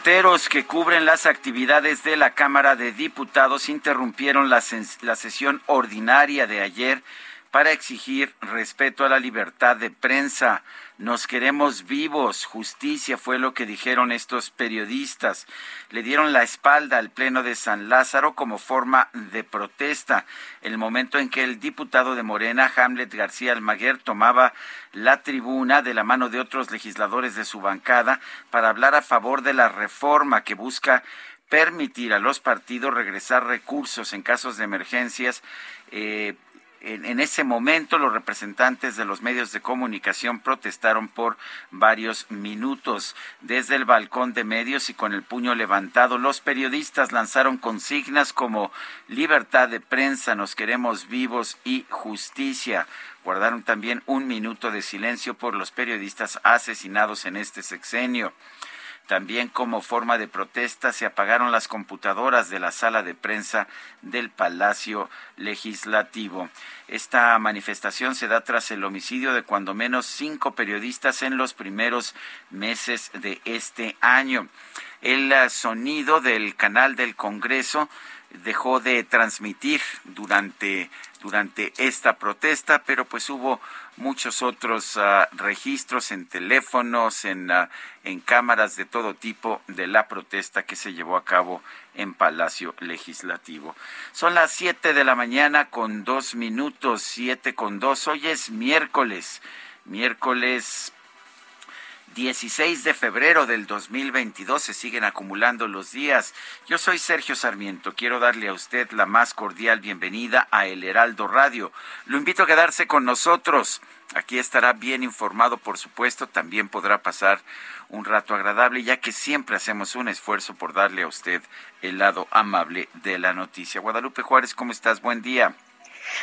Reporteros que cubren las actividades de la Cámara de Diputados interrumpieron la, la sesión ordinaria de ayer para exigir respeto a la libertad de prensa. Nos queremos vivos, justicia fue lo que dijeron estos periodistas. Le dieron la espalda al Pleno de San Lázaro como forma de protesta. El momento en que el diputado de Morena, Hamlet García Almaguer, tomaba la tribuna de la mano de otros legisladores de su bancada para hablar a favor de la reforma que busca permitir a los partidos regresar recursos en casos de emergencias. eh, en, ese momento los representantes de los medios de comunicación protestaron por varios minutos. Desde el balcón de medios y con el puño levantado, los periodistas lanzaron consignas como libertad de prensa, nos queremos vivos y justicia. Guardaron también un minuto de silencio por los periodistas asesinados en este sexenio. También como forma de protesta se apagaron las computadoras de la sala de prensa del Palacio Legislativo. Esta manifestación se da tras el homicidio de cuando menos cinco periodistas en los primeros meses de este año. El sonido del canal del Congreso dejó de transmitir durante, durante esta protesta, pero pues hubo muchos otros ah, registros en teléfonos, en, ah, en cámaras de todo tipo de la protesta que se llevó a cabo en Palacio Legislativo. Son las siete de la mañana con dos minutos, siete con dos. Hoy es miércoles, miércoles 16 de febrero del 2022 se siguen acumulando los días. Yo soy Sergio Sarmiento. Quiero darle a usted la más cordial bienvenida a El Heraldo Radio. Lo invito a quedarse con nosotros. Aquí estará bien informado, por supuesto. También podrá pasar un rato agradable, ya que siempre hacemos un esfuerzo por darle a usted el lado amable de la noticia. Guadalupe Juárez, ¿cómo estás? Buen día.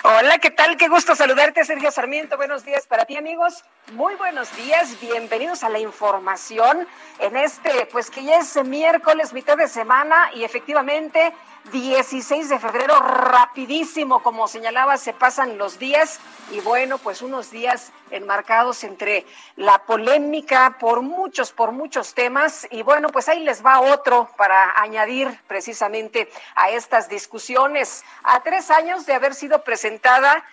Hola, ¿qué tal? Qué gusto saludarte, Sergio Sarmiento. Buenos días para ti, amigos. Muy buenos días. Bienvenidos a la información en este, pues que ya es miércoles, mitad de semana y efectivamente 16 de febrero, rapidísimo, como señalaba, se pasan los días y bueno, pues unos días enmarcados entre la polémica por muchos, por muchos temas y bueno, pues ahí les va otro para añadir precisamente a estas discusiones. A tres años de haber sido presentada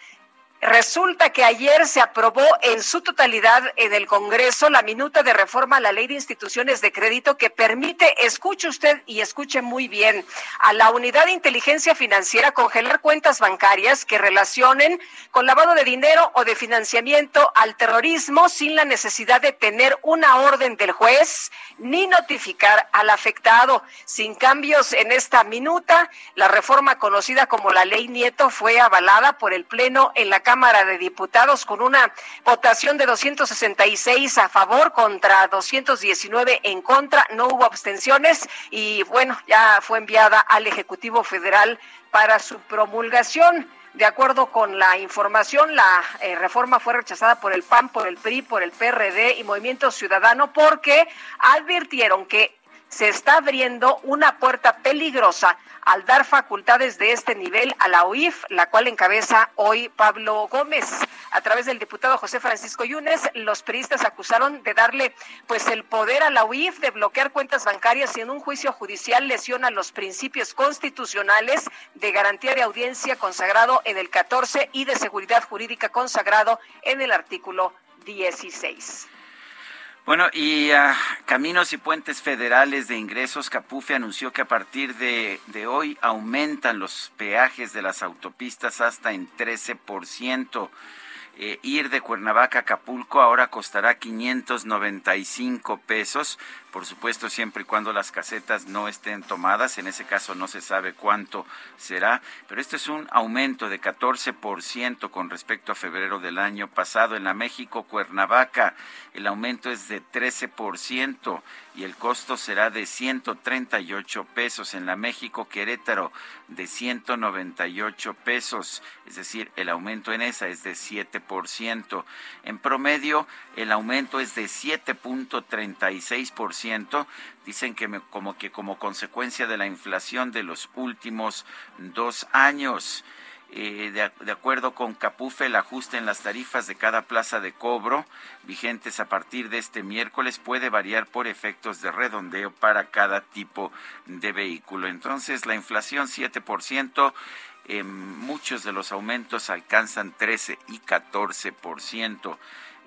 Resulta que ayer se aprobó en su totalidad en el Congreso la minuta de reforma a la ley de instituciones de crédito que permite, escuche usted y escuche muy bien, a la unidad de inteligencia financiera congelar cuentas bancarias que relacionen con lavado de dinero o de financiamiento al terrorismo sin la necesidad de tener una orden del juez ni notificar al afectado. Sin cambios en esta minuta, la reforma conocida como la ley Nieto fue avalada por el Pleno en la Cámara de Diputados con una votación de 266 a favor contra 219 en contra, no hubo abstenciones y bueno, ya fue enviada al Ejecutivo Federal para su promulgación. De acuerdo con la información, la eh, reforma fue rechazada por el PAN, por el PRI, por el PRD y Movimiento Ciudadano porque advirtieron que se está abriendo una puerta peligrosa al dar facultades de este nivel a la UIF, la cual encabeza hoy Pablo Gómez. A través del diputado José Francisco Yunes, los periodistas acusaron de darle pues el poder a la UIF de bloquear cuentas bancarias y en un juicio judicial lesiona los principios constitucionales de garantía de audiencia consagrado en el 14 y de seguridad jurídica consagrado en el artículo 16. Bueno, y uh, Caminos y Puentes Federales de Ingresos, Capufe anunció que a partir de, de, hoy aumentan los peajes de las autopistas hasta en 13%. Eh, ir de Cuernavaca a Acapulco ahora costará 595 pesos por supuesto siempre y cuando las casetas no estén tomadas, en ese caso no se sabe cuánto será, pero este es un aumento de 14% con respecto a febrero del año pasado. En la México Cuernavaca el aumento es de 13% y el costo será de 138 pesos. En la México Querétaro de 198 pesos, es decir, el aumento en esa es de 7%. En promedio el aumento es de 7.36% dicen que como que como consecuencia de la inflación de los últimos dos años. Eh, de, acuerdo con Capufe, el ajuste en las tarifas de cada plaza de cobro, vigentes a partir de este miércoles, puede variar por efectos de redondeo para cada tipo de vehículo. Entonces, la inflación 7%, eh, muchos de los aumentos alcanzan 13 y 14%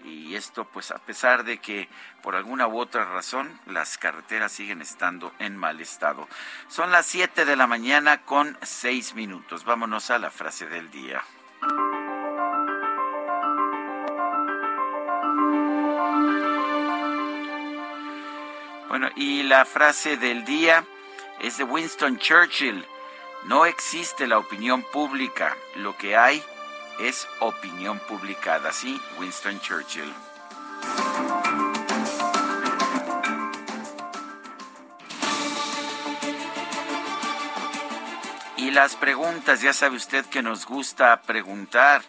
y esto pues a pesar de que por alguna u otra razón las carreteras siguen estando en mal estado. Son las 7 de la mañana con 6 minutos. Vámonos a la frase del día. Bueno, y la frase del día es de Winston Churchill. No existe la opinión pública, lo que hay opinión publicada, ¿sí? Winston Churchill. Y las preguntas, ya sabe usted que nos gusta preguntar.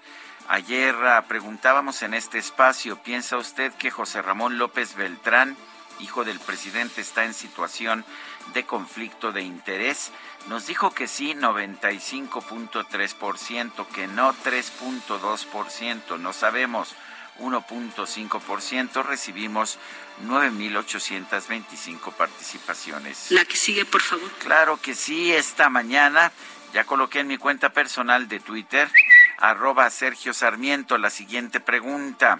Ayer ah, preguntábamos en este espacio, ¿piensa usted que José Ramón López Beltrán, hijo del presidente, está en situación de conflicto de interés? Nos dijo que sí 95.3%, que no 3.2%, no sabemos 1.5%, recibimos 9.825 participaciones. La que sigue, por favor. Claro que sí, esta mañana ya coloqué en mi cuenta personal de Twitter, arroba Sergio Sarmiento, la siguiente pregunta.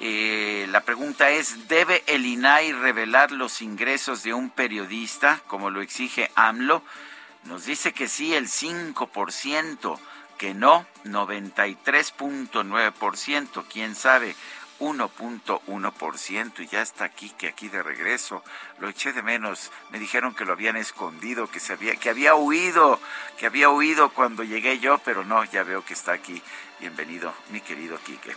Eh, la pregunta es, ¿debe el INAI revelar los ingresos de un periodista, como lo exige AMLO? Nos dice que sí el 5%, que no 93.9%, quién sabe 1.1% y ya está aquí, que aquí de regreso. Lo eché de menos. Me dijeron que lo habían escondido, que se había, que había huido, que había huido cuando llegué yo, pero no, ya veo que está aquí. Bienvenido, mi querido Quique.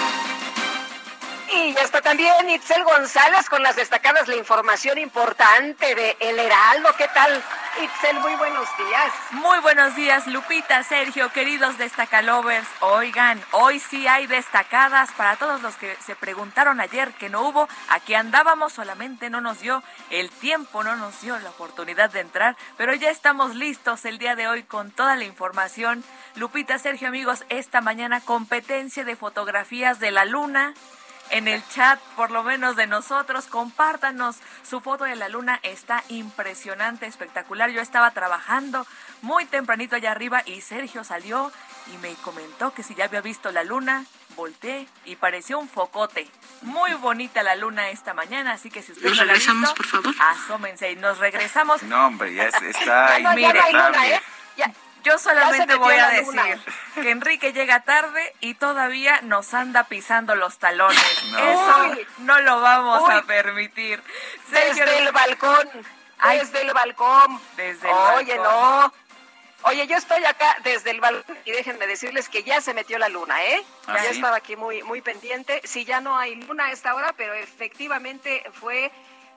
Y ya está también Itzel González con las destacadas, la información importante de El Heraldo. ¿Qué tal, Itzel? Muy buenos días. Muy buenos días, Lupita, Sergio, queridos destacalovers. Oigan, hoy sí hay destacadas para todos los que se preguntaron ayer que no hubo. Aquí andábamos, solamente no nos dio el tiempo, no nos dio la oportunidad de entrar, pero ya estamos listos el día de hoy con toda la información. Lupita, Sergio, amigos, esta mañana competencia de fotografías de la luna en el chat, por lo menos de nosotros. Compártanos su foto de la luna. Está impresionante, espectacular. Yo estaba trabajando muy tempranito allá arriba y Sergio salió y me comentó que si ya había visto la luna, volteé y pareció un focote. Muy bonita la luna esta mañana, así que si ustedes ¿Nos regresamos, por favor? Asómense y nos regresamos. No, hombre, ya está Ya no, ya no hay luna, ¿eh? Ya- Yo solamente voy a decir que Enrique llega tarde y todavía nos anda pisando los talones. No. Eso Uy. no lo vamos Uy. a permitir. Sergio, Desde el balcón. Ay. Desde el balcón. Desde el Oye, balcón. no. Oye, yo estoy acá desde el balcón y déjenme decirles que ya se metió la luna, ¿eh? ¿Ah, ya sí? estaba aquí muy, muy pendiente. Sí, ya no hay luna a esta hora, pero efectivamente fue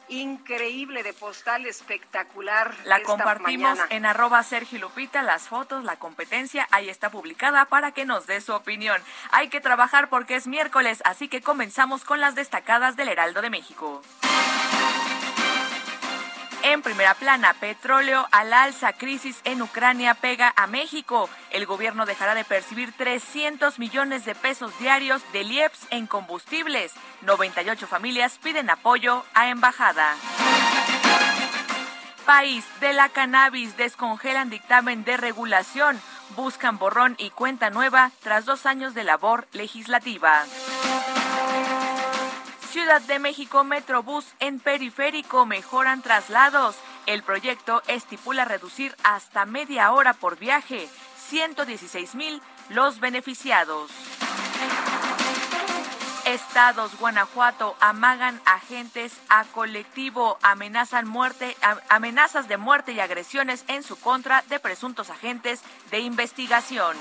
increíble de postal espectacular. La compartimos en arroba Sergio Lupita, las fotos, la competencia, ahí está publicada para que nos dé su opinión. Hay que trabajar porque es miércoles, así que comenzamos con las destacadas del Heraldo de México. En primera plana, petróleo al alza, crisis en Ucrania pega a México. El gobierno dejará de percibir 300 millones de pesos diarios de LIEPS en combustibles. 98 familias piden apoyo a embajada. País de la cannabis descongelan dictamen de regulación. Buscan borrón y cuenta nueva tras dos años de labor legislativa. Ciudad de México Metrobús en periférico mejoran traslados. El proyecto estipula reducir hasta media hora por viaje. 116 mil los beneficiados. Estados Guanajuato amagan agentes a colectivo, amenazan muerte, amenazas de muerte y agresiones en su contra de presuntos agentes de investigación.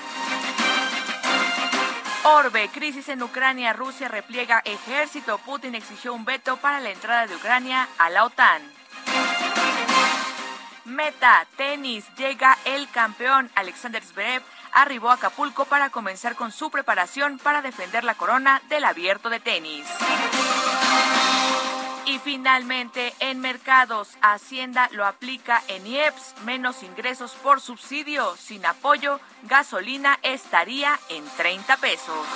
Orbe, crisis en Ucrania, Rusia repliega ejército, Putin exigió un veto para la entrada de Ucrania a la OTAN. Meta, tenis, llega el campeón. Alexander Zverev, arribó a Acapulco para comenzar con su preparación para defender la corona del abierto de tenis. Y finalmente, en mercados, Hacienda lo aplica en IEPS, menos ingresos por subsidio, sin apoyo, gasolina estaría en 30 pesos.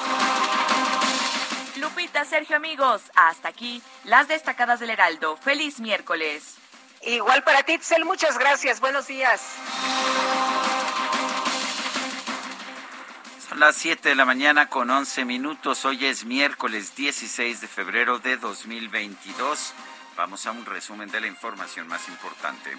Lupita, Sergio, amigos, hasta aquí las destacadas del Heraldo. Feliz miércoles. Igual para ti, muchas gracias. Buenos días. Las 7 de la mañana con 11 minutos. Hoy es miércoles 16 de febrero de 2022. Vamos a un resumen de la información más importante.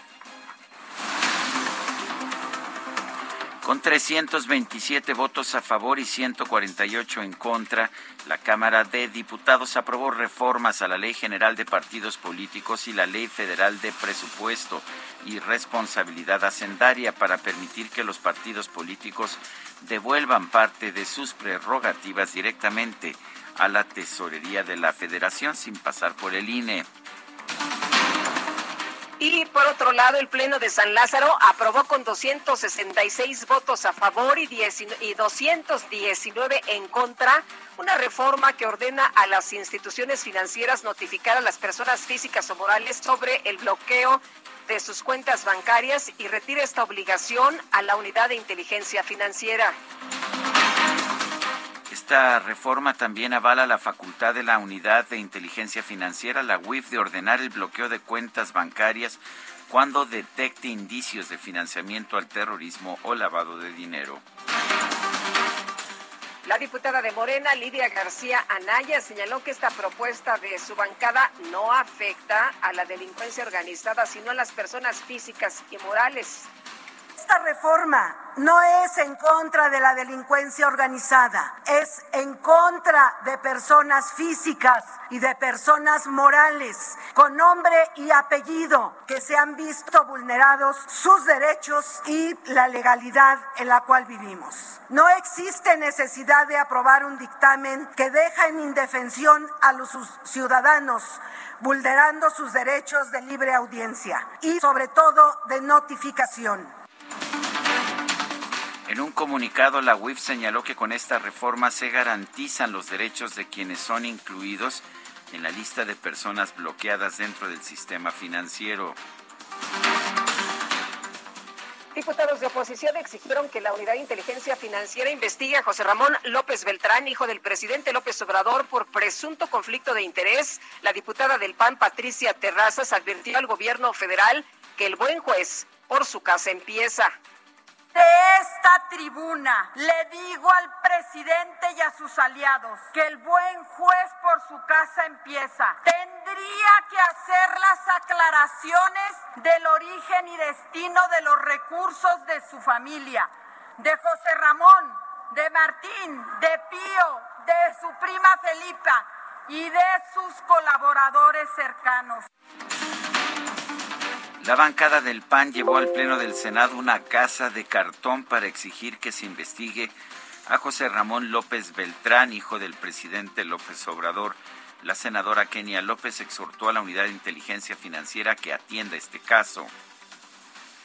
Con 327 votos a favor y 148 en contra, la Cámara de Diputados aprobó reformas a la Ley General de Partidos Políticos y la Ley Federal de Presupuesto y Responsabilidad Hacendaria para permitir que los partidos políticos devuelvan parte de sus prerrogativas directamente a la tesorería de la Federación sin pasar por el INE. Y por otro lado, el Pleno de San Lázaro aprobó con 266 votos a favor y, 219 en contra una reforma que ordena a las instituciones financieras notificar a las personas físicas o morales sobre el bloqueo de sus cuentas bancarias y retira esta obligación a la unidad de inteligencia financiera. Esta reforma también avala la facultad de la Unidad de Inteligencia Financiera, la UIF, de ordenar el bloqueo de cuentas bancarias cuando detecte indicios de financiamiento al terrorismo o lavado de dinero. La diputada de Morena, Lidia García Anaya, señaló que esta propuesta de su bancada no afecta a la delincuencia organizada, sino a las personas físicas y morales. Esta reforma no es en contra de la delincuencia organizada, es en contra de personas físicas y de personas morales con nombre y apellido que se han visto vulnerados sus derechos y la legalidad en la cual vivimos. No existe necesidad de aprobar un dictamen que deja en indefensión a los ciudadanos vulnerando sus derechos de libre audiencia y sobre todo de notificación. En un comunicado, la UIF señaló que con esta reforma se garantizan los derechos de quienes son incluidos en la lista de personas bloqueadas dentro del sistema financiero. Diputados de oposición exigieron que la Unidad de Inteligencia Financiera investigue a José Ramón López Beltrán, hijo del presidente López Obrador, por presunto conflicto de interés. La diputada del PAN, Patricia Terrazas, advirtió al gobierno federal que el buen juez por su casa empieza. De esta tribuna le digo al presidente y a sus aliados que el buen juez por su casa empieza. Tendría que hacer las aclaraciones del origen y destino de los recursos de su familia, de José Ramón, de Martín, de Pío, de su prima Felipa y de sus colaboradores cercanos. La bancada del PAN llevó al Pleno del Senado una casa de cartón para exigir que se investigue a José Ramón López Beltrán, hijo del presidente López Obrador, La senadora Kenia López exhortó a la unidad de inteligencia financiera que atienda este caso.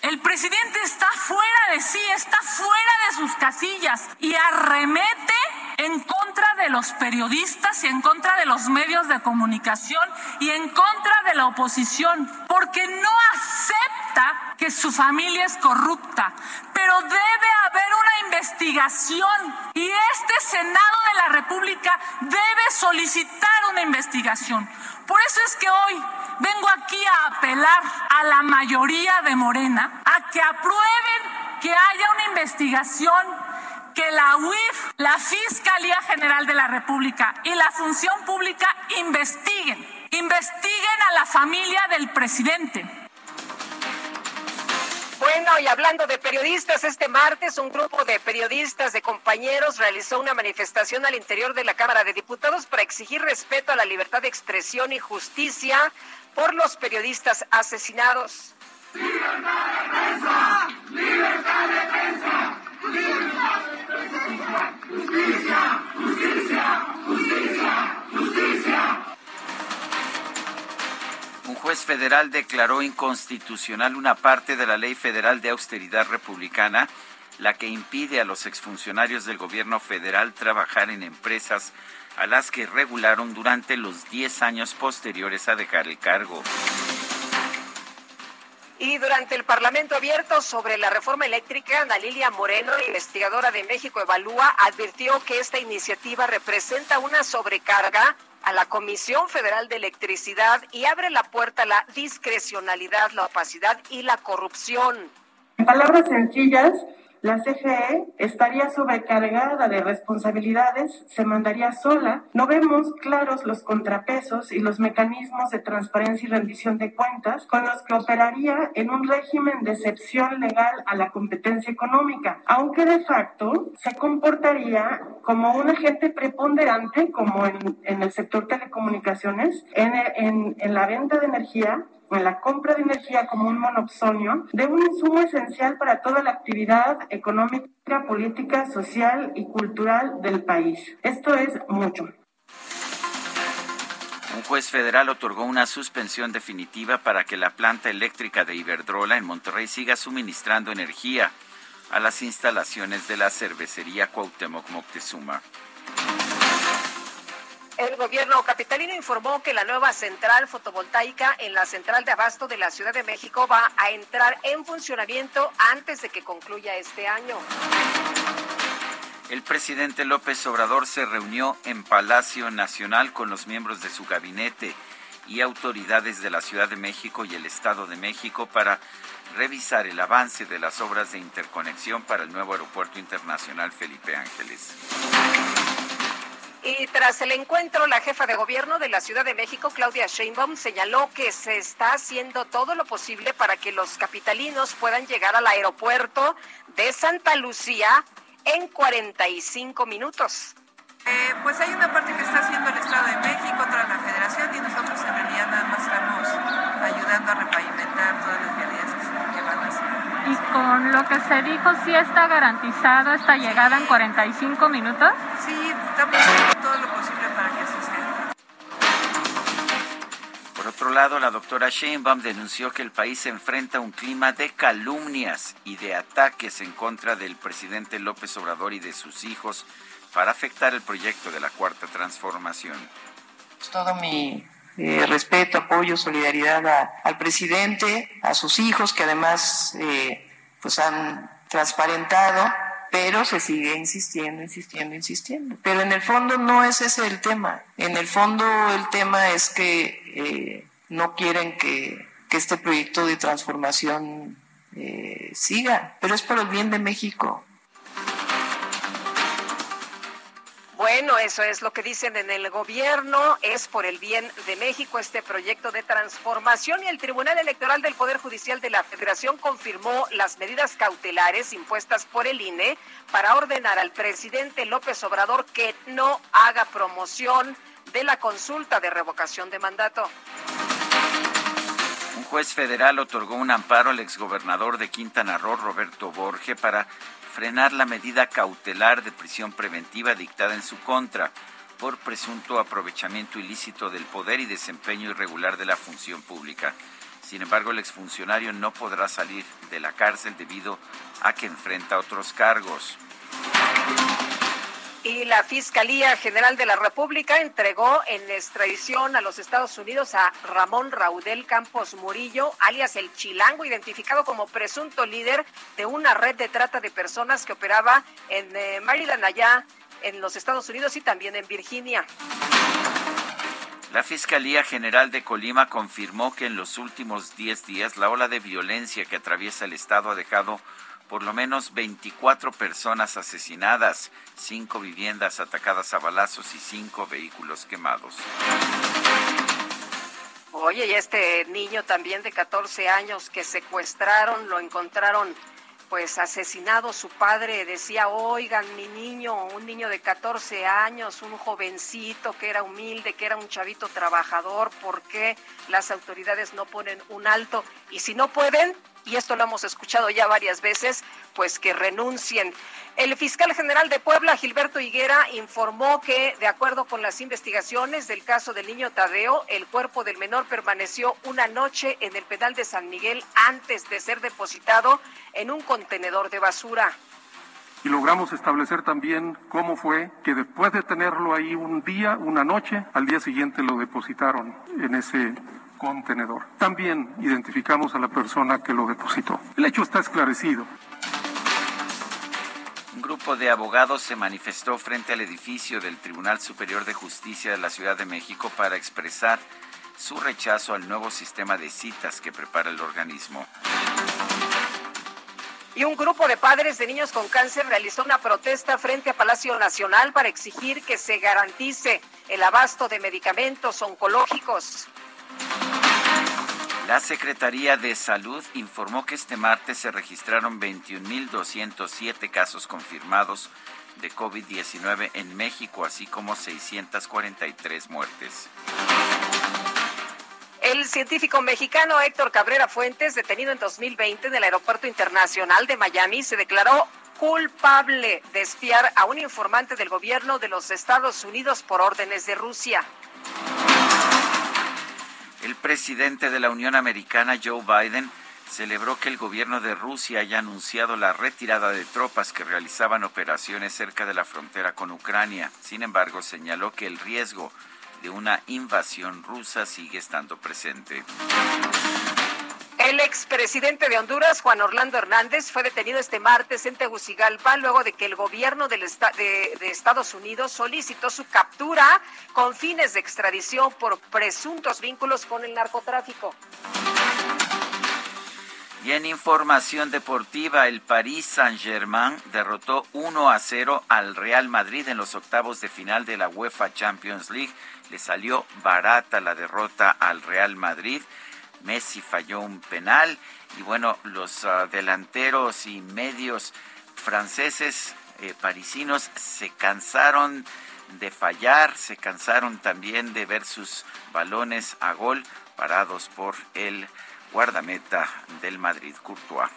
El presidente está fuera de sí, está fuera de sus casillas y arremete en contra de los periodistas y en contra de los medios de comunicación y en contra de la oposición, porque no acepta que su familia es corrupta, pero debe haber una investigación y este Senado de la República debe solicitar una investigación. Por eso es que hoy vengo aquí a apelar a la mayoría de Morena a que aprueben que haya una investigación que la UIF, la Fiscalía General de la República y la Función Pública investiguen, investiguen a la familia del presidente. Bueno, y hablando de periodistas, este martes un grupo de periodistas de compañeros realizó una manifestación al interior de la Cámara de Diputados para exigir respeto a la libertad de expresión y justicia por los periodistas asesinados. ¡Libertad de prensa! ¡Libertad de prensa! ¡Justicia! ¡Justicia! ¡Justicia! ¡Justicia! Un juez federal declaró inconstitucional una parte de la Ley Federal de Austeridad Republicana, la que impide a los exfuncionarios del gobierno federal trabajar en empresas a las que regularon durante los 10 años posteriores a dejar el cargo. Y durante el Parlamento abierto sobre la reforma eléctrica, Ana Lilia Moreno, investigadora de México Evalúa, advirtió que esta iniciativa representa una sobrecarga a la Comisión Federal de Electricidad y abre la puerta a la discrecionalidad, la opacidad y la corrupción. En palabras sencillas, la CFE estaría sobrecargada de responsabilidades, se mandaría sola. No vemos claros los contrapesos y los mecanismos de transparencia y rendición de cuentas con los que operaría en un régimen de excepción legal a la competencia económica, aunque de facto se comportaría como un agente preponderante, como en, el sector telecomunicaciones, en la venta de energía en la compra de energía como un monopsonio de un insumo esencial para toda la actividad económica, política, social y cultural del país. Esto es mucho. Un juez federal otorgó una suspensión definitiva para que la planta eléctrica de Iberdrola en Monterrey siga suministrando energía a las instalaciones de la cervecería Cuauhtémoc Moctezuma. El gobierno capitalino informó que la nueva central fotovoltaica en la central de abasto de la Ciudad de México va a entrar en funcionamiento antes de que concluya este año. El presidente López Obrador se reunió en Palacio Nacional con los miembros de su gabinete y autoridades de la Ciudad de México y el Estado de México para revisar el avance de las obras de interconexión para el nuevo Aeropuerto Internacional Felipe Ángeles. Y tras el encuentro, la jefa de gobierno de la Ciudad de México, Claudia Sheinbaum, señaló que se está haciendo todo lo posible para que los capitalinos puedan llegar al aeropuerto de Santa Lucía en 45 minutos. Eh, pues hay una parte que está haciendo el Estado de México, otra la Federación y nosotros en realidad nada más estamos ayudando a repavimentar todas las vialidades que, van a hacer. ¿Y con lo que se dijo, sí está garantizado esta llegada en 45 minutos? Sí, estamos haciendo todo lo posible para que así sea. Por otro lado, la doctora Sheinbaum denunció que el país se enfrenta a un clima de calumnias y de ataques en contra del presidente López Obrador y de sus hijos para afectar el proyecto de la Cuarta Transformación. Todo mi eh, respeto, apoyo, solidaridad al presidente, a sus hijos que además eh, pues han transparentado pero se sigue insistiendo, insistiendo, insistiendo. Pero en el fondo no es ese el tema. En el fondo el tema es que eh, no quieren que, este proyecto de transformación eh, siga, pero es por el bien de México. Bueno, eso es lo que dicen en el gobierno, es por el bien de México este proyecto de transformación y el Tribunal Electoral del Poder Judicial de la Federación confirmó las medidas cautelares impuestas por el INE para ordenar al presidente López Obrador que no haga promoción de la consulta de revocación de mandato. Un juez federal otorgó un amparo al exgobernador de Quintana Roo, Roberto Borge, para frenar la medida cautelar de prisión preventiva dictada en su contra por presunto aprovechamiento ilícito del poder y desempeño irregular de la función pública. Sin embargo, el exfuncionario no podrá salir de la cárcel debido a que enfrenta otros cargos. Y la Fiscalía General de la República entregó en extradición a los Estados Unidos a Ramón Raudel Campos Murillo, alias el Chilango, identificado como presunto líder de una red de trata de personas que operaba en eh, Maryland, allá en los Estados Unidos y también en Virginia. La Fiscalía General de Colima confirmó que en los últimos 10 días la ola de violencia que atraviesa el estado ha dejado por lo menos 24 personas asesinadas, 5 viviendas atacadas a balazos y 5 vehículos quemados. Oye, y este niño también de 14 años que secuestraron, lo encontraron pues asesinado su padre decía, oigan, mi niño, un niño de 14 años, un jovencito que era humilde, que era un chavito trabajador, ¿por qué las autoridades no ponen un alto? Y si no pueden, y esto lo hemos escuchado ya varias veces, pues que renuncien. El fiscal general de Puebla, Gilberto Higuera, informó que, de acuerdo con las investigaciones del caso del niño Tadeo, el cuerpo del menor permaneció una noche en el penal de San Miguel antes de ser depositado en un contenedor de basura. Y logramos establecer también cómo fue que después de tenerlo ahí un día, una noche, al día siguiente lo depositaron en ese contenedor. También identificamos a la persona que lo depositó. El hecho está esclarecido. Un grupo de abogados se manifestó frente al edificio del Tribunal Superior de Justicia de la Ciudad de México para expresar su rechazo al nuevo sistema de citas que prepara el organismo. Y un grupo de padres de niños con cáncer realizó una protesta frente a Palacio Nacional para exigir que se garantice el abasto de medicamentos oncológicos. La Secretaría de Salud informó que este martes se registraron 21.207 casos confirmados de COVID-19 en México, así como 643 muertes. El científico mexicano Héctor Cabrera Fuentes, detenido en 2020 en el Aeropuerto Internacional de Miami, se declaró culpable de espiar a un informante del gobierno de los Estados Unidos por órdenes de Rusia. El presidente de la Unión Americana, Joe Biden, celebró que el gobierno de Rusia haya anunciado la retirada de tropas que realizaban operaciones cerca de la frontera con Ucrania. Sin embargo, señaló que el riesgo de una invasión rusa sigue estando presente. El expresidente de Honduras, Juan Orlando Hernández, fue detenido este martes en Tegucigalpa luego de que el gobierno del de, de, Estados Unidos solicitó su captura con fines de extradición por presuntos vínculos con el narcotráfico. Y en información deportiva, el Paris Saint-Germain derrotó 1 a 0 al Real Madrid en los octavos de final de la UEFA Champions League. Le salió barata la derrota al Real Madrid. Messi falló un penal y bueno, los uh, delanteros y medios franceses, eh, parisinos, se cansaron de fallar, se cansaron también de ver sus balones a gol parados por el guardameta del Madrid, Courtois.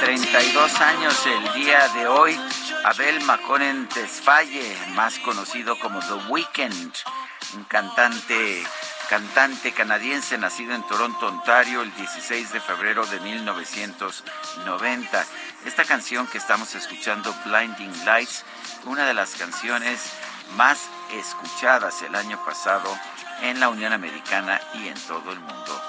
32 años el día de hoy. Abel Maconen Desfalle, más conocido como The Weeknd un cantante cantante canadiense nacido en Toronto, Ontario, el 16 de febrero de 1990. Esta canción que estamos escuchando, Blinding Lights, una de las canciones más escuchadas el año pasado en la Unión Americana y en todo el mundo.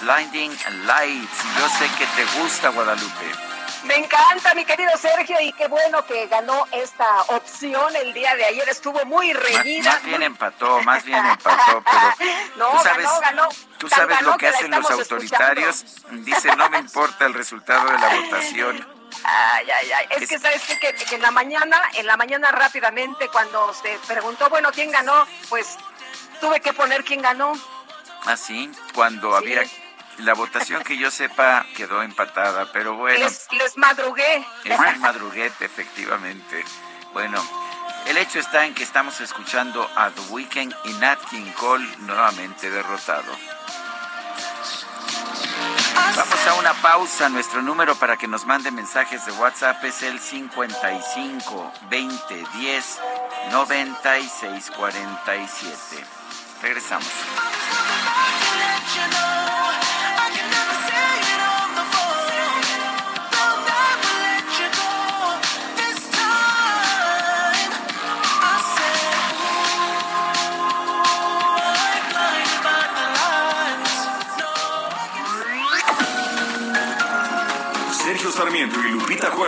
Blinding Lights, yo sé que te gusta Guadalupe. Me encanta, mi querido Sergio, y qué bueno que ganó esta opción el día de ayer. Estuvo muy reñida. Más, bien empató, más bien empató, pero no, tú sabes, ganó, ganó. Tú sabes lo que, hacen los autoritarios. Dice, no me importa el resultado de la votación. Ay, ay, ay. Es, que sabes qué? que, que en la mañana, en la mañana rápidamente, cuando se preguntó, bueno, ¿quién ganó? Pues tuve que poner quién ganó. Así, ¿Ah, cuando había la votación que yo sepa quedó empatada, pero bueno. Les, les madrugué. Es un madruguete, efectivamente. Bueno, el hecho está en que estamos escuchando a The Weeknd y Nat King Cole nuevamente derrotado. Vamos a una pausa. Nuestro número para que nos mande mensajes de WhatsApp es el 55 20 10 96 47. Regresamos.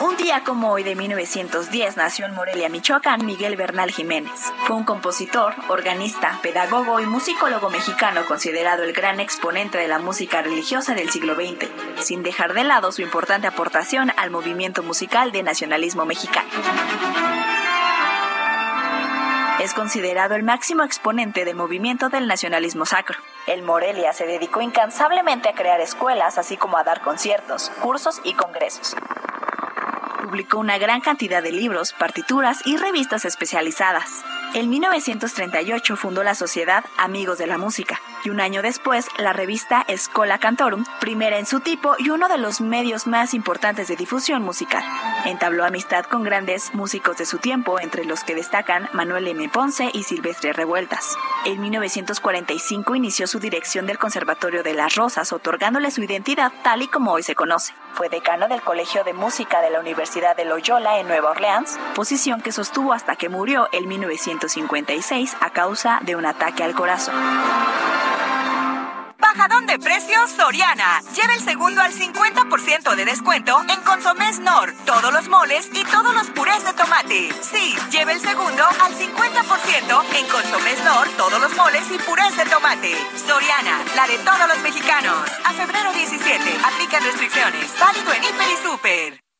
Un día como hoy de 1910 nació en Morelia, Michoacán, Miguel Bernal Jiménez. Fue un compositor, organista, pedagogo y musicólogo mexicano considerado el gran exponente de la música religiosa del siglo XX, sin dejar de lado su importante aportación al movimiento musical de nacionalismo mexicano. Es considerado el máximo exponente del movimiento del nacionalismo sacro. El Morelia se dedicó incansablemente a crear escuelas, así como a dar conciertos, cursos y congresos publicó una gran cantidad de libros, partituras y revistas especializadas. En 1938 fundó la sociedad Amigos de la Música y un año después la revista Escola Cantorum, primera en su tipo y uno de los medios más importantes de difusión musical. Entabló amistad con grandes músicos de su tiempo, entre los que destacan Manuel M. Ponce y Silvestre Revueltas. En 1945 inició su dirección del Conservatorio de las Rosas, otorgándole su identidad tal y como hoy se conoce. Fue decano del Colegio de Música de la Universidad de Loyola en Nueva Orleans, posición que sostuvo hasta que murió en 1956 a causa de un ataque al corazón. Bajadón de precios Soriana. Lleva el segundo al 50% de descuento en Consomés Nor, todos los moles y todos los purés de tomate. Sí, lleva el segundo al 50% en Consomés Nor, todos los moles y purés de tomate. Soriana, la de todos los mexicanos. A febrero 17, aplican restricciones. Válido en Hiper y Super.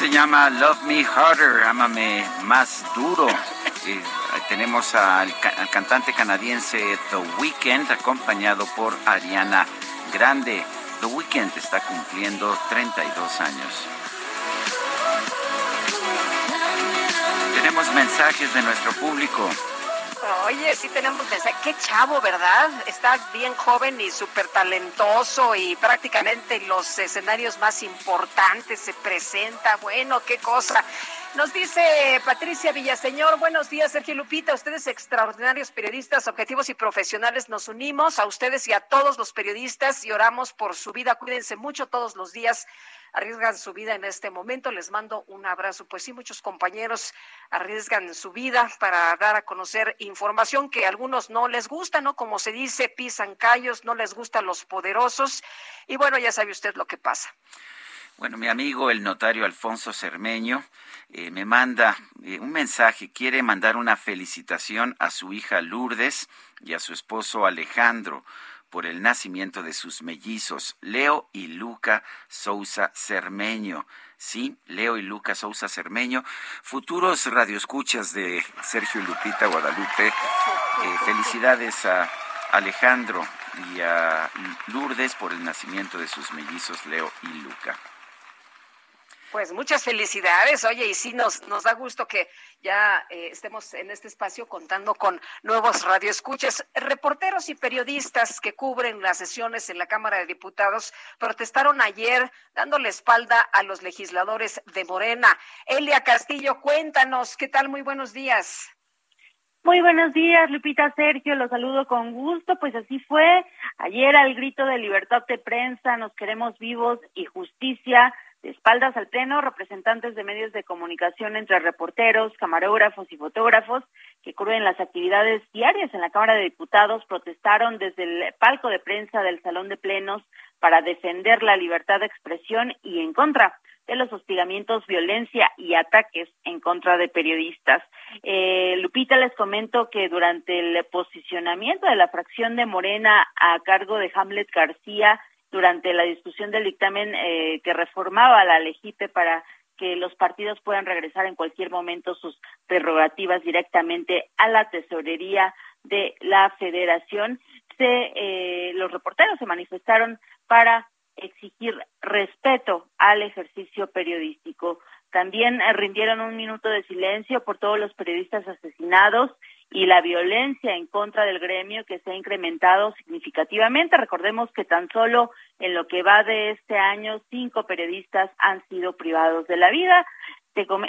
se llama Love Me Harder, Ámame Más Duro. Tenemos al, al cantante canadiense The Weeknd acompañado por Ariana Grande. The Weeknd está cumpliendo 32 años. Tenemos mensajes de nuestro público. Oye, sí tenemos mensaje. Qué chavo, ¿verdad? Está bien joven y súper talentoso y prácticamente en los escenarios más importantes se presenta. Bueno, qué cosa. Nos dice Patricia Villaseñor, buenos días Sergio Lupita, ustedes extraordinarios periodistas, objetivos y profesionales, nos unimos a ustedes y a todos los periodistas y oramos por su vida. Cuídense mucho todos los días arriesgan su vida en este momento. Les mando un abrazo. Pues sí, muchos compañeros arriesgan su vida para dar a conocer información que a algunos no les gusta, ¿no? Como se dice, pisan callos, no les gustan los poderosos. Y bueno, ya sabe usted lo que pasa. Bueno, mi amigo el notario Alfonso Cermeño eh, me manda eh, un mensaje, quiere mandar una felicitación a su hija Lourdes y a su esposo Alejandro por el nacimiento de sus mellizos, Leo y Luca Sousa Cermeño. Sí, Leo y Luca Sousa Cermeño, futuros radioescuchas de Sergio Lupita Guadalupe. Eh, felicidades a Alejandro y a Lourdes por el nacimiento de sus mellizos, Leo y Luca. Pues muchas felicidades, oye, y sí nos, nos da gusto que ya eh, estemos en este espacio contando con nuevos radioescuchas. Reporteros y periodistas que cubren las sesiones en la Cámara de Diputados protestaron ayer dándole espalda a los legisladores de Morena. Elia Castillo, cuéntanos, ¿qué tal? Muy buenos días. Muy buenos días, Lupita Sergio, los saludo con gusto. Pues así fue. Ayer al grito de libertad de prensa, nos queremos vivos y justicia de espaldas al Pleno, representantes de medios de comunicación entre reporteros, camarógrafos y fotógrafos que cubren las actividades diarias en la Cámara de Diputados protestaron desde el palco de prensa del Salón de Plenos para defender la libertad de expresión y en contra de los hostigamientos, violencia y ataques en contra de periodistas. Eh, Lupita, les comento que durante el posicionamiento de la fracción de Morena a cargo de Hamlet García, durante la discusión del dictamen eh, que reformaba la LEGIPE para que los partidos puedan regresar en cualquier momento sus prerrogativas directamente a la tesorería de la federación, se, eh, los reporteros se manifestaron para exigir respeto al ejercicio periodístico. También eh, rindieron un minuto de silencio por todos los periodistas asesinados y la violencia en contra del gremio que se ha incrementado significativamente. Recordemos que tan solo en lo que va de este año, cinco periodistas han sido privados de la vida.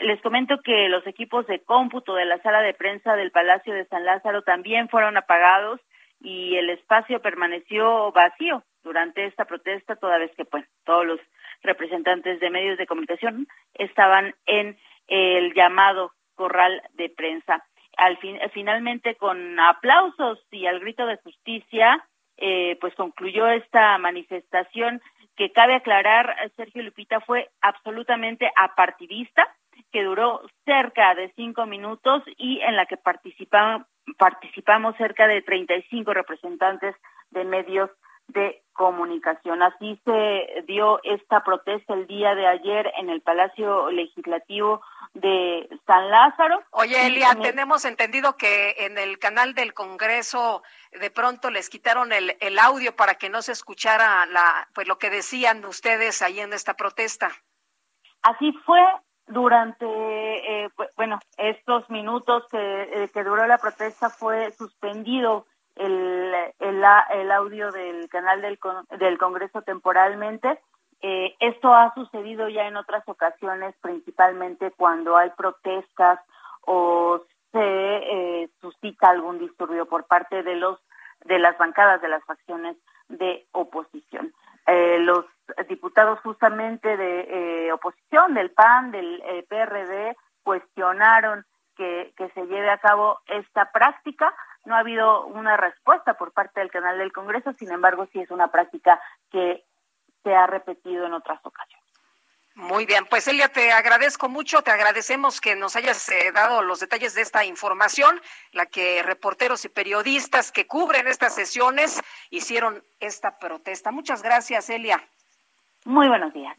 Les comento que los equipos de cómputo de la sala de prensa del Palacio de San Lázaro también fueron apagados y el espacio permaneció vacío durante esta protesta, toda vez que pues todos los representantes de medios de comunicación estaban en el llamado corral de prensa al fin, finalmente con aplausos y al grito de justicia, eh, pues concluyó esta manifestación que cabe aclarar, Sergio Lupita, fue absolutamente apartidista, que duró cerca de cinco minutos y en la que participaron, participamos cerca de 35 representantes de medios de comunicación. Así se dio esta protesta el día de ayer en el Palacio Legislativo de San Lázaro. Oye, Elia, tenemos entendido que en el canal del Congreso de pronto les quitaron el, el audio para que no se escuchara la, pues lo que decían ustedes ahí en esta protesta. Así fue durante, eh, bueno, estos minutos que, eh, que duró la protesta fue suspendido el, el, el audio del canal del, del Congreso temporalmente. Eh, esto ha sucedido ya en otras ocasiones, principalmente cuando hay protestas o se eh, suscita algún disturbio por parte de los de las bancadas de las facciones de oposición. Eh, los diputados justamente de oposición del PAN, del PRD, cuestionaron que, que se lleve a cabo esta práctica no ha habido una respuesta por parte del canal del Congreso, sin embargo, sí es una práctica que se ha repetido en otras ocasiones. Muy bien, pues Elia, te agradezco mucho, te agradecemos que nos hayas eh, dado los detalles de esta información, la que reporteros y periodistas que cubren estas sesiones hicieron esta protesta. Muchas gracias, Elia. Muy buenos días.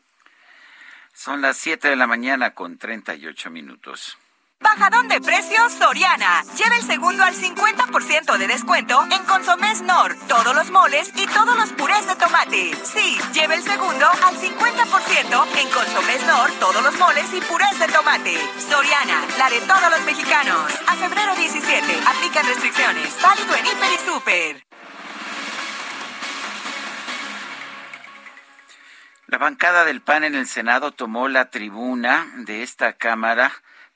Son las 7 de la mañana con 38 minutos. Bajadón de precios Soriana. Lleva el segundo al 50% de descuento en Consomés Nor, todos los moles y todos los purés de tomate. Sí, lleva el segundo al 50% en Consomés Nor, todos los moles y purés de tomate. Soriana, la de todos los mexicanos. A febrero 17, aplican restricciones. Válido en Hiper y Super. La bancada del PAN en el Senado tomó la tribuna de esta Cámara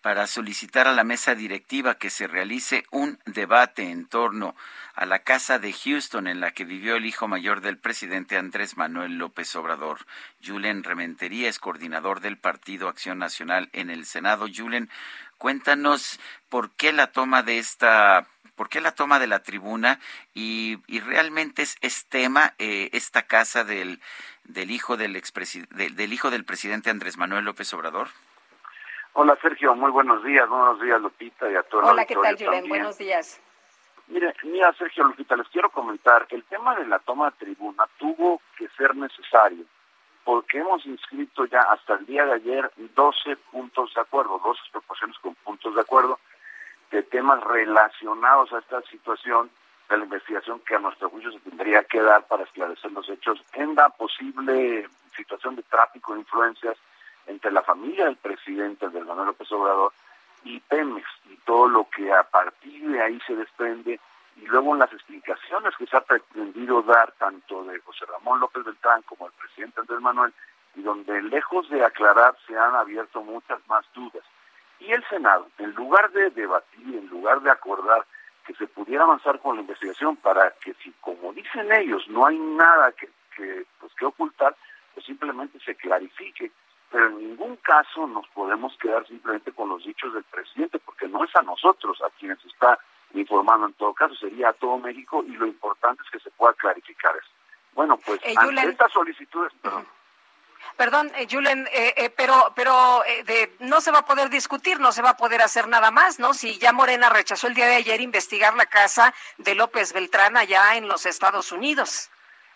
para solicitar a la mesa directiva que se realice un debate en torno a la casa de Houston en la que vivió el hijo mayor del presidente Andrés Manuel López Obrador. Julen Rementería es coordinador del Partido Acción Nacional en el Senado. Julen, cuéntanos por qué la toma de esta ¿Por qué la toma de la tribuna? Y, realmente es, es tema eh, esta casa del, del hijo del, del, del hijo del presidente Andrés Manuel López Obrador. Hola Sergio, muy buenos días, buenos días Lupita y a todos. Hola, ¿qué tal Julen? Buenos días. Mire, mira Sergio Lupita, les quiero comentar que el tema de la toma de tribuna tuvo que ser necesario porque hemos inscrito ya hasta el día de ayer 12 puntos de acuerdo, 12 proposiciones con puntos de acuerdo de temas relacionados a esta situación de la investigación que a nuestro juicio se tendría que dar para esclarecer los hechos en la posible situación de tráfico de influencias entre la familia del presidente, del Manuel López Obrador, y Pemex, y todo lo que a partir de ahí se desprende, y luego en las explicaciones que se ha pretendido dar tanto de José Ramón López Beltrán como del presidente Andrés Manuel, y donde lejos de aclarar se han abierto muchas más dudas. Y el Senado, en lugar de debatir, en lugar de acordar que se pudiera avanzar con la investigación para que si, como dicen ellos, no hay nada que, pues, que ocultar, pues simplemente se clarifique. Pero en ningún caso nos podemos quedar simplemente con los dichos del presidente, porque no es a nosotros a quienes está informando en todo caso, sería a todo México y lo importante es que se pueda clarificar eso. Bueno, pues Eh, ante Julen. estas solicitudes, perdón, Perdón, eh, Julen, eh, eh, pero, pero eh, de- no se va a poder discutir, no se va a poder hacer nada más, ¿no? Si ya Morena rechazó el día de ayer investigar la casa de López Beltrán allá en los Estados Unidos.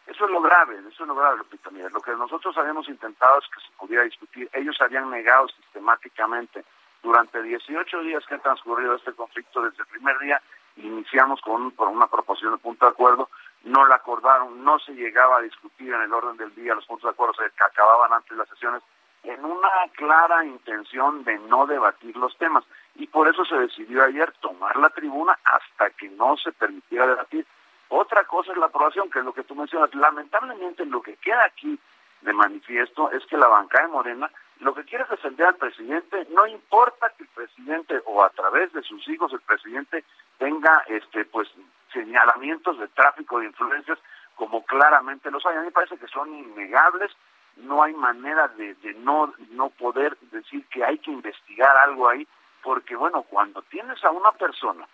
Eso es lo grave, eso es lo grave, Lupita. Mira, lo que nosotros habíamos intentado es que se pudiera discutir. Ellos habían negado sistemáticamente. Durante 18 días que han transcurrido este conflicto, desde el primer día iniciamos con, con una proposición de punto de acuerdo, no la acordaron, no se llegaba a discutir en el orden del día, los puntos de acuerdo se acababan antes las sesiones, en una clara intención de no debatir los temas. Y por eso se decidió ayer tomar la tribuna hasta que no se permitiera debatir. Otra cosa es la aprobación, que es lo que tú mencionas. Lamentablemente lo que queda aquí de manifiesto es que la bancada de Morena lo que quiere es defender al presidente, no importa que el presidente o a través de sus hijos el presidente tenga este pues señalamientos de tráfico de influencias como claramente los hay. A mí me parece que son innegables, no hay manera de, de no, no poder decir que hay que investigar algo ahí, porque bueno, cuando tienes a una persona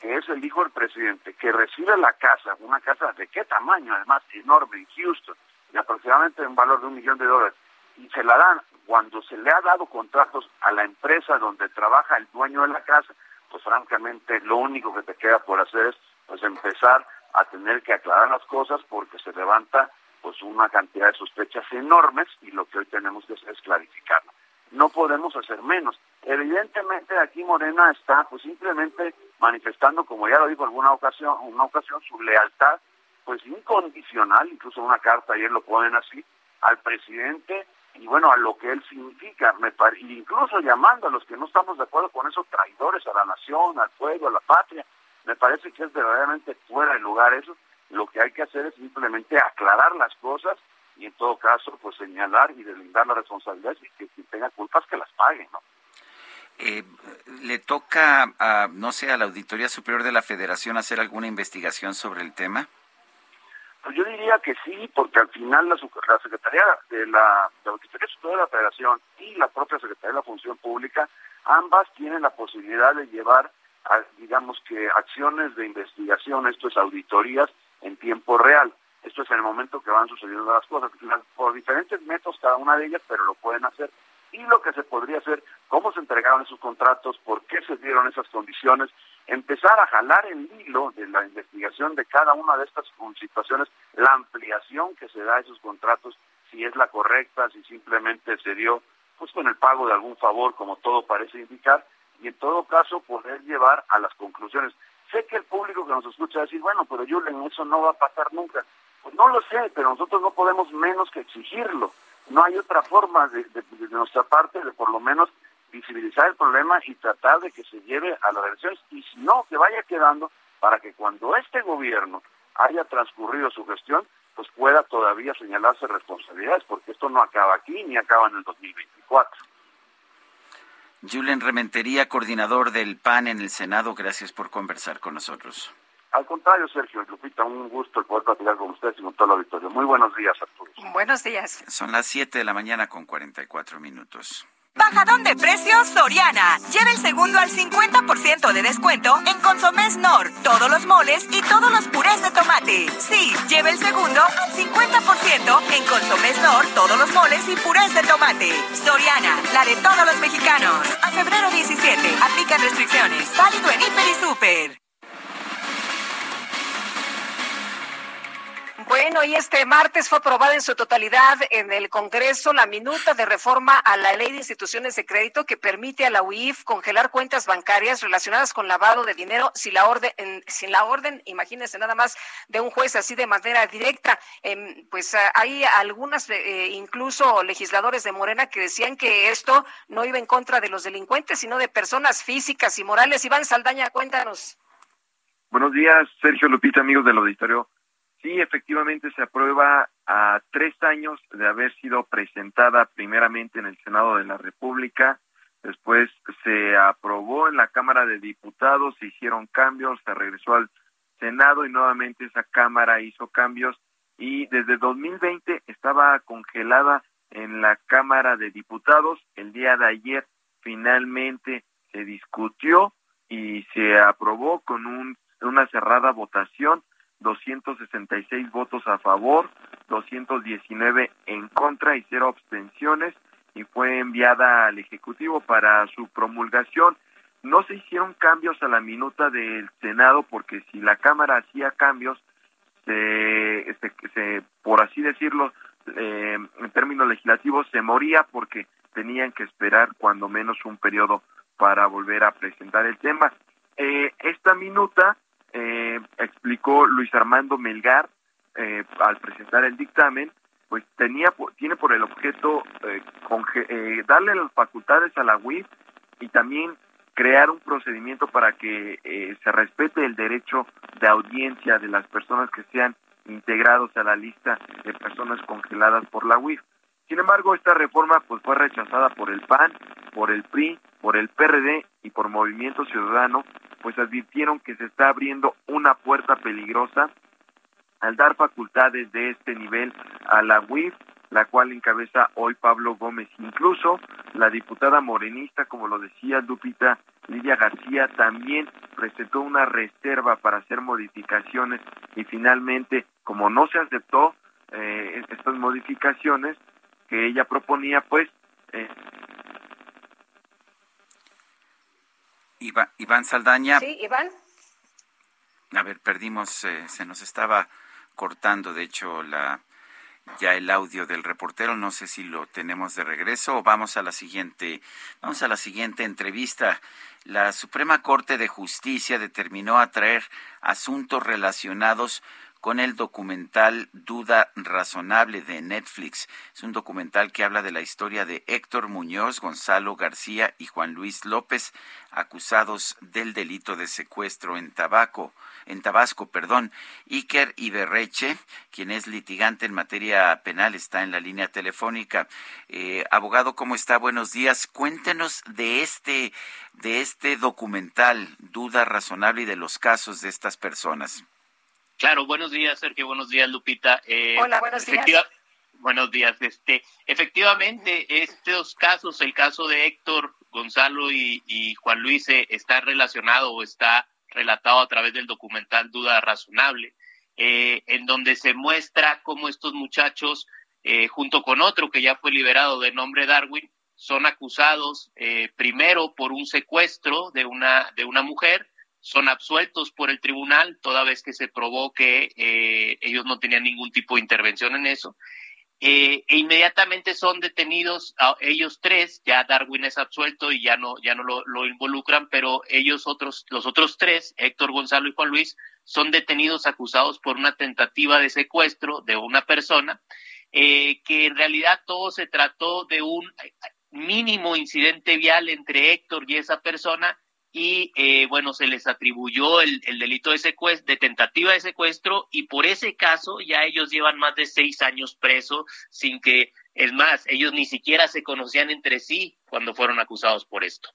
que es el hijo del presidente, que recibe la casa, una casa de qué tamaño, además enorme en Houston, de aproximadamente un valor de un millón de dólares, y se la dan cuando se le ha dado contratos a la empresa donde trabaja el dueño de la casa, pues francamente lo único que te queda por hacer es pues empezar a tener que aclarar las cosas porque se levanta pues una cantidad de sospechas enormes y lo que hoy tenemos que es clarificarlo. No podemos hacer menos. Evidentemente aquí Morena está pues simplemente manifestando, como ya lo dijo alguna ocasión, una ocasión, su lealtad pues incondicional, incluso una carta ayer lo ponen así, al presidente y bueno, a lo que él significa, me pare- incluso llamando a los que no estamos de acuerdo con esos traidores a la nación, al pueblo, a la patria, me parece que es verdaderamente fuera de lugar eso. Lo que hay que hacer es simplemente aclarar las cosas y en todo caso pues señalar y deslindar las responsabilidades y que quien tenga culpas que las pague, ¿no? Eh, ¿Le toca, a, no sé, a la Auditoría Superior de la Federación hacer alguna investigación sobre el tema? Pues yo diría que sí, porque al final la, la Secretaría de la, Auditoría Superior de la Federación y la propia Secretaría de la Función Pública, ambas tienen la posibilidad de llevar, a, digamos que, acciones de investigación, esto es auditorías en tiempo real. Esto es en el momento que van sucediendo las cosas, por diferentes métodos cada una de ellas, pero lo pueden hacer. Y lo que se podría hacer, cómo se entregaron esos contratos, por qué se dieron esas condiciones, empezar a jalar el hilo de la investigación de cada una de estas situaciones, la ampliación que se da a esos contratos, si es la correcta, si simplemente se dio pues con el pago de algún favor, como todo parece indicar, y en todo caso poder llevar a las conclusiones. Sé que el público que nos escucha decir, bueno, pero Julen, eso no va a pasar nunca. Pues no lo sé, pero nosotros no podemos menos que exigirlo. No hay otra forma de, nuestra parte de por lo menos visibilizar el problema y tratar de que se lleve a las elecciones y si no, que vaya quedando para que cuando este gobierno haya transcurrido su gestión, pues pueda todavía señalarse responsabilidades, porque esto no acaba aquí ni acaba en el 2024. Julen Rementería, coordinador del PAN en el Senado, gracias por conversar con nosotros. Al contrario, Sergio Lupita, un gusto poder platicar con ustedes y con todo el auditorio. Muy buenos días a todos. Buenos días. Son las 7 de la mañana con 44 minutos. Bajadón de precios Soriana. Lleva el segundo al 50% de descuento en Consomés Nor, todos los moles y todos los purés de tomate. Sí, lleva el segundo al 50% en Consomés Nor, todos los moles y purés de tomate. Soriana, la de todos los mexicanos. A febrero 17, aplican restricciones. Válido en Hiper y Super. Bueno, y este martes fue aprobada en su totalidad en el Congreso la minuta de reforma a la Ley de Instituciones de Crédito que permite a la UIF congelar cuentas bancarias relacionadas con lavado de dinero sin la orden, sin la orden, imagínense nada más, de un juez así de manera directa. Eh, pues hay algunas, eh, incluso legisladores de Morena, que decían que esto no iba en contra de los delincuentes, sino de personas físicas y morales. Iván Saldaña, cuéntanos. Buenos días, Sergio Lupita, amigos del auditorio. Sí, efectivamente se aprueba a tres años de haber sido presentada primeramente en el Senado de la República, después se aprobó en la Cámara de Diputados, se hicieron cambios, se regresó al Senado y nuevamente esa Cámara hizo cambios. Y desde 2020 estaba congelada en la Cámara de Diputados. El día de ayer finalmente se discutió y se aprobó con un, una cerrada votación 266 votos a favor, 219 en contra y cero abstenciones y fue enviada al Ejecutivo para su promulgación. No se hicieron cambios a la minuta del Senado porque si la Cámara hacía cambios, se, se, se por así decirlo, eh, en términos legislativos, se moría porque tenían que esperar cuando menos un periodo para volver a presentar el tema. Eh, esta minuta eh, explicó Luis Armando Melgar eh, al presentar el dictamen, pues tenía tiene por el objeto eh, eh, darle las facultades a la UIF y también crear un procedimiento para que eh, se respete el derecho de audiencia de las personas que sean integrados a la lista de personas congeladas por la UIF. Sin embargo, esta reforma pues fue rechazada por el PAN, por el PRI, por el PRD y por Movimiento Ciudadano, pues advirtieron que se está abriendo una puerta peligrosa al dar facultades de este nivel a la UIF, la cual encabeza hoy Pablo Gómez. Incluso la diputada morenista, como lo decía Lupita Lidia García, también presentó una reserva para hacer modificaciones y finalmente, como no se aceptó eh, estas modificaciones que ella proponía, pues eh, Iván, Iván Saldaña. Sí, Iván. A ver, perdimos, eh, se nos estaba cortando, de hecho, la ya el audio del reportero. No sé si lo tenemos de regreso o vamos a la siguiente, vamos a la siguiente entrevista. La Suprema Corte de Justicia determinó atraer asuntos relacionados con el documental Duda Razonable de Netflix. Es un documental que habla de la historia de Héctor Muñoz, Gonzalo García y Juan Luis López, acusados del delito de secuestro en Tabaco en Tabasco, perdón. Iker Iberreche, quien es litigante en materia penal, está en la línea telefónica. Eh, abogado, ¿cómo está? Buenos días. Cuéntenos de este, de este documental, Duda Razonable y de los casos de estas personas. Claro, buenos días, Sergio. Buenos días, Lupita. Eh, Hola, buenos días. Buenos días. Este, efectivamente, estos casos, el caso de Héctor, Gonzalo y, y Juan Luis, eh, está relacionado o está relatado a través del documental Duda Razonable, eh, en donde se muestra cómo estos muchachos, eh, junto con otro que ya fue liberado de nombre Darwin, son acusados eh, primero por un secuestro de una, de una mujer, son absueltos por el tribunal toda vez que se probó que ellos no tenían ningún tipo de intervención en eso. eh, e inmediatamente son detenidos a ellos tres, ya Darwin es absuelto y ya no, ya no lo, lo, involucran, pero ellos otros, los otros tres, Héctor Gonzalo y Juan Luis, son detenidos acusados por una tentativa de secuestro de una persona, eh, que en realidad todo se trató de un mínimo incidente vial entre Héctor y esa persona y eh, bueno, se les atribuyó el, el, delito de secuestro, de tentativa de secuestro y por ese caso ya ellos llevan más de seis años presos sin que, es más, ellos ni siquiera se conocían entre sí cuando fueron acusados por esto.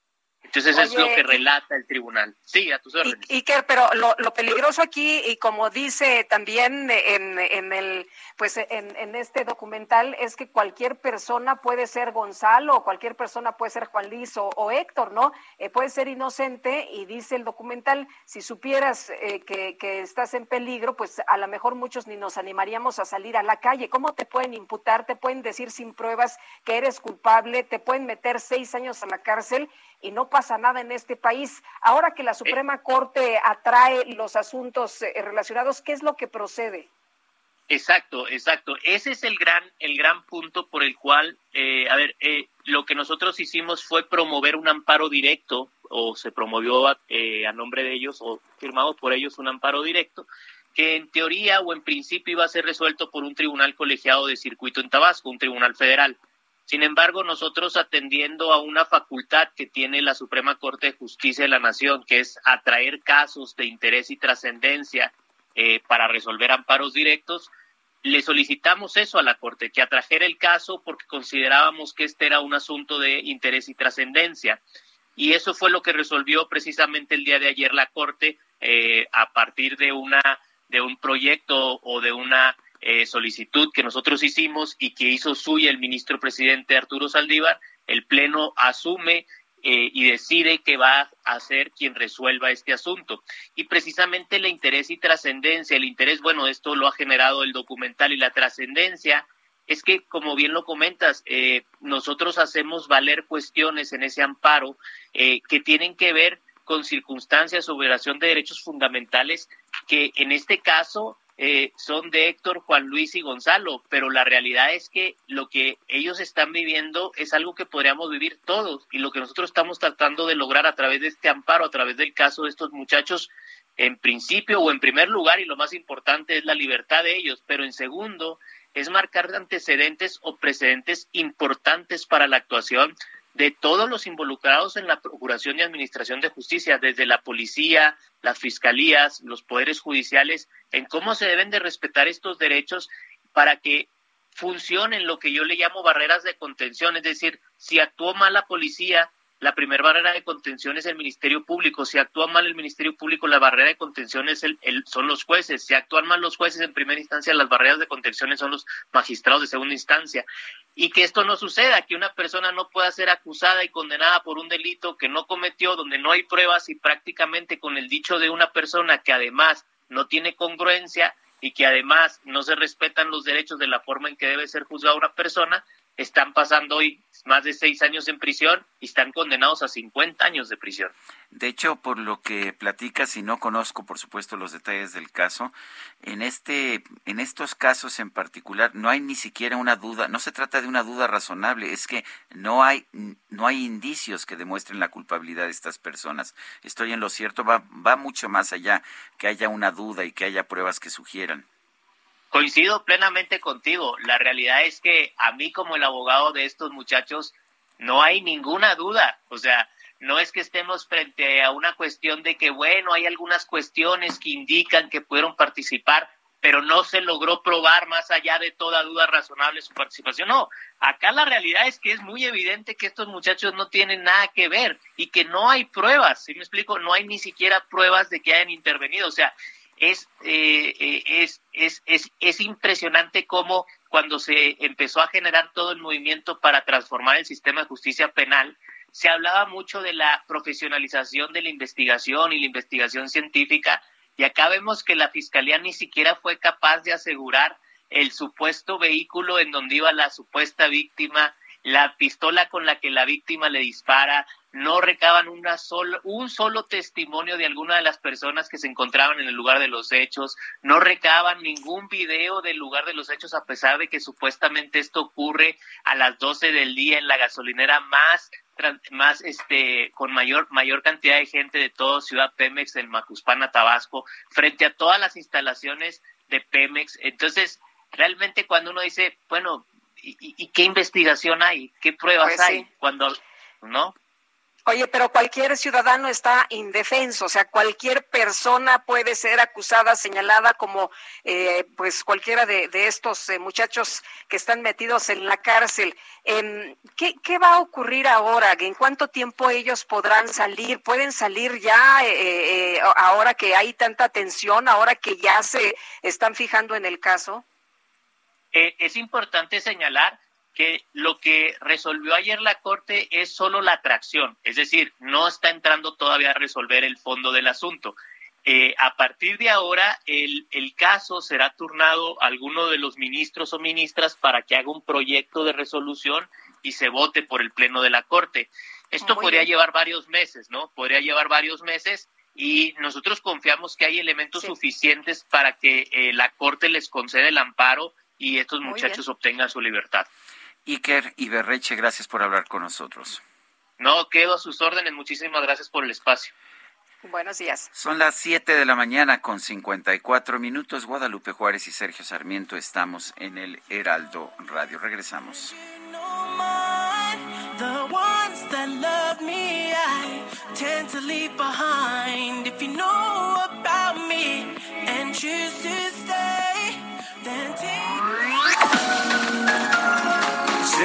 Entonces eso es lo que relata el tribunal. Sí, a tus órdenes. Que, pero lo, lo, peligroso aquí, y como dice también en, en el, pues en, en, este documental, es que cualquier persona puede ser Gonzalo, cualquier persona puede ser Juan Luis o, o Héctor, ¿no? Eh, puede ser inocente y dice el documental, si supieras eh, que, que estás en peligro, pues a lo mejor muchos ni nos animaríamos a salir a la calle. ¿Cómo te pueden imputar? Te pueden decir sin pruebas que eres culpable, te pueden meter seis años a la cárcel y no pasa nada en este país. Ahora que la Suprema Corte atrae los asuntos eh, relacionados, ¿qué es lo que procede? Exacto, exacto. Ese es el gran, el gran punto por el cual, eh, a ver, eh, lo que nosotros hicimos fue promover un amparo directo, o se promovió a, eh, a nombre de ellos, o firmado por ellos un amparo directo, que en teoría o en principio iba a ser resuelto por un tribunal colegiado de circuito en Tabasco, un tribunal federal. Sin embargo, nosotros atendiendo a una facultad que tiene la Suprema Corte de Justicia de la Nación, que es atraer casos de interés y trascendencia eh, para resolver amparos directos, le solicitamos eso a la Corte, que atrajera el caso porque considerábamos que este era un asunto de interés y trascendencia. Y eso fue lo que resolvió precisamente el día de ayer la Corte eh, a partir de una de un proyecto o de una eh, solicitud que nosotros hicimos y que hizo suya el ministro presidente Arturo Saldívar, el Pleno asume eh, y decide que va a ser quien resuelva este asunto. Y precisamente el interés y trascendencia, el interés, bueno, esto lo ha generado el documental y la trascendencia, es que, como bien lo comentas, eh, nosotros hacemos valer cuestiones en ese amparo que tienen que ver con circunstancias o violación de derechos fundamentales que en este caso eh, son de Héctor, Juan Luis y Gonzalo, pero la realidad es que lo que ellos están viviendo es algo que podríamos vivir todos y lo que nosotros estamos tratando de lograr a través de este amparo, a través del caso de estos muchachos, en principio o en primer lugar, y lo más importante es la libertad de ellos, pero en segundo es marcar antecedentes o precedentes importantes para la actuación de todos los involucrados en la Procuración y Administración de Justicia, desde la policía, las fiscalías, los poderes judiciales, en cómo se deben de respetar estos derechos para que funcionen lo que yo le llamo barreras de contención, es decir, si actuó mal la policía, la primera barrera de contención es el Ministerio Público. Si actúa mal el Ministerio Público, la barrera de contención es el, el, son los jueces. Si actúan mal los jueces en primera instancia, las barreras de contención son los magistrados de segunda instancia. Y que esto no suceda, que una persona no pueda ser acusada y condenada por un delito que no cometió, donde no hay pruebas y prácticamente con el dicho de una persona que además no tiene congruencia y que además no se respetan los derechos de la forma en que debe ser juzgada una persona, están pasando hoy más de seis años en prisión y están condenados a 50 años de prisión. De hecho, por lo que platicas y no conozco, por supuesto, los detalles del caso, en este, en estos casos en particular, no hay ni siquiera una duda, no se trata de una duda razonable, es que no hay, no hay indicios que demuestren la culpabilidad de estas personas. Estoy en lo cierto, va, va mucho más allá que haya una duda y que haya pruebas que sugieran. Coincido plenamente contigo. La realidad es que a mí como el abogado de estos muchachos no hay ninguna duda. O sea, no es que estemos frente a una cuestión de que, bueno, hay algunas cuestiones que indican que pudieron participar, pero no se logró probar más allá de toda duda razonable su participación. No, acá la realidad es que es muy evidente que estos muchachos no tienen nada que ver y que no hay pruebas, ¿sí me explico? No hay ni siquiera pruebas de que hayan intervenido. O sea, es, eh, es, es, es, es impresionante cómo cuando se empezó a generar todo el movimiento para transformar el sistema de justicia penal, se hablaba mucho de la profesionalización de la investigación y la investigación científica, y acá vemos que la Fiscalía ni siquiera fue capaz de asegurar el supuesto vehículo en donde iba la supuesta víctima, la pistola con la que la víctima le dispara, no recaban una sola, un solo testimonio de alguna de las personas que se encontraban en el lugar de los hechos, no recaban ningún video del lugar de los hechos a pesar de que supuestamente esto ocurre a las 12 del día en la gasolinera más más este con mayor mayor cantidad de gente de todo Ciudad Pemex en Macuspana, Tabasco, frente a todas las instalaciones de Pemex. Entonces, realmente cuando uno dice, bueno, ¿y, qué investigación hay? ¿Qué pruebas pues hay? Cuando, ¿no? Oye, pero cualquier ciudadano está indefenso, o sea, cualquier persona puede ser acusada, señalada como, eh, pues, cualquiera de, estos eh, muchachos que están metidos en la cárcel. Em, ¿qué, ¿qué, va a ocurrir ahora? ¿En cuánto tiempo ellos podrán salir? ¿Pueden salir ya eh, ahora que hay tanta tensión, ahora que ya se están fijando en el caso? Es importante señalar que lo que resolvió ayer la Corte es solo la atracción, es decir, no está entrando todavía a resolver el fondo del asunto. Eh, a partir de ahora, el, el, caso será turnado a alguno de los ministros o ministras para que haga un proyecto de resolución y se vote por el Pleno de la Corte. Esto podría llevar varios meses, ¿no? Podría llevar varios meses y nosotros confiamos que hay elementos suficientes para que eh, la Corte les conceda el amparo y estos muchachos obtengan su libertad. Iker Iberreche, gracias por hablar con nosotros. No, quedo a sus órdenes. Muchísimas gracias por el espacio. Buenos días. Son las 7 de la mañana con 54 minutos. Guadalupe Juárez y Sergio Sarmiento estamos en el Heraldo Radio. Regresamos.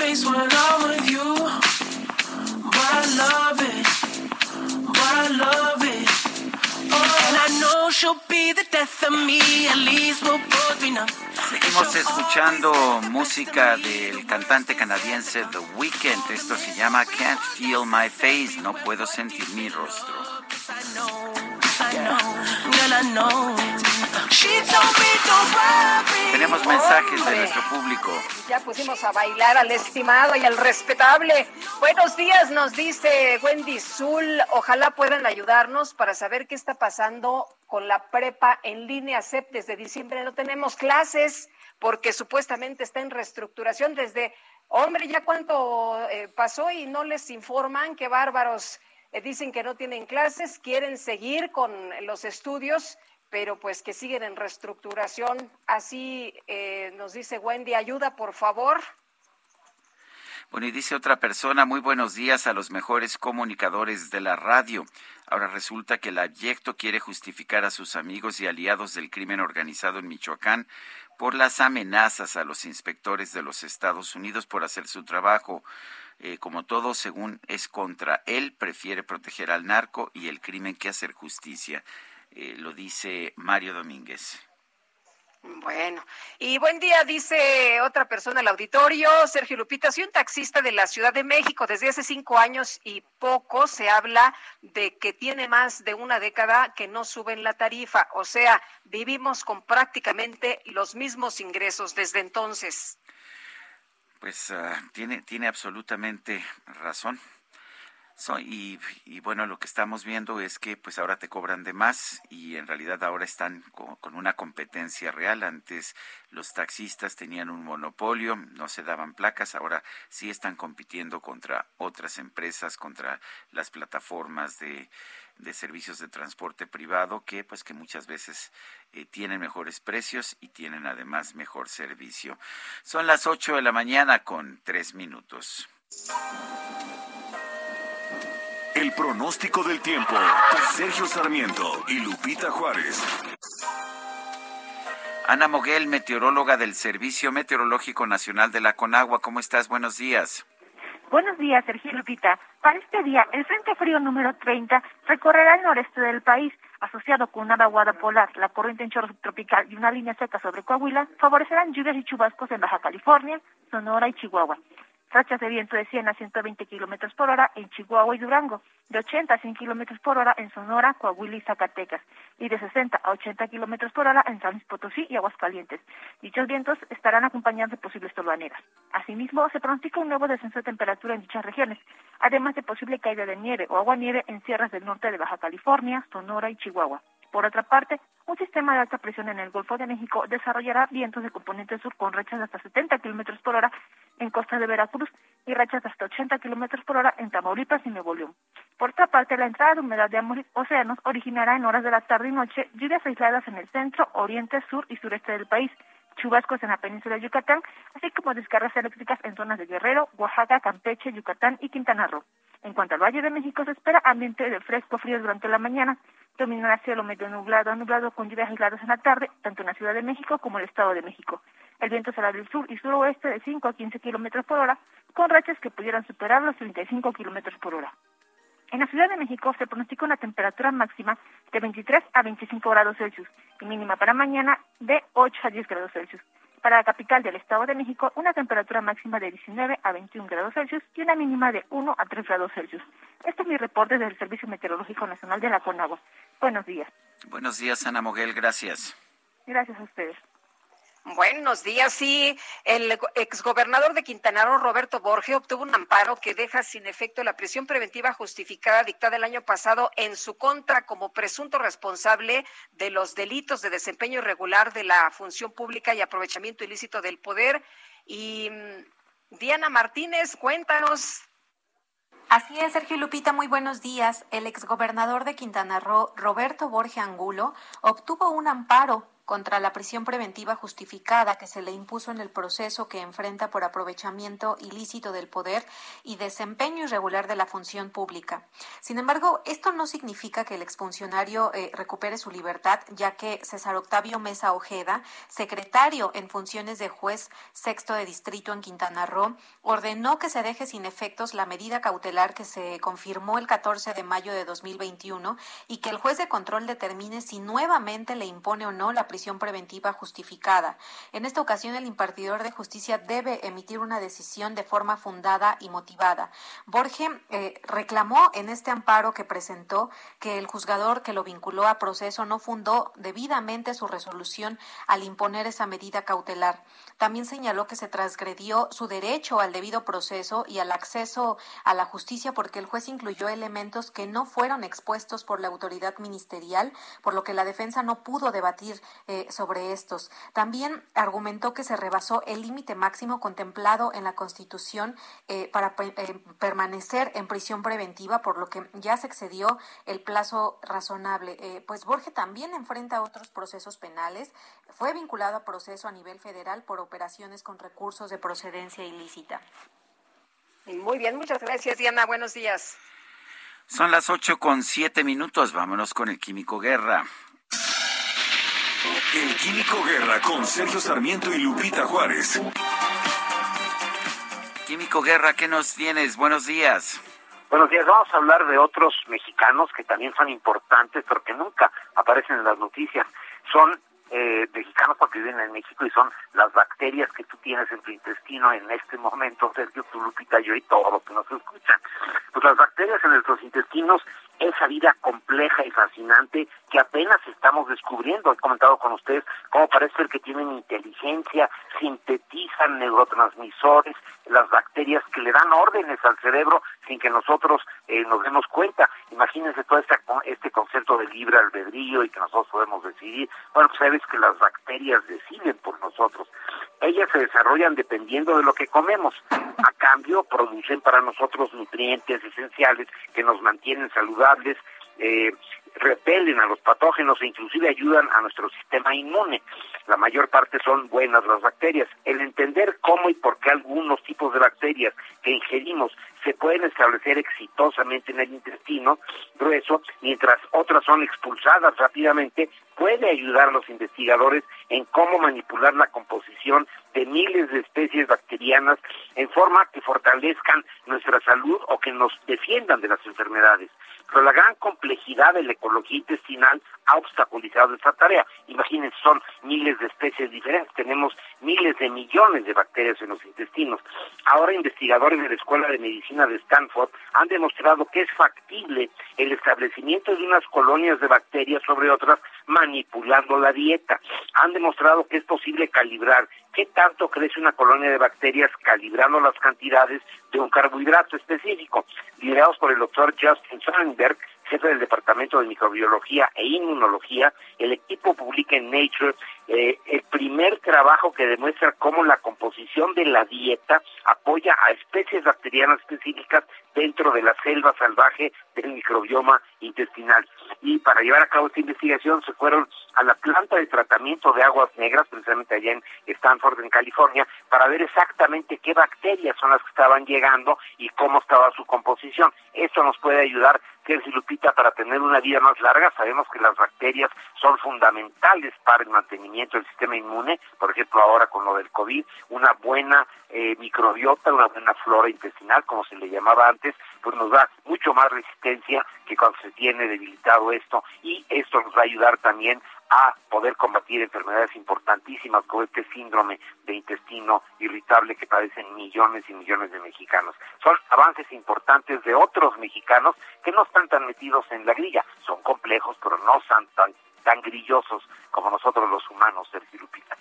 Face when I'm with you. But I love it. But I love it. Oh, and I know she'll be the death of me. At least we'll both be numb. Seguimos escuchando música del cantante canadiense The Weeknd. Esto se llama Can't Feel My Face. No puedo sentir mi rostro. Tenemos mensajes de nuestro público. Ya pusimos a bailar al estimado y al respetable. Buenos días, nos dice Wendy Zul. Ojalá puedan ayudarnos para saber qué está pasando con la prepa en línea CEP. Desde diciembre no tenemos clases porque supuestamente está en reestructuración desde, hombre, ya cuánto eh, pasó y no les informan, qué bárbaros. Eh, dicen que no tienen clases, quieren seguir con los estudios, pero pues que siguen en reestructuración. Así eh, nos dice Wendy, ayuda por favor. Bueno, y dice otra persona, muy buenos días a los mejores comunicadores de la radio. Ahora resulta que el abyecto quiere justificar a sus amigos y aliados del crimen organizado en Michoacán por las amenazas a los inspectores de los Estados Unidos por hacer su trabajo. Eh, como todo, según es contra él, prefiere proteger al narco y el crimen que hacer justicia. Eh, lo dice Mario Domínguez. Bueno, y buen día, dice otra persona el auditorio, Sergio Lupita, soy un taxista de la Ciudad de México. Desde hace cinco años y poco se habla de que tiene más de una década que no suben la tarifa. O sea, vivimos con prácticamente los mismos ingresos desde entonces. pues ah, tiene, tiene absolutamente razón. Y, bueno, lo que estamos viendo es que pues ahora te cobran de más y en realidad ahora están con, una competencia real. Antes los taxistas tenían un monopolio, no se daban placas, ahora sí están compitiendo contra otras empresas, contra las plataformas de, de servicios de transporte privado que pues que muchas veces eh, tienen mejores precios y tienen además mejor servicio. Son las 8 de la mañana con tres minutos. El pronóstico del tiempo. Sergio Sarmiento y Lupita Juárez. Ana Moguel, meteoróloga del Servicio Meteorológico Nacional de la Conagua. ¿Cómo estás? Buenos días. Buenos días, Sergio Lupita. Para este día, el Frente Frío número 30 recorrerá el noreste del país, asociado con una vaguada polar, la corriente en chorro subtropical y una línea seca sobre Coahuila, favorecerán lluvias y chubascos en Baja California, Sonora y Chihuahua rachas de viento de 100 a 120 kilómetros por hora en Chihuahua y Durango, de 80 a 100 kilómetros por hora en Sonora, Coahuila y Zacatecas, y de 60 a 80 kilómetros por hora en San Luis Potosí y Aguascalientes. Dichos vientos estarán acompañados de posibles tolvaneras. Asimismo, se pronostica un nuevo descenso de temperatura en dichas regiones, además de posible caída de nieve o agua nieve en sierras del norte de Baja California, Sonora y Chihuahua. Por otra parte, un sistema de alta presión en el Golfo de México desarrollará vientos de componente sur con rachas de hasta 70 kilómetros por hora en costa de Veracruz y rachas de hasta 80 kilómetros por hora en Tamaulipas y Nuevo León. Por otra parte, la entrada de humedad de ambos océanos originará en horas de la tarde y noche lluvias aisladas en el centro, oriente, sur y sureste del país, chubascos en la península de Yucatán, así como descargas eléctricas en zonas de Guerrero, Oaxaca, Campeche, Yucatán y Quintana Roo. En cuanto al Valle de México, se espera ambiente de fresco frío durante la mañana, dominará cielo medio nublado, nublado con lluvias aisladas en la tarde, tanto en la Ciudad de México como en el Estado de México. El viento será del sur y suroeste de 5 a 15 kilómetros por hora, con rachas que pudieran superar los 35 kilómetros por hora. En la Ciudad de México se pronostica una temperatura máxima de 23 a 25 grados Celsius y mínima para mañana de 8 a 10 grados Celsius. Para la capital del Estado de México, una temperatura máxima de 19 a 21 grados Celsius y una mínima de 1 a 3 grados Celsius. Este es mi reporte del Servicio Meteorológico Nacional de la Conagua. Buenos días. Buenos días, Ana Moguel. Gracias. Gracias a ustedes. Buenos días. Sí, el exgobernador de Quintana Roo, Roberto Borge, obtuvo un amparo que deja sin efecto la prisión preventiva justificada dictada el año pasado en su contra como presunto responsable de los delitos de desempeño irregular de la función pública y aprovechamiento ilícito del poder. Y mm, Diana Martínez, cuéntanos. Así es, Sergio Lupita, muy buenos días. El exgobernador de Quintana Roo, Roberto Borge Angulo, obtuvo un amparo contra la prisión preventiva justificada que se le impuso en el proceso que enfrenta por aprovechamiento ilícito del poder y desempeño irregular de la función pública. Sin embargo, esto no significa que el exfuncionario eh, recupere su libertad, ya que César Octavio Mesa Ojeda, secretario en funciones de juez sexto de distrito en Quintana Roo, ordenó que se deje sin efectos la medida cautelar que se confirmó el 14 de mayo de 2021 y que el juez de control determine si nuevamente le impone o no la prisión preventiva justificada. En esta ocasión, el impartidor de justicia debe emitir una decisión de forma fundada y motivada. Borge eh, reclamó en este amparo que presentó que el juzgador que lo vinculó a proceso no fundó debidamente su resolución al imponer esa medida cautelar. También señaló que se transgredió su derecho al debido proceso y al acceso a la justicia porque el juez incluyó elementos que no fueron expuestos por la autoridad ministerial, por lo que la defensa no pudo debatir eh, sobre estos. También argumentó que se rebasó el límite máximo contemplado en la Constitución eh, para eh, permanecer en prisión preventiva, por lo que ya se excedió el plazo razonable. pues Borges también enfrenta otros procesos penales. Fue vinculado a proceso a nivel federal por operaciones con recursos de procedencia ilícita. Muy bien, muchas gracias, Diana. Buenos días. Son las ocho con siete minutos. Vámonos con el Químico Guerra. El Químico Guerra con Sergio Sarmiento y Lupita Juárez. Químico Guerra, ¿qué nos tienes? Buenos días. Buenos días, vamos a hablar de otros mexicanos que también son importantes, pero que nunca aparecen en las noticias. Son eh, mexicanos porque viven en México y son las bacterias que tú tienes en tu intestino en este momento, Sergio, tu Lupita, yo y todos los que nos escuchan. Pues las bacterias en nuestros intestinos esa vida compleja y fascinante que apenas estamos descubriendo. He comentado con ustedes cómo parece ser que tienen inteligencia, sintetizan neurotransmisores, las bacterias que le dan órdenes al cerebro sin que nosotros eh, nos demos cuenta. Imagínense todo este, este concepto de libre albedrío y que nosotros podemos decidir. Bueno, pues sabes que las bacterias deciden por nosotros. Ellas se desarrollan dependiendo de lo que comemos. A cambio, producen para nosotros nutrientes esenciales que nos mantienen saludables, eh, repelen a los patógenos e inclusive ayudan a nuestro sistema inmune. La mayor parte son buenas las bacterias. El entender cómo y por qué algunos tipos de bacterias que ingerimos se pueden establecer exitosamente en el intestino grueso, mientras otras son expulsadas rápidamente, puede ayudar a los investigadores en cómo manipular la composición de miles de especies bacterianas en forma que fortalezcan nuestra salud o que nos defiendan de las enfermedades. Pero la gran complejidad de la ecología intestinal ha obstaculizado esta tarea. Imagínense, son miles de especies diferentes, tenemos miles de millones de bacterias en los intestinos. Ahora investigadores de la Escuela de Medicina de Stanford han demostrado que es factible el establecimiento de unas colonias de bacterias sobre otras manipulando la dieta. Han demostrado que es posible calibrar qué tanto crece una colonia de bacterias calibrando las cantidades de un carbohidrato específico. Liderados por el doctor Justin Sonnenberg, jefe del Departamento de Microbiología e Inmunología, el equipo publica en Nature eh, el primer trabajo que demuestra cómo la composición de la dieta apoya a especies bacterianas específicas dentro de la selva salvaje del microbioma intestinal. Y para llevar a cabo esta investigación se fueron a la planta de tratamiento de aguas negras, precisamente allá en Stanford, en California, para ver exactamente qué bacterias son las que estaban llegando y cómo estaba su composición. Esto nos puede ayudar Sergio Lupita, para tener una vida más larga, sabemos que las bacterias son fundamentales para el mantenimiento del sistema inmune, por ejemplo ahora con lo del COVID, una buena eh, microbiota, una buena flora intestinal, como se le llamaba antes, pues nos da mucho más resistencia que cuando se tiene debilitado esto y esto nos va a ayudar también a poder combatir enfermedades importantísimas como este síndrome de intestino irritable que padecen millones y millones de mexicanos. Son avances importantes de otros mexicanos que no están tan metidos en la grilla, son complejos pero no son tan, tan grillosos como nosotros los humanos, Sergio Lupita.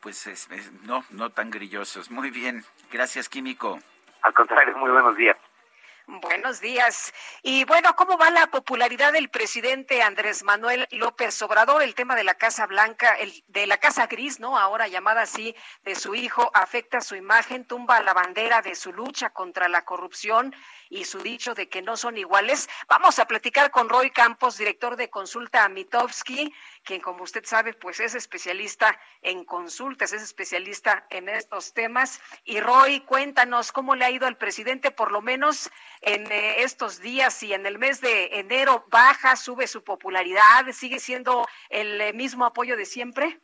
Pues no, no tan grillosos. Muy bien, gracias Químico. Al contrario, muy buenos días. Buenos días. Y bueno, ¿cómo va la popularidad del presidente Andrés Manuel López Obrador? El tema de la Casa Blanca, el, de la Casa Gris, ¿no? Ahora llamada así, de su hijo, afecta su imagen, tumba la bandera de su lucha contra la corrupción y su dicho de que no son iguales. Vamos a platicar con Roy Campos, director de consulta Mitowski, quien como usted sabe, pues es especialista en consultas, es especialista en estos temas. Y Roy, cuéntanos cómo le ha ido al presidente, por lo menos en eh, estos días y en el mes de enero, baja, sube su popularidad, sigue siendo el eh, mismo apoyo de siempre.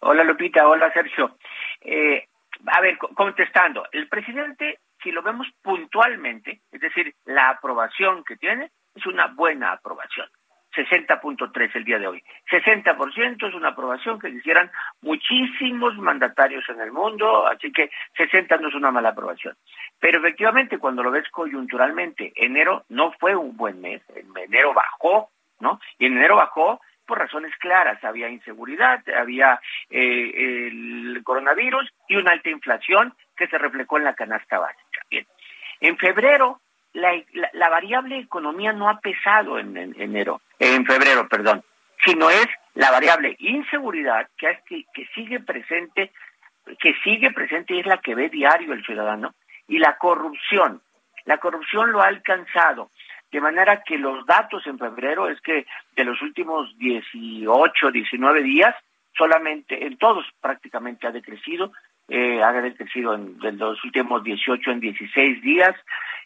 Hola Lupita, hola Sergio. Eh, a ver, contestando, el presidente si lo vemos puntualmente, es decir, la aprobación que tiene es una buena aprobación. 60.3 el día de hoy. 60% es una aprobación que quisieran muchísimos mandatarios en el mundo, así que 60 no es una mala aprobación. Pero efectivamente, cuando lo ves coyunturalmente, enero no fue un buen mes, en enero bajó, ¿no? Y en enero bajó por razones claras. Había inseguridad, había eh, el coronavirus y una alta inflación que se reflejó en la canasta básica. En febrero, la, la, variable economía no ha pesado en, enero, en febrero, perdón, sino es la variable inseguridad que, que, que sigue presente, que sigue presente y es la que ve diario el ciudadano, y la corrupción. La corrupción lo ha alcanzado de manera que los datos en febrero es que de los últimos 18, 19 días, solamente en todos prácticamente ha decrecido, eh, ha decrecido en, los últimos 18 en 16 días,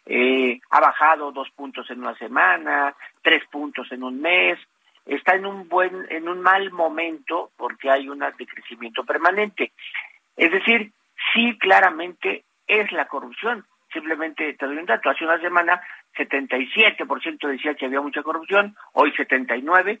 eh, ha bajado dos puntos en una semana, tres puntos en un mes, está en un buen, en un mal momento porque hay un decrecimiento permanente. Es decir, sí claramente es la corrupción. Simplemente te doy un dato. Hace una semana 77% decía que había mucha corrupción, hoy 79%,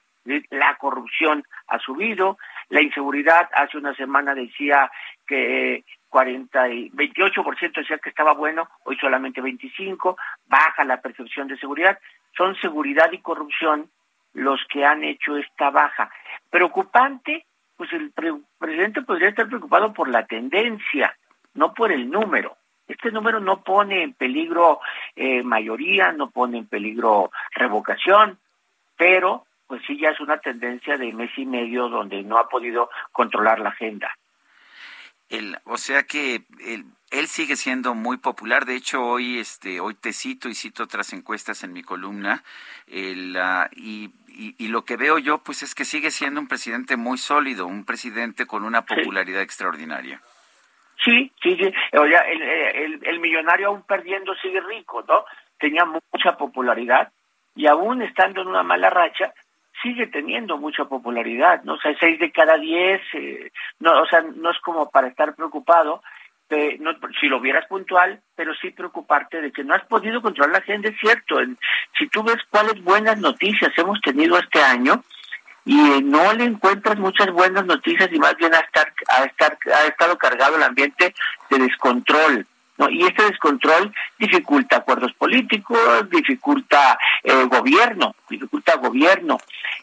la corrupción ha subido, la inseguridad hace una semana decía que 40 y 28% decía que estaba bueno, hoy solamente 25, baja la percepción de seguridad. Son seguridad y corrupción los que han hecho esta baja. Preocupante, pues el presidente podría estar preocupado por la tendencia, no por el número. Este número no pone en peligro eh, mayoría, no pone en peligro revocación, pero pues sí ya es una tendencia de mes y medio donde no ha podido controlar la agenda. El, o sea que él sigue siendo muy popular. De hecho, hoy, este, hoy te cito y cito otras encuestas en mi columna. El, uh, y, y, lo que veo yo, pues es que sigue siendo un presidente muy sólido, un presidente con una popularidad extraordinaria. Sí, sí, sí. O sea, el, el, el millonario aún perdiendo sigue rico, ¿no? Tenía mucha popularidad y aún estando en una mala racha, sigue teniendo mucha popularidad, ¿no? O sea, seis de cada diez, eh, no, o sea, no es como para estar preocupado, eh, no, si lo vieras puntual, pero sí preocuparte de que no has podido controlar la gente, es cierto. si tú ves cuáles buenas noticias hemos tenido este año y eh, no le encuentras muchas buenas noticias y más bien ha, estar, ha, estar, ha estado cargado el ambiente de descontrol. ¿No? Y este descontrol dificulta acuerdos políticos, dificulta eh, gobierno, dificulta gobierno.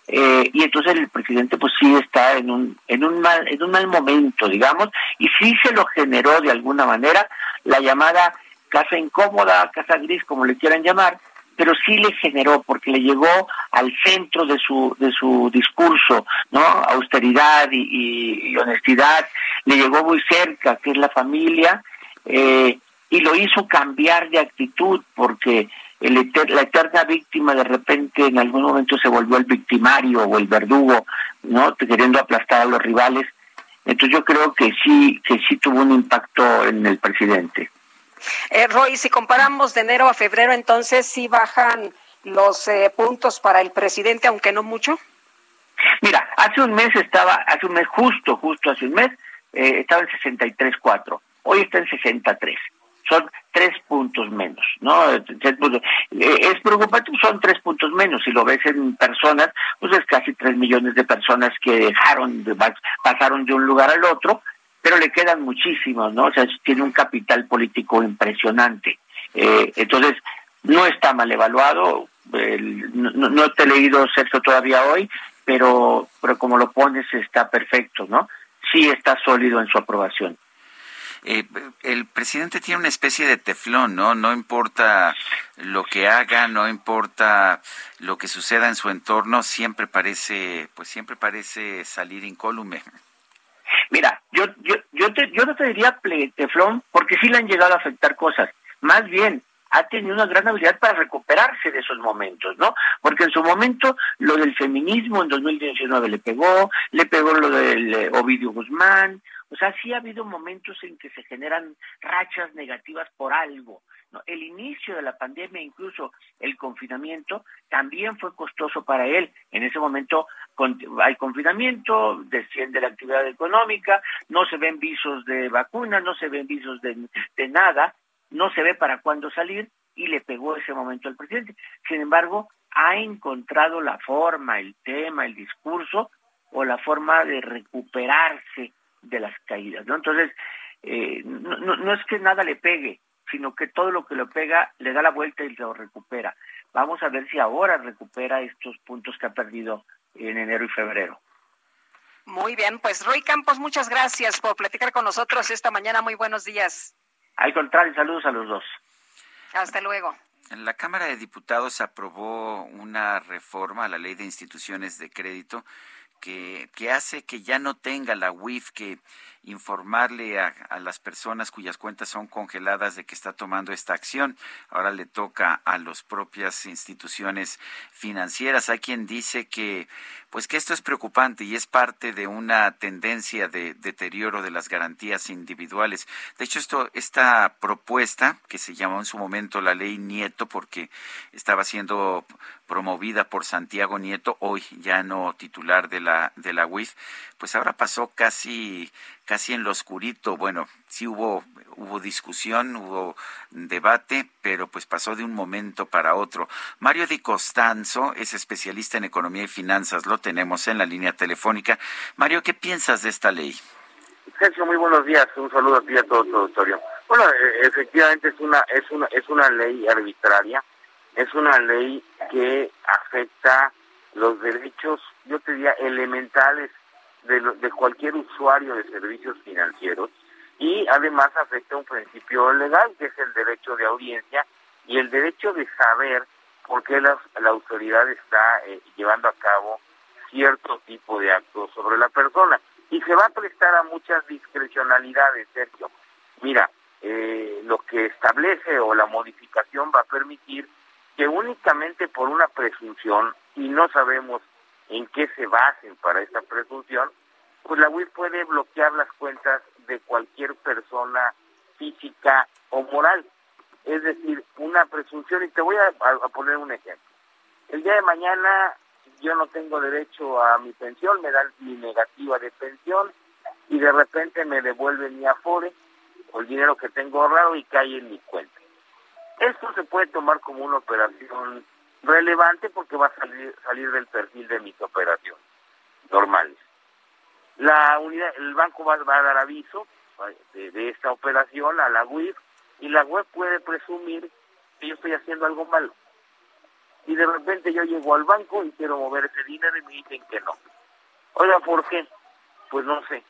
Eh, y entonces el presidente pues sí está en un, en un mal, en un mal momento, digamos, y sí se lo generó de alguna manera la llamada casa incómoda, casa gris, como le quieran llamar, pero sí le generó porque le llegó al centro de su de su discurso, ¿no? Austeridad y, y honestidad, le llegó muy cerca, que es la familia, eh, y lo hizo cambiar de actitud porque el la eterna víctima de repente en algún momento se volvió el victimario o el verdugo, ¿no? Queriendo aplastar a los rivales. Entonces yo creo que sí, que sí tuvo un impacto en el presidente. Eh, Roy, si comparamos de enero a febrero, entonces sí bajan los eh, puntos para el presidente, aunque no mucho. Mira, hace un mes estaba, hace un mes justo, justo hace un mes, eh, estaba en 63.4. Hoy está en 63 son tres puntos menos, ¿no? Eh, es preocupante, son tres puntos menos. Si lo ves en personas, pues es casi tres millones de personas que dejaron, de, pasaron de un lugar al otro, pero le quedan muchísimos, ¿no? O sea, tiene un capital político impresionante. Eh, entonces, no está mal evaluado. no, te he leído sexo todavía hoy, pero, pero como lo pones está perfecto, ¿no? Sí está sólido en su aprobación. Eh, el presidente tiene una especie de teflón, ¿no? No importa lo que haga, no importa lo que suceda en su entorno, siempre parece, pues siempre parece salir incólume. Mira, yo, yo, yo, te, yo no te diría teflón porque sí le han llegado a afectar cosas. Más bien, ha tenido una gran habilidad para recuperarse de esos momentos, ¿no? Porque en su momento lo del feminismo en 2019 le pegó, le pegó lo del eh, Ovidio Guzmán, o sea, sí ha habido momentos en que se generan rachas negativas por algo. El inicio de la pandemia, incluso el confinamiento, también fue costoso para él. En ese momento hay confinamiento, desciende la actividad económica, no se ven visos de vacuna, no se ven visos de nada, no se ve para cuándo salir y le pegó ese momento al presidente. Sin embargo, ha encontrado la forma, el tema, el discurso o la forma de recuperarse de las caídas, ¿no? Entonces, eh, no, no, es que nada le pegue, sino que todo lo que le pega le da la vuelta y lo recupera. Vamos a ver si ahora recupera estos puntos que ha perdido en enero y febrero. Muy bien, pues Roy Campos, muchas gracias por platicar con nosotros esta mañana. Muy buenos días. Al contrario, saludos a los dos. Hasta luego. En la Cámara de Diputados aprobó una reforma a la ley de instituciones de crédito que, que hace que ya no tenga la WIF que informarle a, a, las personas cuyas cuentas son congeladas de que está tomando esta acción. Ahora le toca a las propias instituciones financieras. Hay quien dice que, pues que esto es preocupante y es parte de una tendencia de deterioro de las garantías individuales. De hecho, esto, esta propuesta, que se llamó en su momento la ley Nieto, porque estaba siendo promovida por Santiago Nieto, hoy ya no titular de la, de la UIF, pues ahora pasó casi, casi en lo oscurito. Bueno, sí hubo, hubo discusión, hubo debate, pero pues pasó de un momento para otro. Mario Di Costanzo es especialista en economía y finanzas, lo tenemos en la línea telefónica. Mario, ¿qué piensas de esta ley? Sergio, muy buenos días. Un saludo a ti y a todo tu auditorio. Bueno, e- efectivamente es una es una es una ley arbitraria, es una ley que afecta los derechos, yo te diría elementales de, lo- de cualquier usuario de servicios financieros y además afecta un principio legal que es el derecho de audiencia y el derecho de saber por qué la, la autoridad está eh, llevando a cabo cierto tipo de actos sobre la persona y se va a prestar a muchas discrecionalidades, Sergio. Mira, eh, lo que establece o la modificación va a permitir que únicamente por una presunción, y no sabemos en qué se basen para esta presunción, pues la UIF puede bloquear las cuentas de cualquier persona física o moral. Es decir, una presunción, y te voy a, poner un ejemplo. El día de mañana yo no tengo derecho a mi pensión, me dan mi negativa de pensión y de repente me devuelven mi afore o el dinero que tengo ahorrado y cae en mi cuenta. Esto se puede tomar como una operación relevante porque va a salir, salir del perfil de mis operaciones normales. La unidad, el banco va, va a dar aviso eh, de, esta operación a la UIF y la web puede presumir que yo estoy haciendo algo malo. Y de repente yo llego al banco y quiero mover ese dinero y me dicen que no. Oiga, ¿por qué? Pues no sé.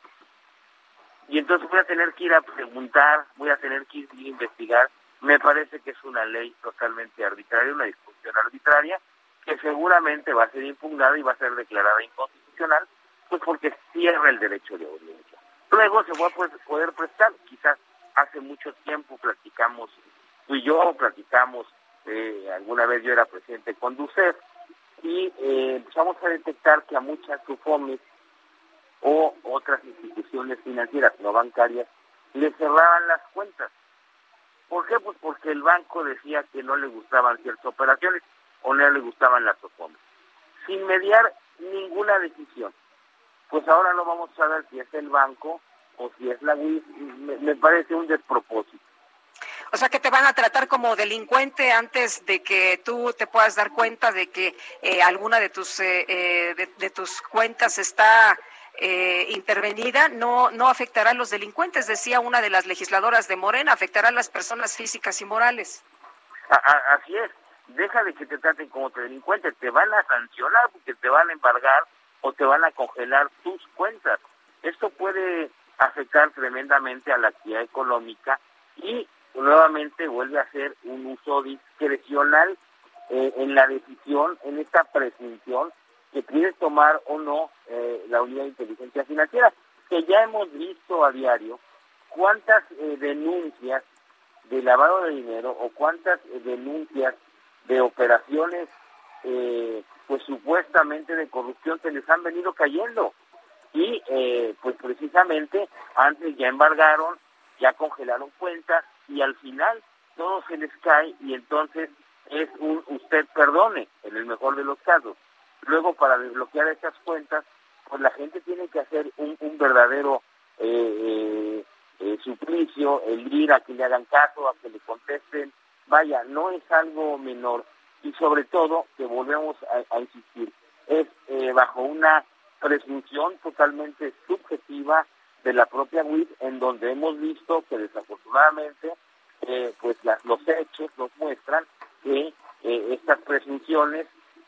Y entonces voy a tener que ir a preguntar, voy a tener que ir a investigar. Me parece que es una ley totalmente arbitraria, una discusión arbitraria, que seguramente va a ser impugnada y va a ser declarada inconstitucional, pues porque cierra el derecho de audiencia. Luego se va a poder- prestar, quizás hace mucho tiempo platicamos, tú y yo platicamos, eh, alguna vez yo era presidente de Conducef, y eh, empezamos a detectar que a muchas SUFOMES o otras instituciones financieras no bancarias le cerraban las cuentas. ¿Por qué? Pues porque el banco decía que no le gustaban ciertas operaciones o no le gustaban las SUFOMES. Sin mediar ninguna decisión. Pues ahora no vamos a saber si es el banco o si es la. Me, parece un despropósito. O sea, que te van a tratar como delincuente antes de que tú te puedas dar cuenta de que eh, alguna de tus eh, eh, de tus cuentas está eh, intervenida. No no afectará a los delincuentes, decía una de las legisladoras de Morena, afectará a las personas físicas y morales. Así es. Deja de que te traten como delincuente. Te van a sancionar porque te van a embargar o te van a congelar tus cuentas. Esto puede afectar tremendamente a la actividad económica y nuevamente vuelve a ser un uso discrecional eh, en la decisión, en esta presunción que quiere tomar o no eh, la unidad de inteligencia financiera, que ya hemos visto a diario cuántas eh, denuncias de lavado de dinero o cuántas eh, denuncias de operaciones eh, pues supuestamente de corrupción se les han venido cayendo y eh, pues precisamente antes ya embargaron, ya congelaron cuentas y al final todo se les cae y entonces es un usted perdone en el mejor de los casos. Luego para desbloquear esas cuentas pues la gente tiene que hacer un, un verdadero eh, eh, eh, suplicio, el ir a que le hagan caso, a que le contesten. Vaya, no es algo menor y sobre todo, que volvemos a, insistir, es eh, bajo una presunción totalmente subjetiva de la propia WIP, en donde hemos visto que desafortunadamente eh, pues las- los hechos nos muestran que eh, estas presunciones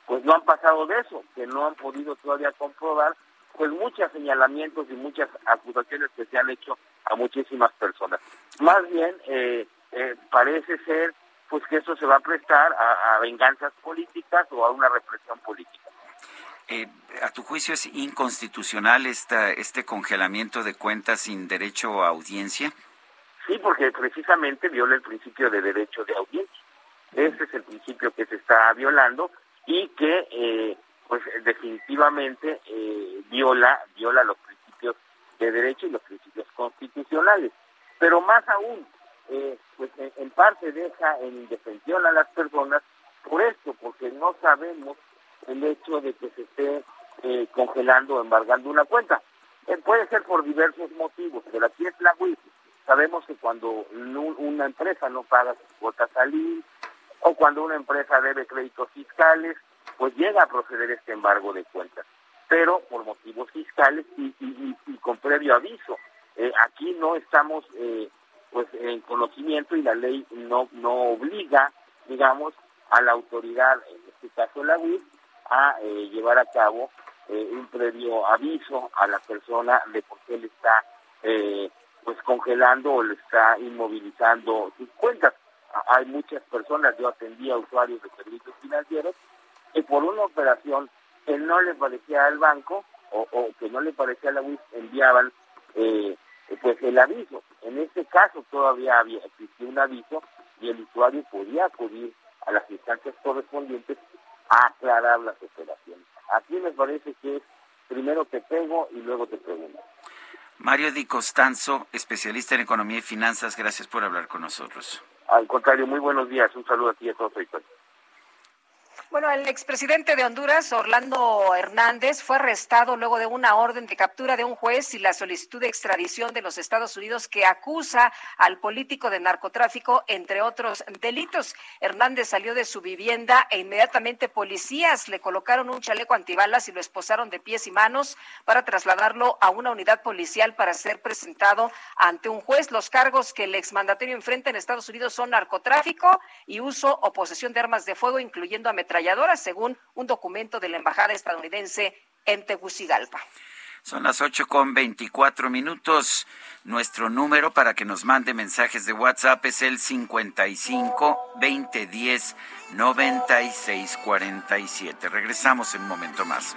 pues no han pasado de eso, que no han podido todavía comprobar pues muchos señalamientos y muchas acusaciones que se han hecho a muchísimas personas. Más bien eh, eh, parece ser pues que eso se va a prestar a, a venganzas políticas o a una represión política. Eh, ¿A tu juicio es inconstitucional esta, este congelamiento de cuentas sin derecho a audiencia? Sí, porque precisamente viola el principio de derecho de audiencia. Ese es el principio que se está violando y que, eh, pues, definitivamente eh, viola viola los principios de derecho y los principios constitucionales. Pero más aún, eh, pues, en, parte deja en indefensión a las personas por esto, porque no sabemos el hecho de que se esté eh, congelando o embargando una cuenta. Eh, puede ser por diversos motivos, pero aquí es la WIF. Sabemos que cuando una empresa no paga sus cuotas al o cuando una empresa debe créditos fiscales, pues llega a proceder este embargo de cuentas, pero por motivos fiscales y, con previo aviso. Eh, aquí no estamos eh, pues en conocimiento y la ley no, no obliga, digamos, a la autoridad, en este caso la UIF, a eh, llevar a cabo un previo aviso a la persona de por qué le está pues congelando o le está inmovilizando sus cuentas. Hay muchas personas, yo atendía a usuarios de servicios financieros, que por una operación que no le parecía al banco o, o que no le parecía a la UIF, enviaban eh, pues el aviso. En este caso todavía había existía un aviso y el usuario podía acudir a las instancias correspondientes a aclarar las operaciones. Aquí me parece que es primero te pego y luego te pregunto. Mario Di Costanzo, especialista en economía y finanzas, gracias por hablar con nosotros. Al contrario, muy buenos días. Un saludo a ti y a todos. Bueno, el expresidente de Honduras, Orlando Hernández, fue arrestado luego de una orden de captura de un juez y la solicitud de extradición de los Estados Unidos que acusa al político de narcotráfico, entre otros delitos. Hernández salió de su vivienda e inmediatamente policías le colocaron un chaleco antibalas y lo esposaron de pies y manos para trasladarlo a una unidad policial para ser presentado ante un juez. Los cargos que el exmandatario enfrenta en Estados Unidos son narcotráfico y uso o posesión de armas de fuego, incluyendo ametralladoras según un documento de la Embajada estadounidense en Tegucigalpa. Son las ocho con veinticuatro minutos. Nuestro número para que nos mande mensajes de WhatsApp es el 55 2010 9647. Regresamos en un momento más.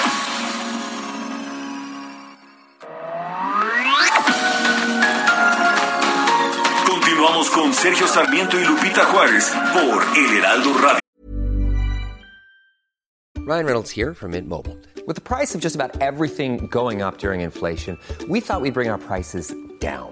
Continuamos con Sergio Sarmiento y Lupita Juárez por El Heraldo Radio. Ryan Reynolds here from Mint Mobile. With the price of just about everything going up during inflation, we thought we'd bring our prices down.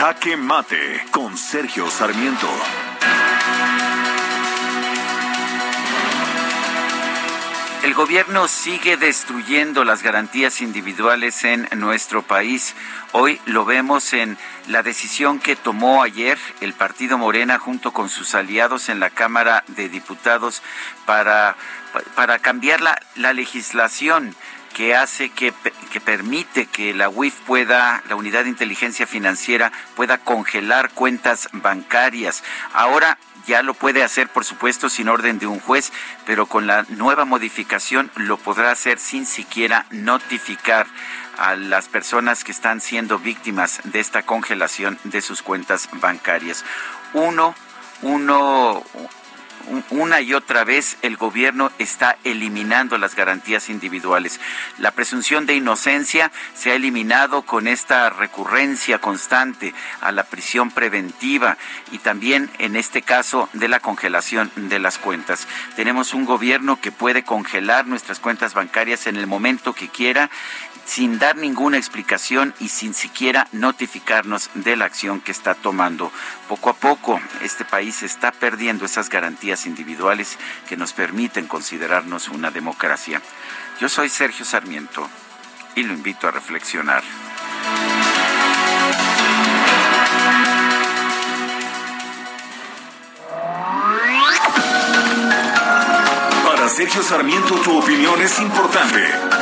Jaque Mate con Sergio Sarmiento. El gobierno sigue destruyendo las garantías individuales en nuestro país. Hoy lo vemos en la decisión que tomó ayer el partido Morena junto con sus aliados en la Cámara de Diputados para, para cambiar la, la legislación que hace que, que, permite que la UIF pueda, la Unidad de Inteligencia Financiera, pueda congelar cuentas bancarias. Ahora ya lo puede hacer, por supuesto, sin orden de un juez, pero con la nueva modificación lo podrá hacer sin siquiera notificar a las personas que están siendo víctimas de esta congelación de sus cuentas bancarias. Uno, uno, una y otra vez el gobierno está eliminando las garantías individuales. La presunción de inocencia se ha eliminado con esta recurrencia constante a la prisión preventiva y también en este caso de la congelación de las cuentas. Tenemos un gobierno que puede congelar nuestras cuentas bancarias en el momento que quiera sin dar ninguna explicación y sin siquiera notificarnos de la acción que está tomando. Poco a poco, este país está perdiendo esas garantías individuales que nos permiten considerarnos una democracia. Yo soy Sergio Sarmiento y lo invito a reflexionar. Para Sergio Sarmiento tu opinión es importante.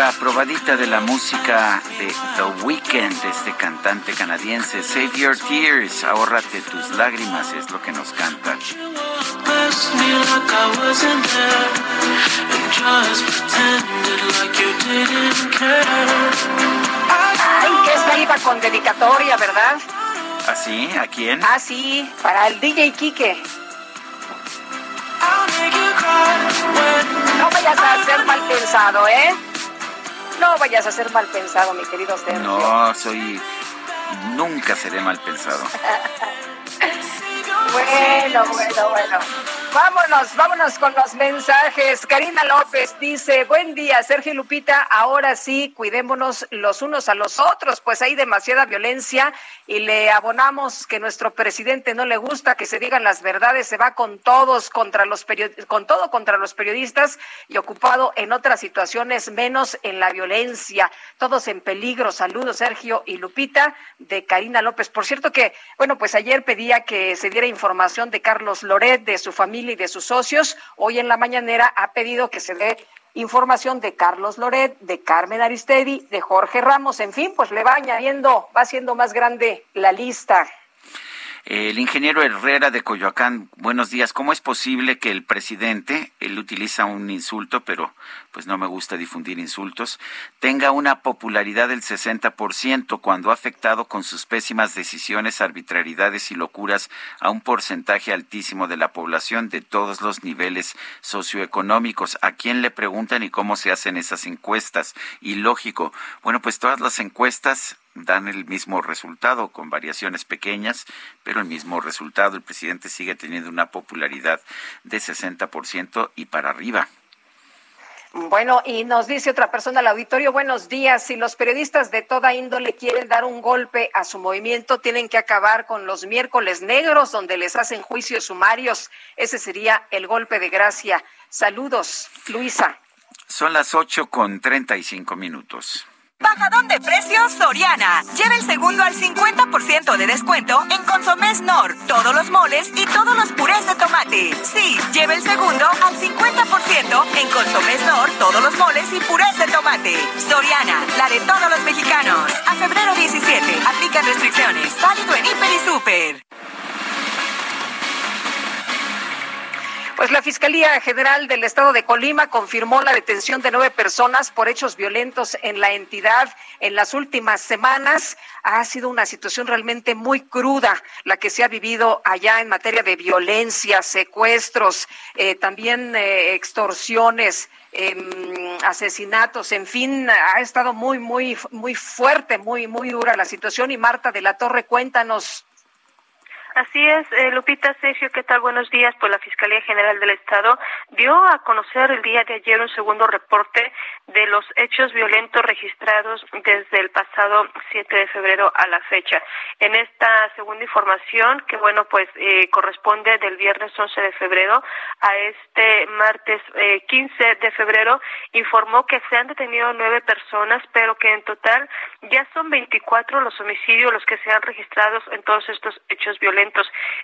Otra probadita de la música de The Weeknd, este cantante canadiense. Save your tears, ahórrate tus lágrimas, es lo que nos canta. Ay, que esta iba con dedicatoria, ¿verdad? ¿Así? ¿A quién? Ah, sí, para el DJ Kike. No vayas a ser mal pensado, ¿eh? No vayas a ser mal pensado, mi querido Sergio. No, soy... Nunca seré mal pensado. Bueno, bueno, bueno. Vámonos, vámonos con los mensajes. Karina López dice, buen día, Sergio Lupita, ahora sí, cuidémonos los unos a los otros, pues hay demasiada violencia y le abonamos que nuestro presidente no le gusta que se digan las verdades, se va con todos contra los con todo contra los periodistas y ocupado en otras situaciones menos en la violencia. Todos en peligro. Saludos, Sergio y Lupita, de Karina López. Por cierto que, bueno, pues ayer pedía que se diera información de Carlos Loret, de su familia y de sus socios. Hoy en la mañanera ha pedido que se dé información de Carlos Loret, de Carmen Aristegui, de Jorge Ramos. En fin, pues le va añadiendo, va haciendo más grande la lista. El ingeniero Herrera de Coyoacán, buenos días. ¿Cómo es posible que el presidente, él utiliza un insulto, pero pues no me gusta difundir insultos, tenga una popularidad del 60% cuando ha afectado con sus pésimas decisiones, arbitrariedades y locuras a un porcentaje altísimo de la población de todos los niveles socioeconómicos? ¿A quién le preguntan y cómo se hacen esas encuestas? Y lógico, bueno, pues todas las encuestas dan el mismo resultado con variaciones pequeñas, pero el mismo resultado. El presidente sigue teniendo una popularidad de 60% y para arriba. Bueno, y nos dice otra persona al auditorio, buenos días, si los periodistas de toda índole quieren dar un golpe a su movimiento, tienen que acabar con los miércoles negros donde les hacen juicios sumarios. Ese sería el golpe de gracia. Saludos, Luisa. Son las 8 con 35 minutos. Bajadón de precios Soriana. Lleva el segundo al 50% de descuento en Consomés Nor, todos los moles y todos los purés de tomate. Sí, lleva el segundo al 50% en Consomés Nor, todos los moles y purés de tomate. Soriana, la de todos los mexicanos. A febrero 17, aplica restricciones. Válido en Hiper y Super. Pues la Fiscalía General del Estado de Colima confirmó la detención de nueve personas por hechos violentos en la entidad en las últimas semanas. Ha sido una situación realmente muy cruda la que se ha vivido allá en materia de violencia, secuestros, eh, también eh, extorsiones. em, asesinatos, en fin, ha estado muy, muy, muy fuerte, muy, muy dura la situación. Y Marta de la Torre, cuéntanos. Así es, eh, Lupita Sergio, ¿qué tal? Buenos días. Pues la Fiscalía General del Estado dio a conocer el día de ayer un segundo reporte de los hechos violentos registrados desde el pasado 7 de febrero a la fecha. En esta segunda información, que bueno, pues eh, corresponde del viernes 11 de febrero a este martes eh, 15 de febrero, informó que se han detenido nueve personas, pero que en total ya son 24 los homicidios los que se han registrado en todos estos hechos violentos.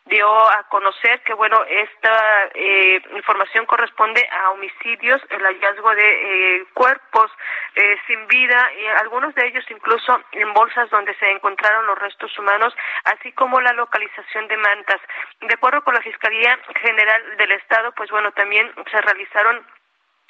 Dio a conocer que, bueno, esta eh, información corresponde a homicidios, el hallazgo de eh, cuerpos eh, sin vida, y algunos de ellos incluso en bolsas donde se encontraron los restos humanos, así como la localización de mantas. De acuerdo con la Fiscalía General del Estado, pues bueno, también se realizaron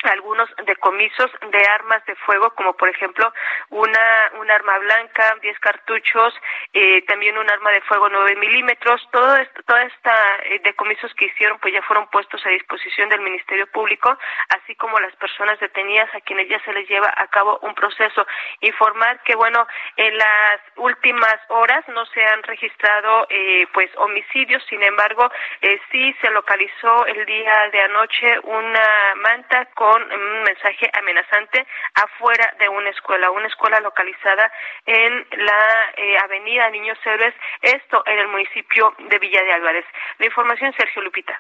algunos decomisos de armas de fuego, como por ejemplo una, un arma blanca, 10 cartuchos, eh, también un arma de fuego 9 milímetros. Todo esto, toda esta eh, decomisos que hicieron, pues ya fueron puestos a disposición del Ministerio Público, así como las personas detenidas a quienes ya se les lleva a cabo un proceso. Informar que, bueno, en las últimas horas no se han registrado, eh, pues, homicidios, sin embargo, eh, sí se localizó el día de anoche una manta con un mensaje amenazante afuera de una escuela, una escuela localizada en la eh, avenida Niños Héroes, esto en el municipio de Villa de Álvarez. La información, Sergio Lupita.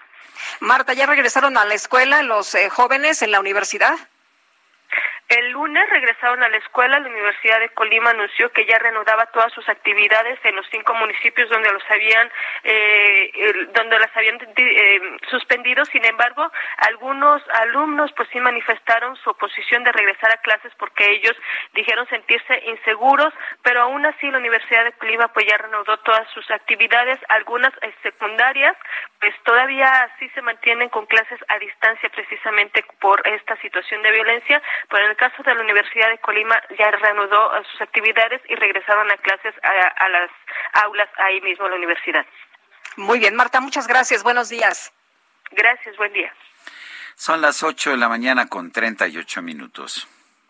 Marta, ¿ya regresaron a la escuela los eh, jóvenes en la universidad? El lunes regresaron a la escuela. La Universidad de Colima anunció que ya reanudaba todas sus actividades en los cinco municipios donde los habían, eh, donde las habían eh, suspendido. Sin embargo, algunos alumnos, pues sí manifestaron su oposición de regresar a clases porque ellos dijeron sentirse inseguros. Pero aún así, la Universidad de Colima, pues ya reanudó todas sus actividades. Algunas eh, secundarias, pues todavía sí se mantienen con clases a distancia, precisamente por esta situación de violencia. El caso de la Universidad de Colima ya reanudó sus actividades y regresaron a clases a, las aulas ahí mismo en la universidad. Muy bien, Marta, muchas gracias. Buenos días. Gracias, buen día. Son las 8 de la mañana con 38 minutos.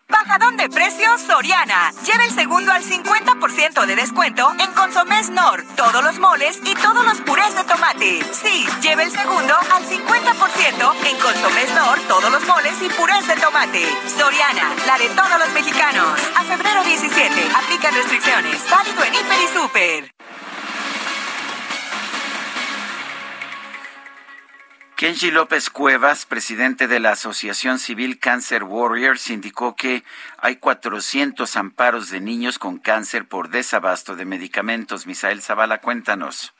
Bajadón de precios Soriana. Lleva el segundo al 50% de descuento en Consomés Nor, todos los moles y todos los purés de tomate. Sí, lleva el segundo al 50% en Consomés Nor, todos los moles y purés de tomate. Soriana, la de todos los mexicanos. A febrero 17, aplica restricciones. Válido en Hiper y Super. Kenji López Cuevas, presidente de la Asociación Civil Cancer Warriors, indicó que hay 400 amparos de niños con cáncer por desabasto de medicamentos. Misael Zavala, cuéntanos.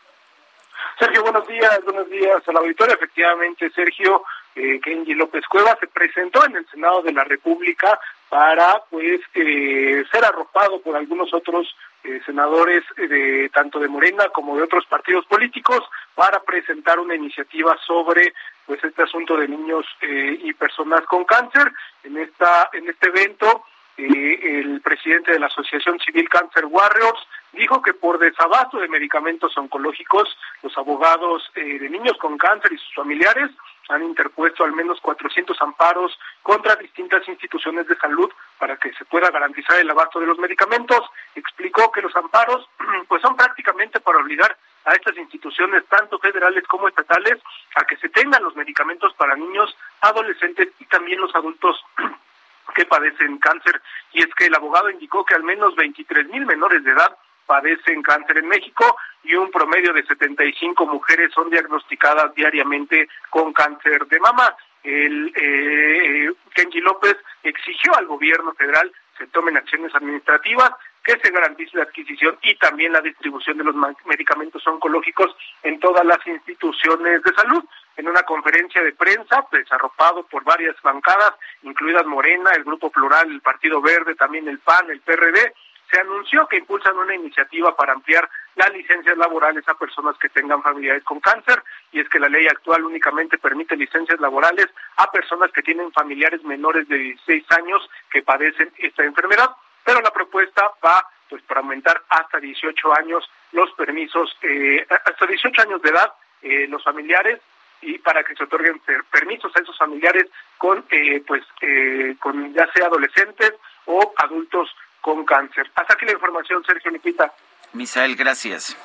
Sergio, buenos días, buenos días a la auditoría. Efectivamente, Sergio, eh, Kenji López Cuevas se presentó en el Senado de la República para, pues, eh, ser arropado por algunos otros eh, senadores de tanto de Morena como de otros partidos políticos para presentar una iniciativa sobre pues este asunto de niños eh, y personas con cáncer. En esta en este evento eh, el presidente de la Asociación Civil Cancer Warriors dijo que por desabasto de medicamentos oncológicos los abogados de niños con cáncer y sus familiares han interpuesto al menos 400 amparos contra distintas instituciones de salud para que se pueda garantizar el abasto de los medicamentos. Explicó que los amparos pues son prácticamente para obligar a estas instituciones, tanto federales como estatales, a que se tengan los medicamentos para niños, adolescentes y también los adultos que padecen cáncer. Y es que el abogado indicó que al menos 23 mil menores de edad padecen cáncer en México y un promedio de 75 mujeres son diagnosticadas diariamente con cáncer de mama. El eh, Kenji López exigió al gobierno federal se tomen acciones administrativas, que se garantice la adquisición y también la distribución de los medicamentos oncológicos en todas las instituciones de salud. En una conferencia de prensa, pues arropado por varias bancadas, incluidas Morena, el Grupo Plural, el Partido Verde, también el PAN, el PRD, se anunció que impulsan una iniciativa para ampliar las licencias laborales a personas que tengan familiares con cáncer y es que la ley actual únicamente permite licencias laborales a personas que tienen familiares menores de 16 años que padecen esta enfermedad, pero la propuesta va pues para aumentar hasta 18 años los permisos, eh, hasta 18 años de edad eh, los familiares y para que se otorguen permisos a esos familiares con eh, pues eh, con ya sea adolescentes o adultos con cáncer. Hasta aquí la información, Sergio Lupita. Misael, gracias.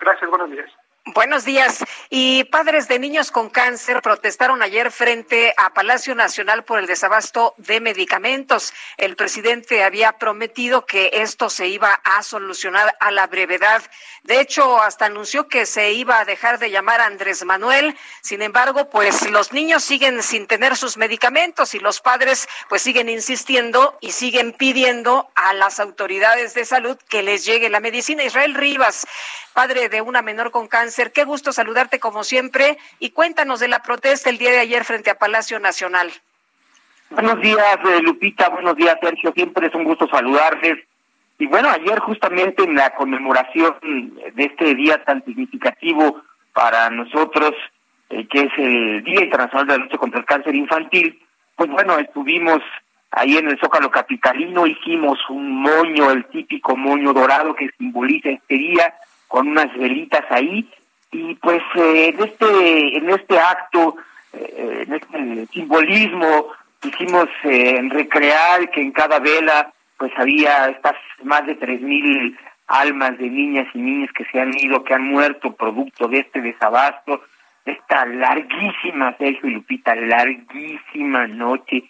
Gracias, buenos días. Buenos días. Y padres de niños con cáncer protestaron ayer frente a Palacio Nacional por el desabasto de medicamentos. El presidente había prometido que esto se iba a solucionar a la brevedad. De hecho, hasta anunció que se iba a dejar de llamar a Andrés Manuel. Sin embargo, pues los niños siguen sin tener sus medicamentos y los padres pues siguen insistiendo y siguen pidiendo a las autoridades de salud que les llegue la medicina. Israel Rivas, padre de una menor con cáncer, qué gusto saludarte como siempre y cuéntanos de la protesta el día de ayer frente a Palacio Nacional. Buenos días, eh, Lupita, buenos días, Sergio, siempre es un gusto saludarles. Y bueno, ayer justamente en la conmemoración de este día tan significativo para nosotros, eh, que es el Día Internacional de la Lucha contra el Cáncer Infantil, pues bueno, estuvimos ahí en el Zócalo Capitalino, hicimos un moño, el típico moño dorado que simboliza este día, con unas velitas ahí, y pues eh, en este en este acto, eh, en este simbolismo, quisimos eh, recrear que en cada vela pues había estas más de tres mil almas de niñas y niños que se han ido, que han muerto producto de este desabasto, de esta larguísima, Sergio y Lupita, larguísima noche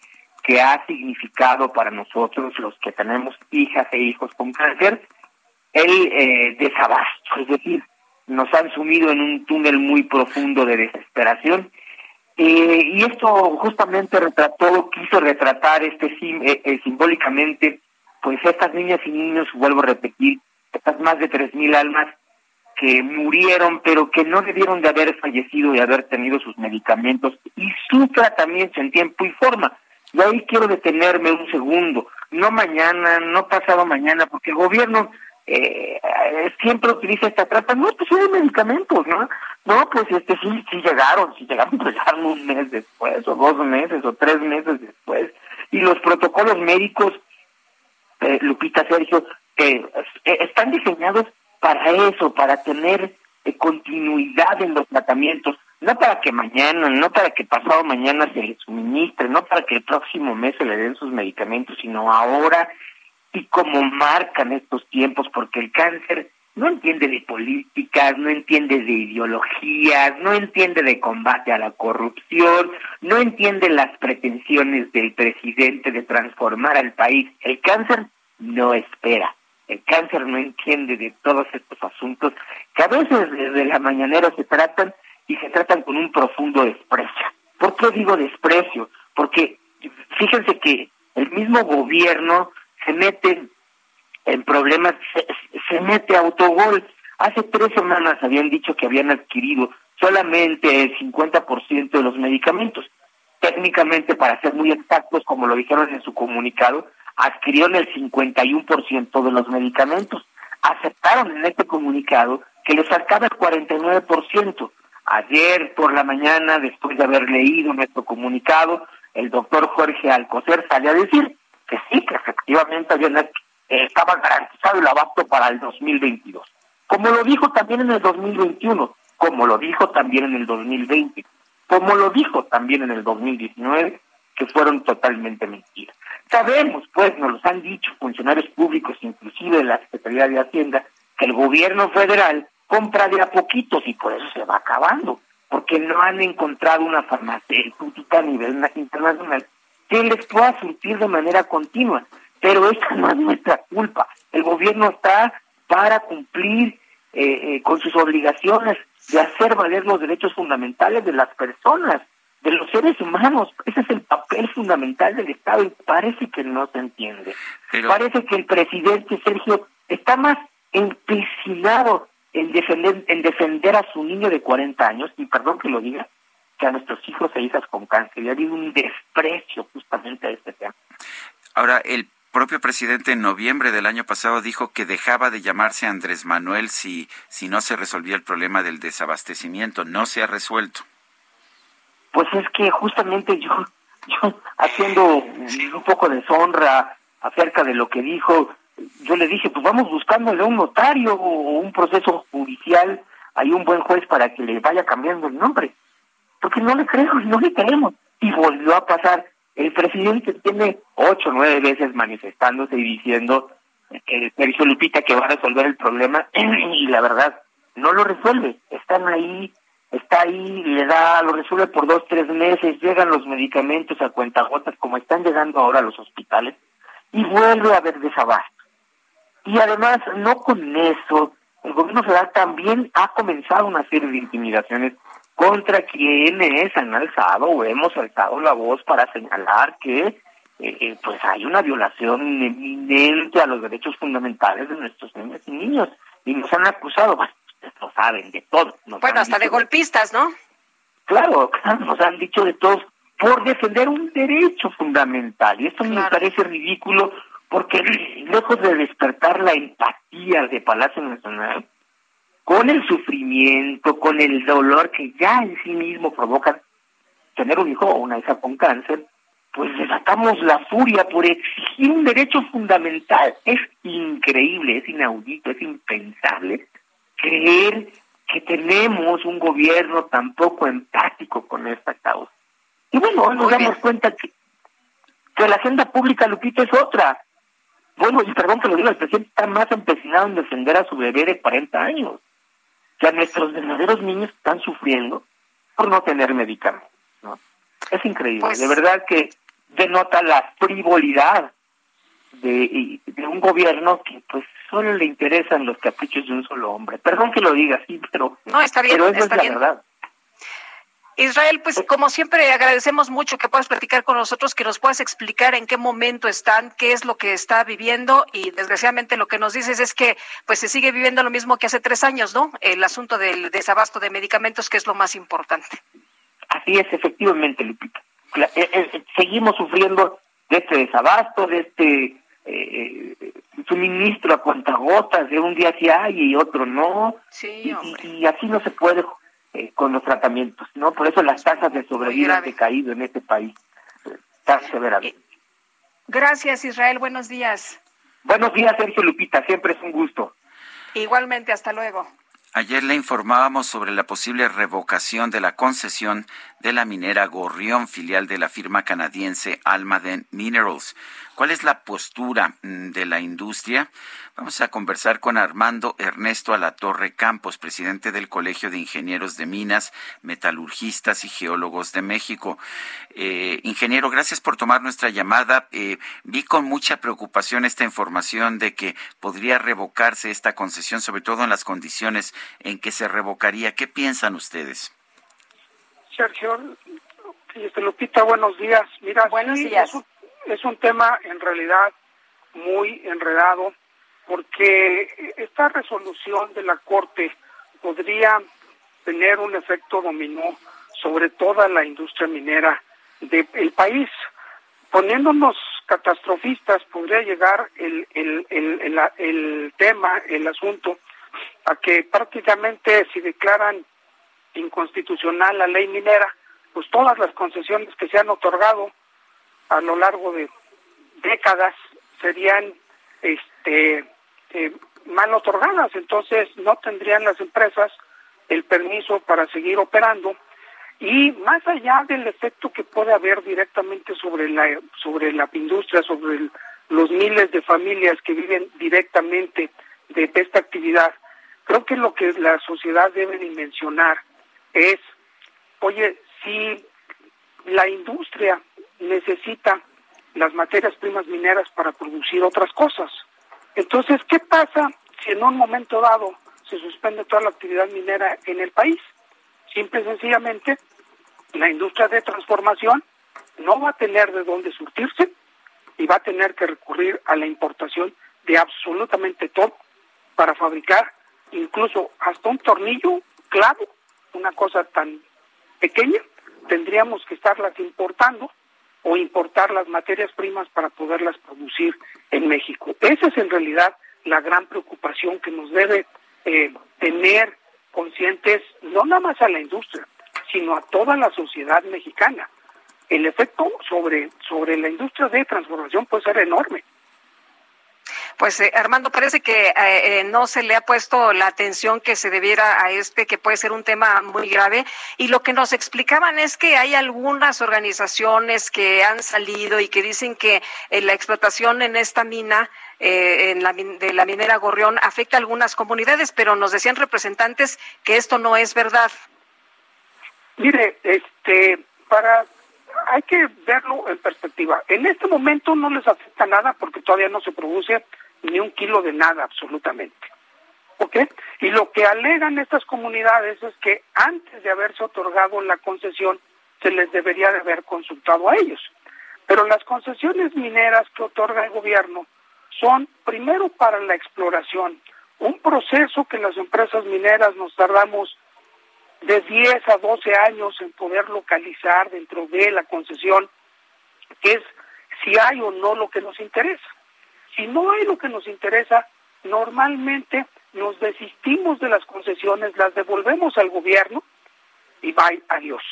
que ha significado para nosotros, los que tenemos hijas e hijos con cáncer, el eh, desabasto, es decir, nos han sumido en un túnel muy profundo de desesperación. Eh, y esto justamente retrató, quiso retratar este eh, eh, simbólicamente, pues estas niñas y niños, vuelvo a repetir, estas más de tres mil almas que murieron, pero que no debieron de haber fallecido y haber tenido sus medicamentos y su tratamiento en tiempo y forma. Y ahí quiero detenerme un segundo, no mañana, no pasado mañana, porque el gobierno eh, siempre utiliza esta trata, no, pues hay medicamentos, ¿no? No, pues este sí, sí llegaron, sí llegaron, pues llegaron un mes después, o dos meses, o tres meses después, y los protocolos médicos, eh, Lupita Sergio, eh, están diseñados para eso, para tener eh, continuidad en los tratamientos, no para que mañana, no para que pasado mañana se le suministre, no para que el próximo mes se le den sus medicamentos, sino ahora y como marcan estos tiempos, porque el cáncer no entiende de políticas, no entiende de ideologías, no entiende de combate a la corrupción, no entiende las pretensiones del presidente de transformar al país. El cáncer no espera. El cáncer no entiende de todos estos asuntos que a veces desde la mañanera se tratan y se tratan con un profundo desprecio. ¿Por qué digo desprecio? Porque fíjense que el mismo gobierno se mete en problemas, se, mete a autogol. Hace tres semanas habían dicho que habían adquirido solamente el 50% de los medicamentos. Técnicamente, para ser muy exactos, como lo dijeron en su comunicado, adquirieron el 51% de los medicamentos. Aceptaron en este comunicado que les faltaba el 49%. Ayer por la mañana, después de haber leído nuestro comunicado, el doctor Jorge Alcocer sale a decir que sí, que efectivamente eh, estaba garantizado el abasto para el 2022. Como lo dijo también en el 2021, como lo dijo también en el 2020, como lo dijo también en el 2019, que fueron totalmente mentiras. Sabemos, pues, nos lo han dicho funcionarios públicos, inclusive de la Secretaría de Hacienda, que el gobierno federal compra de a poquitos y por eso se va acabando, porque no han encontrado una farmacéutica a nivel internacional que les pueda surtir de manera continua. Pero esa no es nuestra culpa. El gobierno está para cumplir eh, eh, con sus obligaciones de hacer valer los derechos fundamentales de las personas, de los seres humanos. Ese es el papel fundamental del Estado y parece que no se entiende. Parece que el presidente Sergio está más empecinado en defender, en defender a su niño de 40 años, y perdón que lo diga, que a nuestros hijos e hijas con cáncer. Y ha habido un desprecio justamente a este tema. Ahora, el propio presidente en noviembre del año pasado dijo que dejaba de llamarse Andrés Manuel si, si no se resolvía el problema del desabastecimiento. No se ha resuelto. Pues es que justamente yo, yo haciendo un poco de honra acerca de lo que dijo, yo le dije, pues vamos buscándole un notario o un proceso judicial, hay un buen juez para que le vaya cambiando el nombre porque no le creemos, no le creemos. Y volvió a pasar. El presidente tiene ocho, nueve veces manifestándose y diciendo que Sergio Lupita que va a resolver el problema y la verdad no lo resuelve. Están ahí, está ahí, le da, lo resuelve por dos, tres meses, llegan los medicamentos a cuentagotas como están llegando ahora a los hospitales y vuelve a haber desabasto. Y además, no con eso, el gobierno federal también ha comenzado una serie de intimidaciones contra quienes han alzado o hemos alzado la voz para señalar que eh, eh, pues hay una violación eminente a los derechos fundamentales de nuestros niños y niños y nos han acusado, bueno, ustedes lo saben, de todo. bueno, hasta de golpistas, ¿no? Claro, nos han dicho de todos por defender un derecho fundamental y esto me parece ridículo porque lejos de despertar la empatía de Palacio Nacional, con el sufrimiento, con el dolor que ya en sí mismo provoca tener un hijo o una hija con cáncer, pues desatamos la furia por exigir un derecho fundamental. Es increíble, es inaudito, es impensable creer que tenemos un gobierno tan poco empático con esta causa. Y bueno, hoy nos damos cuenta que, que la agenda pública, Lupito, es otra. Bueno, y perdón que lo diga, el presidente está más empecinado en defender a su bebé de 40 años. Que a nuestros verdaderos niños están sufriendo por no tener medicamentos. ¿no? Es increíble, Pues de verdad que denota la frivolidad de, de un gobierno que pues solo le interesan los caprichos de un solo hombre. Perdón que lo diga así, pero, No, está bien, pero esa está es la bien. verdad. Israel, pues como siempre agradecemos mucho que puedas platicar con nosotros, que nos puedas explicar en qué momento están, qué es lo que está viviendo y desgraciadamente lo que nos dices es que pues se sigue viviendo lo mismo que hace tres años, ¿no? El asunto del desabasto de medicamentos que es lo más importante. Así es, efectivamente, Lupita. Cla- eh, eh, seguimos sufriendo de este desabasto, de este eh, eh, suministro a cuentagotas, de un día sí hay y otro no. Sí, y, y así no se puede eh, con los tratamientos, ¿no? Por eso las tasas de sobrevida han decaído en este país eh, tan severamente. Gracias, Israel. Buenos días. Buenos días, Sergio Lupita. Siempre es un gusto. Igualmente, hasta luego. Ayer le informábamos sobre la posible revocación de la concesión de la minera Gorrión, filial de la firma canadiense Almaden Minerals. ¿Cuál es la postura mm, de la industria? Vamos a conversar con Armando Ernesto Alatorre Campos, presidente del Colegio de Ingenieros de Minas, Metalurgistas y Geólogos de México. Eh, ingeniero, gracias por tomar nuestra llamada. Eh, vi con mucha preocupación esta información de que podría revocarse esta concesión, sobre todo en las condiciones en que se revocaría. ¿Qué piensan ustedes? Sergio, este, Lupita, buenos días. Mira, Buenos sí, días. Es un, es un tema en realidad muy enredado porque esta resolución de la Corte podría tener un efecto dominó sobre toda la industria minera del país. Poniéndonos catastrofistas, podría llegar el, el, el, el, el tema, el asunto, a que prácticamente si declaran inconstitucional la ley minera, pues todas las concesiones que se han otorgado a lo largo de décadas serían este eh, mal otorgadas, entonces no tendrían las empresas el permiso para seguir operando. Y más allá del efecto que puede haber directamente sobre la sobre la industria, sobre los miles de familias que viven directamente de esta actividad, creo que lo que la sociedad debe dimensionar es, oye, si la industria necesita las materias primas mineras para producir otras cosas, entonces, ¿qué pasa si en un momento dado se suspende toda la actividad minera en el país? Simple y sencillamente, la industria de transformación no va a tener de dónde surtirse y va a tener que recurrir a la importación de absolutamente todo para fabricar incluso hasta un tornillo clavo, una cosa tan pequeña, tendríamos que estarlas importando o importar las materias primas para poderlas producir en México. Esa es en realidad la gran preocupación que nos debe eh, tener conscientes, no nada más a la industria, sino a toda la sociedad mexicana. El efecto sobre, sobre la industria de transformación puede ser enorme. Pues eh, Armando, parece que eh, eh, no se le ha puesto la atención que se debiera a este, que puede ser un tema muy grave. Y lo que nos explicaban es que hay algunas organizaciones que han salido y que dicen que eh, la explotación en esta mina eh, en la, de la minera Gorrión afecta a algunas comunidades, pero nos decían representantes que esto no es verdad. Mire, este, para, hay que verlo en perspectiva. En este momento no les afecta nada porque todavía no se produce ni un kilo de nada absolutamente. ¿Ok? Y lo que alegan estas comunidades es que antes de haberse otorgado la concesión se les debería de haber consultado a ellos. Pero las concesiones mineras que otorga el gobierno son primero para la exploración, un proceso que las empresas mineras nos tardamos de 10 a 12 años en poder localizar dentro de la concesión, que es si hay o no lo que nos interesa. Si no hay lo que nos interesa, normalmente nos desistimos de las concesiones, las devolvemos al gobierno y bye, adiós.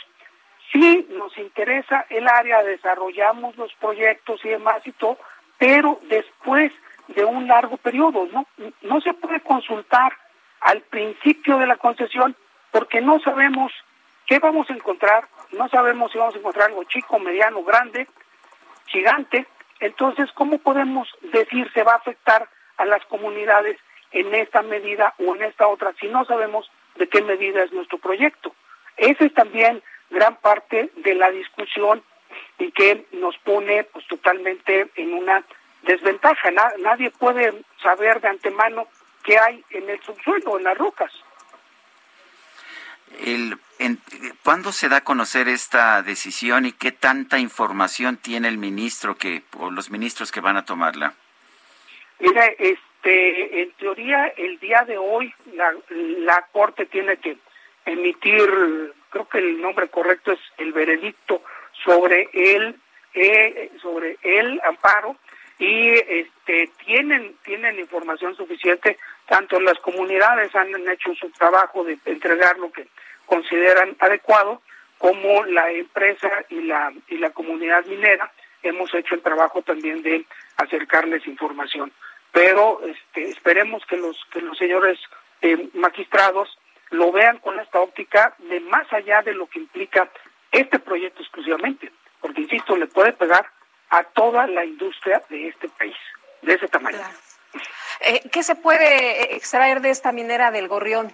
Sí, nos interesa el área, desarrollamos los proyectos y demás y todo, pero después de un largo periodo, ¿no? No se puede consultar al principio de la concesión porque no sabemos qué vamos a encontrar, no sabemos si vamos a encontrar algo chico, mediano, grande, gigante. Entonces, ¿cómo podemos decir se va a afectar a las comunidades en esta medida o en esta otra si no sabemos de qué medida es nuestro proyecto? Esa es también gran parte de la discusión y que nos pone pues totalmente en una desventaja. nadie puede saber de antemano qué hay en el subsuelo, en las rocas. El, ¿Cuándo se da a conocer esta decisión y qué tanta información tiene el ministro que o los ministros que van a tomarla? Mira, este, en teoría el día de hoy la, la corte tiene que emitir, creo que el nombre correcto es el veredicto sobre el eh, sobre el amparo y este tienen tienen información suficiente tanto las comunidades han hecho su trabajo de entregar lo que consideran adecuado como la empresa y la y la comunidad minera hemos hecho el trabajo también de acercarles información pero este, esperemos que los que los señores eh, magistrados lo vean con esta óptica de más allá de lo que implica este proyecto exclusivamente porque insisto le puede pegar a toda la industria de este país, de ese tamaño. Eh, ¿Qué se puede extraer de esta minera del Gorrión?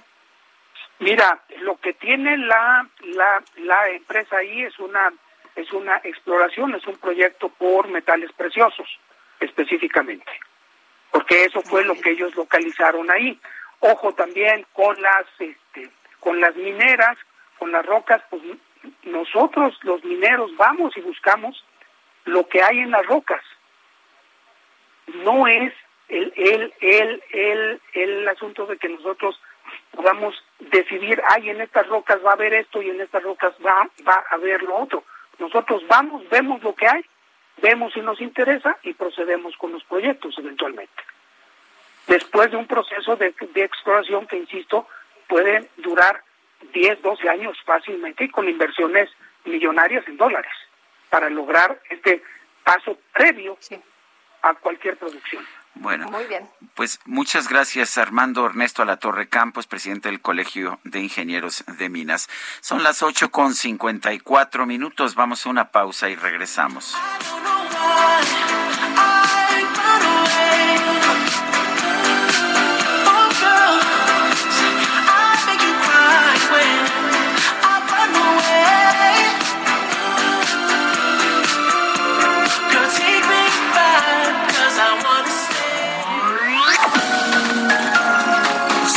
Mira, lo que tiene la, la, la empresa ahí es una, es una exploración, es un proyecto por metales preciosos, específicamente, porque eso fue lo que ellos localizaron ahí. Ojo también con las, este, con las mineras, con las rocas, pues nosotros los mineros vamos y buscamos lo que hay en las rocas. No es el, el, el, el, el asunto de que nosotros podamos decidir, ay, en estas rocas va a haber esto y en estas rocas va, va a haber lo otro. Nosotros vamos, vemos lo que hay, vemos si nos interesa y procedemos con los proyectos eventualmente. Después de un proceso de, de exploración que, insisto, puede durar 10, 12 años fácilmente y con inversiones millonarias en dólares para lograr este paso previo a cualquier producción. Bueno, Muy bien. pues muchas gracias Armando Ernesto Alatorre Campos, presidente del Colegio de Ingenieros de Minas. Son las ocho con cincuenta y cuatro minutos, vamos a una pausa y regresamos.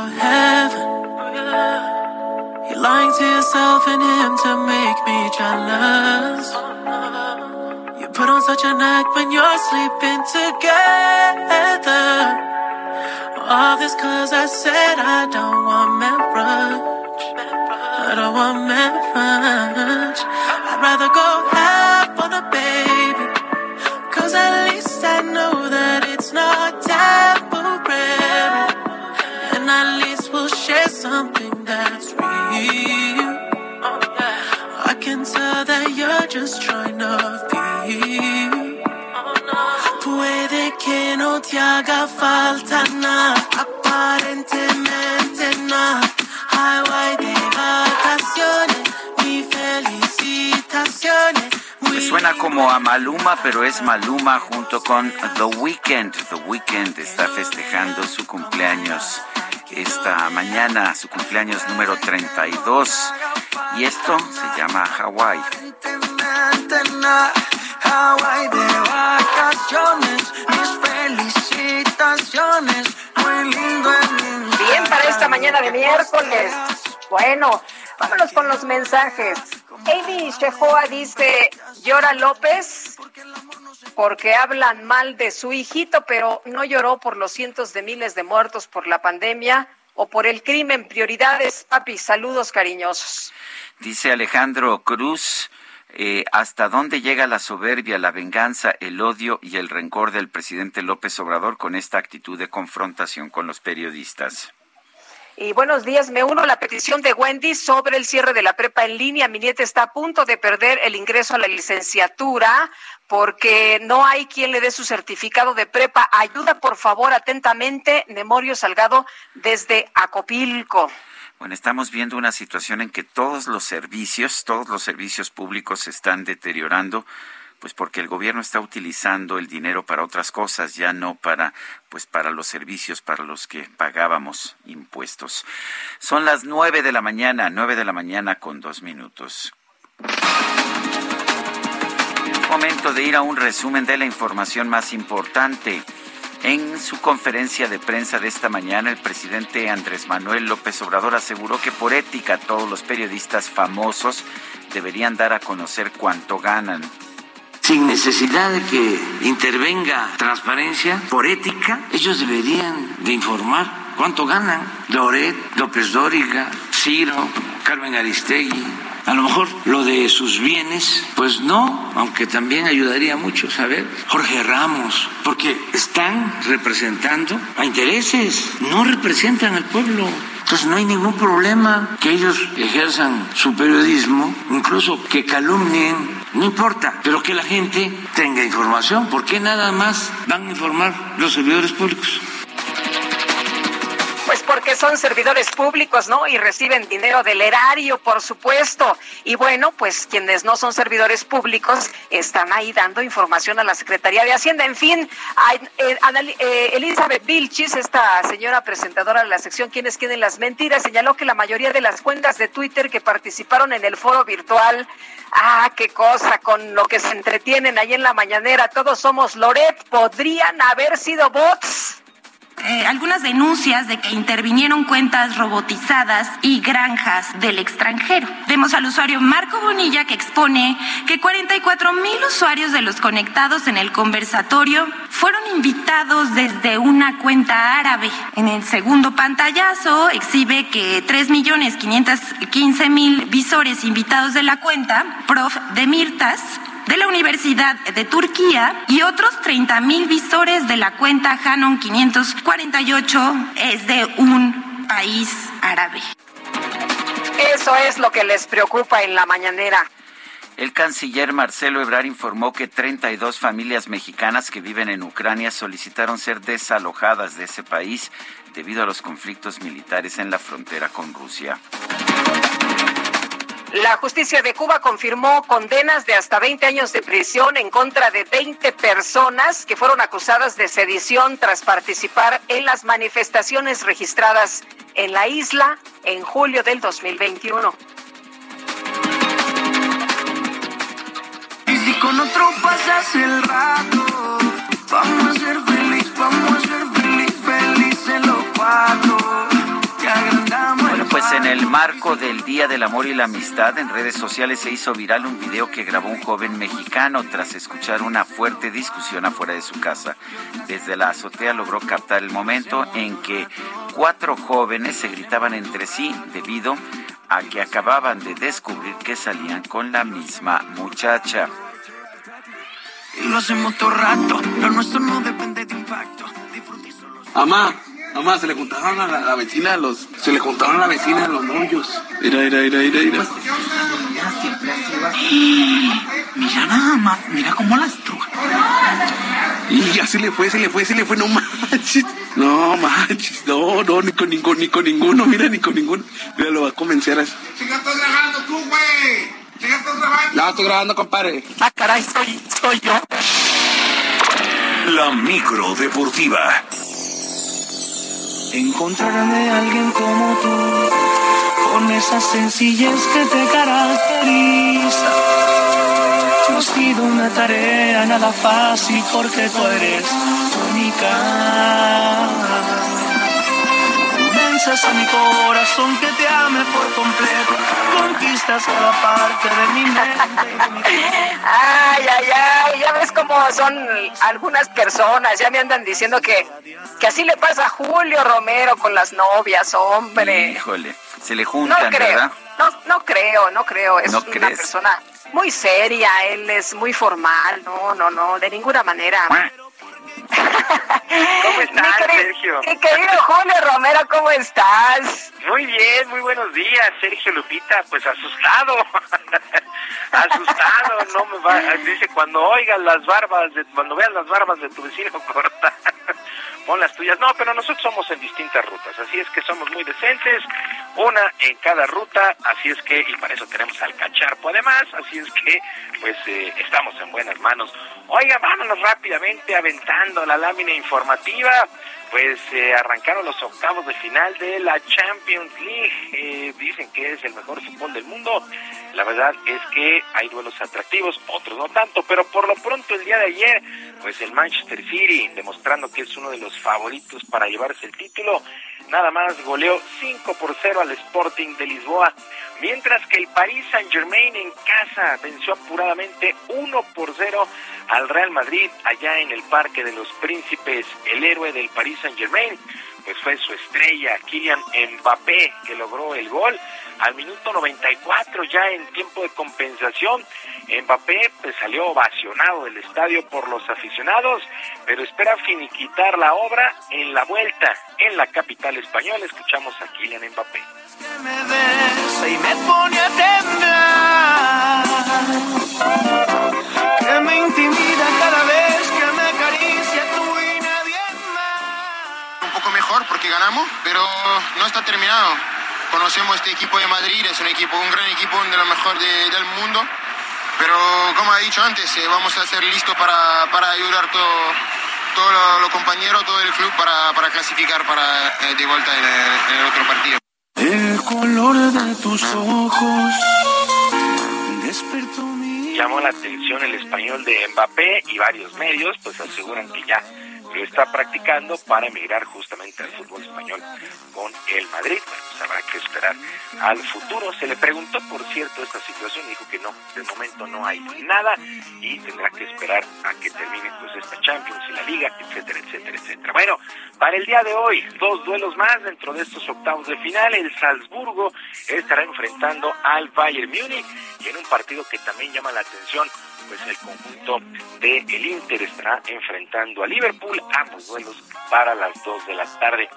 Your heaven. You're lying to yourself and him to make me jealous. You put on such an act when you're sleeping together. All this cause I said I don't want marriage. I don't want marriage. I'd rather go half on a baby. Cause I just trying to feel. Puede que no te haga falta nada, aparentemente nada. Highway de vacaciones, mi felicitaciones. Suena como a Maluma, pero es Maluma junto con The Weeknd. The Weeknd está festejando su cumpleaños esta mañana, su cumpleaños número 32. Y esto se llama Hawaii. Hawaii de vacaciones, mis felicitaciones, muy lindo Bien para esta mañana de miércoles. Bueno, Vámonos con los mensajes. Amy Shehoa dice, llora López porque hablan mal de su hijito, pero no lloró por los cientos de miles de muertos por la pandemia o por el crimen. Prioridades, papi, saludos cariñosos. Dice Alejandro Cruz, eh, ¿hasta dónde llega la soberbia, la venganza, el odio y el rencor del presidente López Obrador con esta actitud de confrontación con los periodistas? Y buenos días, me uno a la petición de Wendy sobre el cierre de la prepa en línea. Mi nieta está a punto de perder el ingreso a la licenciatura porque no hay quien le dé su certificado de prepa. Ayuda, por favor, atentamente, Memorio Salgado, desde Acopilco. Bueno, estamos viendo una situación en que todos los servicios, todos los servicios públicos se están deteriorando pues porque el gobierno está utilizando el dinero para otras cosas, ya no para pues para los servicios para los que pagábamos impuestos. Son las nueve de la mañana, nueve de la mañana con dos minutos. Momento de ir a un resumen de la información más importante. En su conferencia de prensa de esta mañana, el presidente Andrés Manuel López Obrador aseguró que por ética todos los periodistas famosos deberían dar a conocer cuánto ganan sin necesidad de que intervenga transparencia, por ética, ellos deberían de informar cuánto ganan. Loret, López Dóriga, Ciro, Carmen Aristegui. A lo mejor lo de sus bienes, pues no, aunque también ayudaría mucho saber. Jorge Ramos, porque están representando a intereses, no representan al pueblo. Entonces no hay ningún problema que ellos ejerzan su periodismo, incluso que calumnien, no importa, pero que la gente tenga información. ¿Por qué nada más van a informar los servidores públicos? Porque son servidores públicos, ¿no? Y reciben dinero del erario, por supuesto. Y bueno, pues quienes no son servidores públicos están ahí dando información a la Secretaría de Hacienda. En fin, eh, eh, Elizabeth Vilchis, esta señora presentadora de la sección Quienes quieren las mentiras, señaló que la mayoría de las cuentas de Twitter que participaron en el foro virtual, ah, qué cosa, con lo que se entretienen ahí en la mañanera, todos somos Loret, podrían haber sido bots. Eh, algunas denuncias de que intervinieron cuentas robotizadas y granjas del extranjero. Vemos al usuario Marco Bonilla que expone que 44 mil usuarios de los conectados en el conversatorio fueron invitados desde una cuenta árabe. En el segundo pantallazo exhibe que 3 millones 515 mil visores invitados de la cuenta, prof de Mirtas, de la Universidad de Turquía y otros 30 mil visores de la cuenta Hanon 548 es de un país árabe. Eso es lo que les preocupa en la mañanera. El canciller Marcelo Ebrard informó que 32 familias mexicanas que viven en Ucrania solicitaron ser desalojadas de ese país debido a los conflictos militares en la frontera con Rusia. La justicia de Cuba confirmó condenas de hasta 20 años de prisión en contra de 20 personas que fueron acusadas de sedición tras participar en las manifestaciones registradas en la isla en julio del 2021. Y si con otro pasas el rato, vamos a ser vamos a ser felices. Pues en el marco del Día del Amor y la Amistad, en redes sociales se hizo viral un video que grabó un joven mexicano tras escuchar una fuerte discusión afuera de su casa. Desde la azotea logró captar el momento en que cuatro jóvenes se gritaban entre sí debido a que acababan de descubrir que salían con la misma muchacha. Y lo hacemos todo rato, lo nuestro no depende de impacto. Mamá, mamá, se le juntaron a la, la vecina los, se le juntaron a la vecina los mollos. Mira, mira, mira, mira, mira. Mira nada más, mira cómo las truca. Y ya se le fue, se le fue, se le fue, no manches. No manches, no, no, ni con ningún, ni con ninguno, mira, ni con ninguno. Mira, lo va a convencer a... Chica, estás grabando tú, güey. Chica, estás grabando. No, estoy grabando, compadre. Ah, caray, soy, soy yo. La micro deportiva. Encontrarme alguien como tú, con esa sencillez que te caracteriza. No ha sido una tarea nada fácil porque tú eres única. Convences a mi corazón que te ame por completo. Conquistas cada parte de mi mente. Ay, ay, ay, ya ves cómo son algunas personas, ya me andan diciendo que, que así le pasa a Julio Romero con las novias, hombre. Híjole, se le No juntan, creo, ¿verdad? no, no creo, no creo, es ¿No una crees? persona muy seria, él es muy formal, no, no, no, de ninguna manera. ¿Cómo estás, Mi querido- Sergio? Mi querido Julio Romero, ¿cómo estás? Muy bien, muy buenos días, Sergio Lupita. Pues asustado, asustado, no me va. Dice cuando oigas las barbas, de, cuando veas las barbas de tu vecino corta, pon las tuyas. No, pero nosotros somos en distintas rutas, así es que somos muy decentes, una en cada ruta, así es que y para eso tenemos al cacharpo además, así es que pues eh, estamos en buenas manos. Oiga, vámonos rápidamente aventando la lámina informativa pues eh, arrancaron los octavos de final de la Champions League. Eh, dicen que es el mejor fútbol del mundo. La verdad es que hay duelos atractivos, otros no tanto, pero por lo pronto el día de ayer, pues el Manchester City, demostrando que es uno de los favoritos para llevarse el título, nada más goleó 5 por 0 al Sporting de Lisboa, mientras que el Paris Saint Germain en casa venció apuradamente 1 por 0 al Real Madrid allá en el Parque de los Príncipes, el héroe del Paris Saint Germain, pues fue su estrella, Kylian Mbappé, que logró el gol al minuto 94 ya en tiempo de compensación. Mbappé pues, salió ovacionado del estadio por los aficionados, pero espera finiquitar la obra en la vuelta en la capital española. Escuchamos a Kylian Mbappé. me besa y me pone a. ganamos, pero no está terminado. Conocemos este equipo de Madrid, es un equipo, un gran equipo, uno de los mejores de- del mundo. Pero como he dicho antes, eh, vamos a ser listos para, para ayudar todo, todos los los compañeros, todo el club para, para clasificar para eh, de vuelta en el, en el otro partido. El color de tus ojos despertó mi... Llamó la atención el español de Mbappé y varios medios pues aseguran que ya lo está practicando para emigrar justamente al fútbol español con el Madrid. Bueno, pues habrá que esperar al futuro. Se le preguntó, por cierto, esta situación y dijo que no, de momento no hay nada y tendrá que esperar a que termine pues esta Champions y la Liga, etcétera, etcétera, etcétera. Bueno, para el día de hoy, dos duelos más dentro de estos octavos de final. El Salzburgo estará enfrentando al Bayern Múnich y en un partido que también llama la atención, pues el conjunto de el Inter estará enfrentando a Liverpool, ambos duelos para las 2 de la tarde.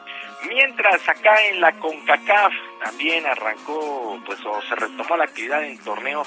Mientras acá en la CONCACAF también arrancó, pues o se retomó la actividad en torneo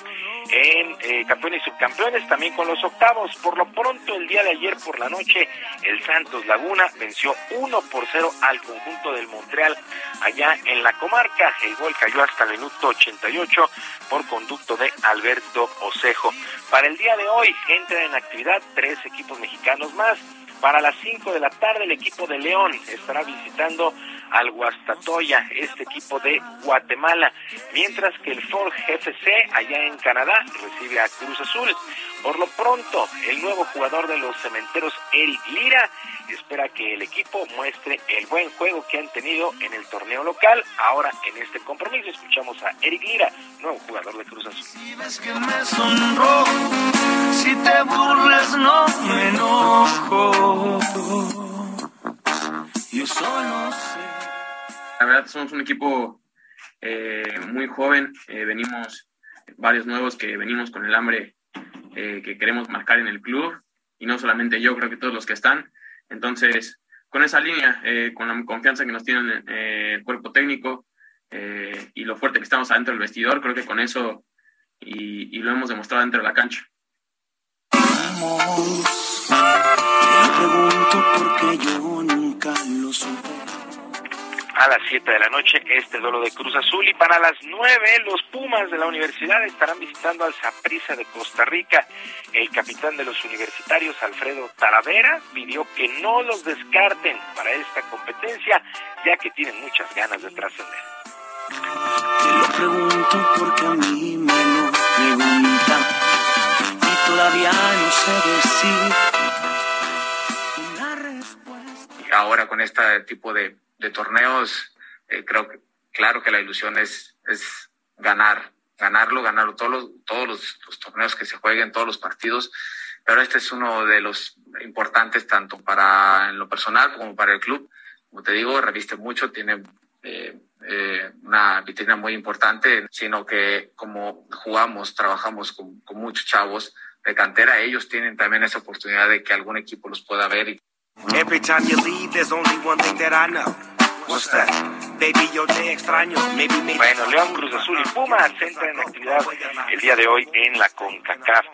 en eh, campeones y subcampeones, también con los octavos. Por lo pronto, el día de ayer por la noche, el Santos Laguna venció 1 por 0 al conjunto del Montreal allá en la comarca. El gol cayó hasta el minuto 88 por conducto de Alberto Osejo. Para el día de hoy entran en actividad tres equipos mexicanos más. Para las 5 de la tarde el equipo de León estará visitando al Guastatoya, este equipo de Guatemala, mientras que el Ford FC allá en Canadá recibe a Cruz Azul. Por lo pronto, el nuevo jugador de los cementeros, Eric Lira, espera que el equipo muestre el buen juego que han tenido en el torneo local. Ahora en este compromiso escuchamos a Eric Lira, nuevo jugador de Cruz Azul. Ves que me sonrojo, si te burlas no me enojo. Yo solo sé. La verdad somos un equipo eh, muy joven, eh, venimos varios nuevos que venimos con el hambre eh, que queremos marcar en el club y no solamente yo, creo que todos los que están. Entonces, con esa línea, con la confianza que nos tiene el cuerpo técnico y lo fuerte que estamos adentro del vestidor, creo que con eso y, lo hemos demostrado dentro de la cancha. Te a las 7 de la noche este duelo de Cruz Azul y para las 9 los Pumas de la universidad estarán visitando al Saprissa de Costa Rica. El capitán de los universitarios, Alfredo Talavera, pidió que no los descarten para esta competencia ya que tienen muchas ganas de trascender. Te lo pregunto porque a mí me lo preguntan y todavía no sé decir una respuesta. ahora con este tipo de, de torneos eh, creo que, claro que la ilusión es, es ganar, ganarlo, ganarlo todos los, todos los, torneos que se jueguen, todos los partidos, pero este es uno de los importantes tanto para en lo personal como para el club. Como te digo, reviste mucho, tiene eh, eh, una vitrina muy importante, sino que como jugamos, trabajamos con, con muchos chavos de cantera, ellos tienen también esa oportunidad de que algún equipo los pueda ver. Y... Every time you leave, there's only one thing that I know. What's that? Bueno, León, Cruz Azul y Pumas entran en actividad el día de hoy en la CONCACAF.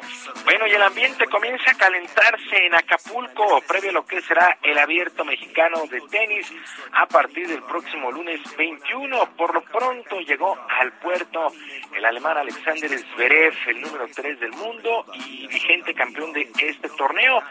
Bueno, y el ambiente comienza a calentarse en Acapulco, previo a lo que será el abierto mexicano de tenis a partir del próximo lunes 21. Por lo pronto llegó al puerto el alemán Alexander Zverev, el número 3 del mundo y vigente campeón de este torneo.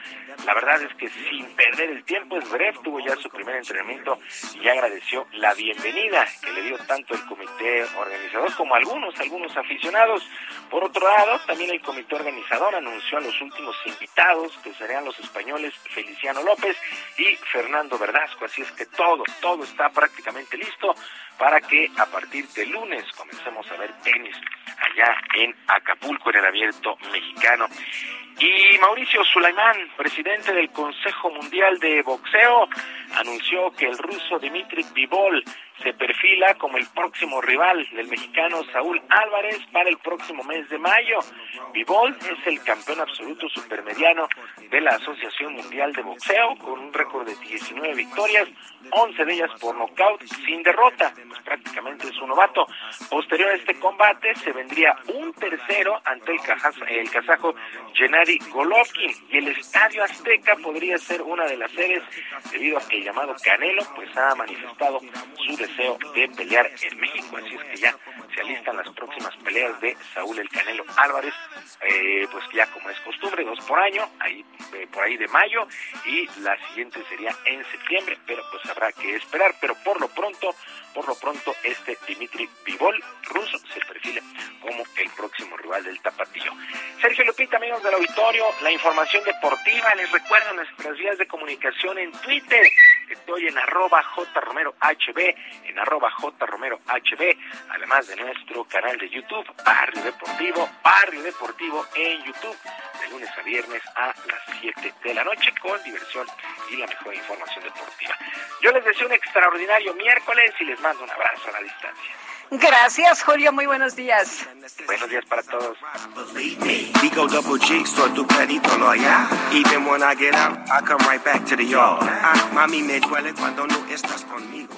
La verdad es que sin perder el tiempo, Zverev tuvo ya su primer entrenamiento y agradeció la bienvenida que le dio tanto el comité organizador como algunos, algunos aficionados. Por otro lado, también el comité organizador anunció a los últimos invitados, que serían los españoles Feliciano López y Fernando Verdasco. Así es que todo, todo está prácticamente listo para que a partir de lunes comencemos a ver tenis allá en Acapulco, en el abierto mexicano. Y Mauricio Sulaimán, presidente del Consejo Mundial de Boxeo, anunció que el ruso Dimitri Bivol se perfila como el próximo rival del mexicano Saúl Álvarez para el próximo mes de mayo. Bivol es el campeón absoluto supermediano de la Asociación Mundial de Boxeo con un récord de 19 victorias, 11 de ellas por nocaut sin derrota. Pues prácticamente es un novato. Posterior a este combate se vendría un tercero ante el, el kazajo Gennady Golovkin y el Estadio Azteca podría ser una de las sedes debido a que el llamado Canelo pues ha manifestado su deseo de pelear en México, así es que ya se alistan las próximas peleas de Saúl El Canelo Álvarez, eh, pues ya como es costumbre, dos por año, ahí eh, por ahí de mayo, y la siguiente sería en septiembre, pero pues habrá que esperar, pero por lo pronto, por lo pronto este Dimitri Vivol, ruso, se perfila como el próximo rival del Tapatío. Sergio Lupita, amigos del auditorio, la información deportiva, les recuerdo nuestras vías de comunicación en Twitter, estoy en arroba jromerohb, en arroba jromerohb, además de nuestro canal de YouTube, Barrio Deportivo, Barrio Deportivo en YouTube, de lunes a viernes a las 7 de la noche, con diversión y la mejor información deportiva. Yo les deseo un extraordinario miércoles y les mando un abrazo a la distancia. Gracias, Julio. Muy buenos días. Buenos días para todos. Vigo double G, store tu perito lo allá. Even when I get out, I come right back to the yard. Ah, mami, me duele cuando no estás conmigo.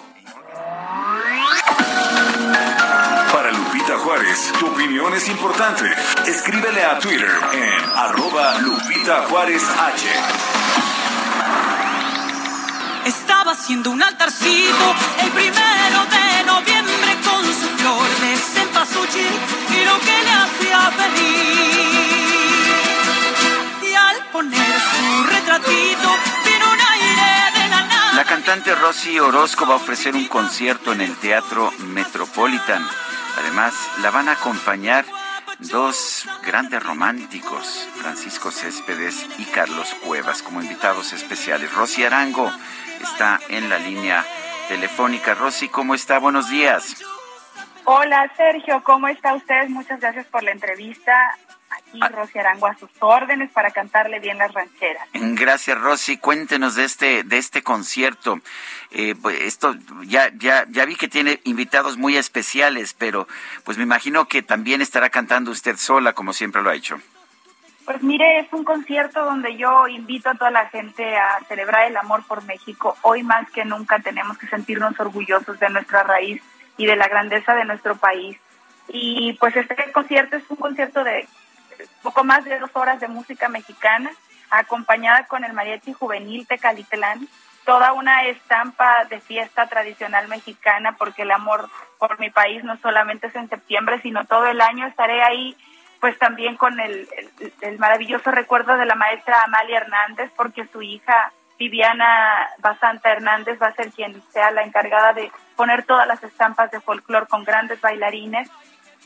Para Lupita Juárez, tu opinión es importante. Escríbele a Twitter en arroba Lupita Juárez H. Estaba haciendo un altarcito el primero y lo que le hacía. Y al poner su retratito, vino un aire de la nada. La cantante Rosy Orozco va a ofrecer un concierto en el Teatro Metropolitan. Además, la van a acompañar dos grandes románticos, Francisco Céspedes y Carlos Cuevas, como invitados especiales. Rosy Arango está en la línea telefónica. Rosy, ¿cómo está? Buenos días. Hola Sergio, ¿cómo está usted? Muchas gracias por la entrevista. Aquí Rosy Arango a sus órdenes para cantarle bien las rancheras. Gracias, Rosy. Cuéntenos de este de este concierto. Eh, pues esto ya ya ya vi que tiene invitados muy especiales, pero pues me imagino que también estará cantando usted sola, como siempre lo ha hecho. Pues mire, es un concierto donde yo invito a toda la gente a celebrar el amor por México. Hoy más que nunca tenemos que sentirnos orgullosos de nuestra raíz y de la grandeza de nuestro país. Y pues este concierto es un concierto de poco más de dos horas de música mexicana, acompañada con el mariachi juvenil Tecalitlán, toda una estampa de fiesta tradicional mexicana, porque el amor por mi país no solamente es en septiembre, sino todo el año. Estaré ahí pues también con el, el, el maravilloso recuerdo de la maestra Amalia Hernández, porque su hija Viviana Basanta Hernández va a ser quien sea la encargada de poner todas las estampas de folclore con grandes bailarines.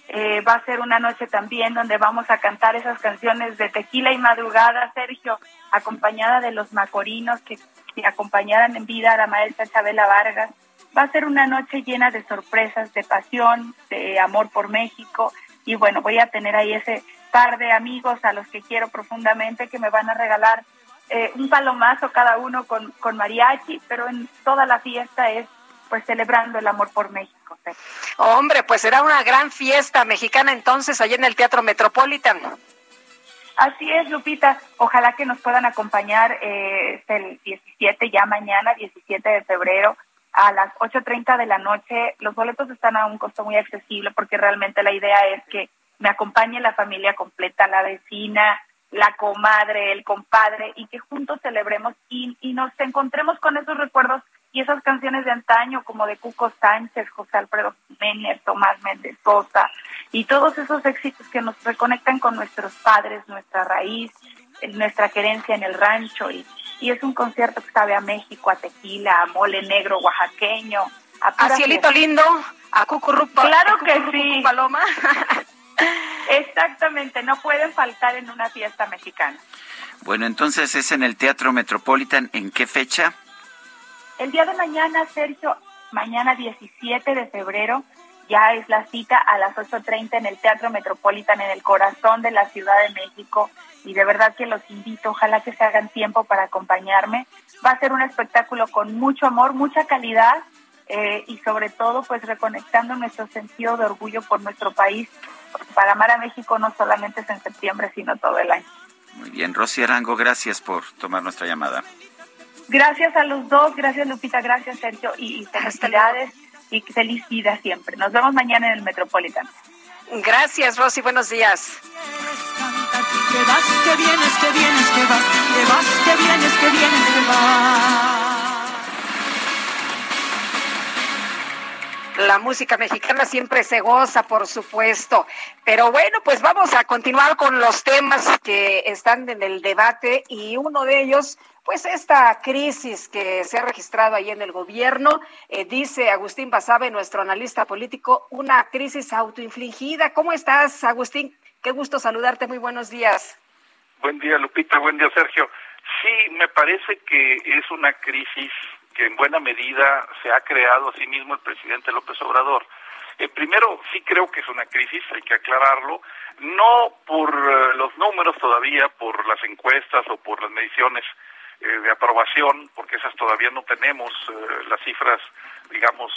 Eh, va a ser una noche también donde vamos a cantar esas canciones de tequila y madrugada, Sergio, acompañada de los macorinos que, que acompañaran en vida a la maestra Chabela Vargas. Va a ser una noche llena de sorpresas, de pasión, de amor por México. Y bueno, voy a tener ahí ese par de amigos a los que quiero profundamente que me van a regalar eh, un palomazo cada uno con, con mariachi, pero en toda la fiesta es pues celebrando el amor por México. Hombre, pues será una gran fiesta mexicana entonces allá en el Teatro Metropolitan. Así es, Lupita. Ojalá que nos puedan acompañar eh, el 17, ya mañana, 17 de febrero, a las 8.30 de la noche. Los boletos están a un costo muy accesible porque realmente la idea es que me acompañe la familia completa, la vecina, la comadre, el compadre, y que juntos celebremos y, y nos encontremos con esos recuerdos y esas canciones de antaño como de Cuco Sánchez, José Alfredo Jiménez, Tomás Méndez Sosa y todos esos éxitos que nos reconectan con nuestros padres, nuestra raíz, nuestra querencia en el rancho y, y es un concierto que sabe a México, a tequila, a mole negro oaxaqueño, a, cielito lindo, a cucurrupa. Claro que sí. Paloma. Exactamente, no pueden faltar en una fiesta mexicana. Bueno, entonces es en el Teatro Metropolitan, ¿en qué fecha? El día de mañana, Sergio, mañana 17 de febrero, ya es la cita a las 8.30 en el Teatro Metropolitan, en el corazón de la Ciudad de México. Y de verdad que los invito, ojalá que se hagan tiempo para acompañarme. Va a ser un espectáculo con mucho amor, mucha calidad eh, y sobre todo pues reconectando nuestro sentido de orgullo por nuestro país. Para amar a México no solamente es en septiembre, sino todo el año. Muy bien, Rosy Arango, gracias por tomar nuestra llamada. Gracias a los dos, gracias Lupita, gracias Sergio y, y felicidades y feliz vida siempre. Nos vemos mañana en el Metropolitan. Gracias, Rosy, buenos días. Que vas, que vienes, que vienes, que vas, que vas, que vienes, que vienes, que vas. La música mexicana siempre se goza, por supuesto. Pero bueno, pues vamos a continuar con los temas que están en el debate y uno de ellos, pues esta crisis que se ha registrado ahí en el gobierno, eh, dice Agustín Basabe, nuestro analista político, una crisis autoinfligida. ¿Cómo estás, Agustín? Qué gusto saludarte, muy buenos días. Buen día, Lupita, buen día, Sergio. Sí, me parece que es una crisis que en buena medida se ha creado a sí mismo el presidente López Obrador. Eh, primero, sí creo que es una crisis, hay que aclararlo, no por eh, los números todavía, por las encuestas o por las mediciones eh, de aprobación, porque esas todavía no tenemos las cifras, digamos,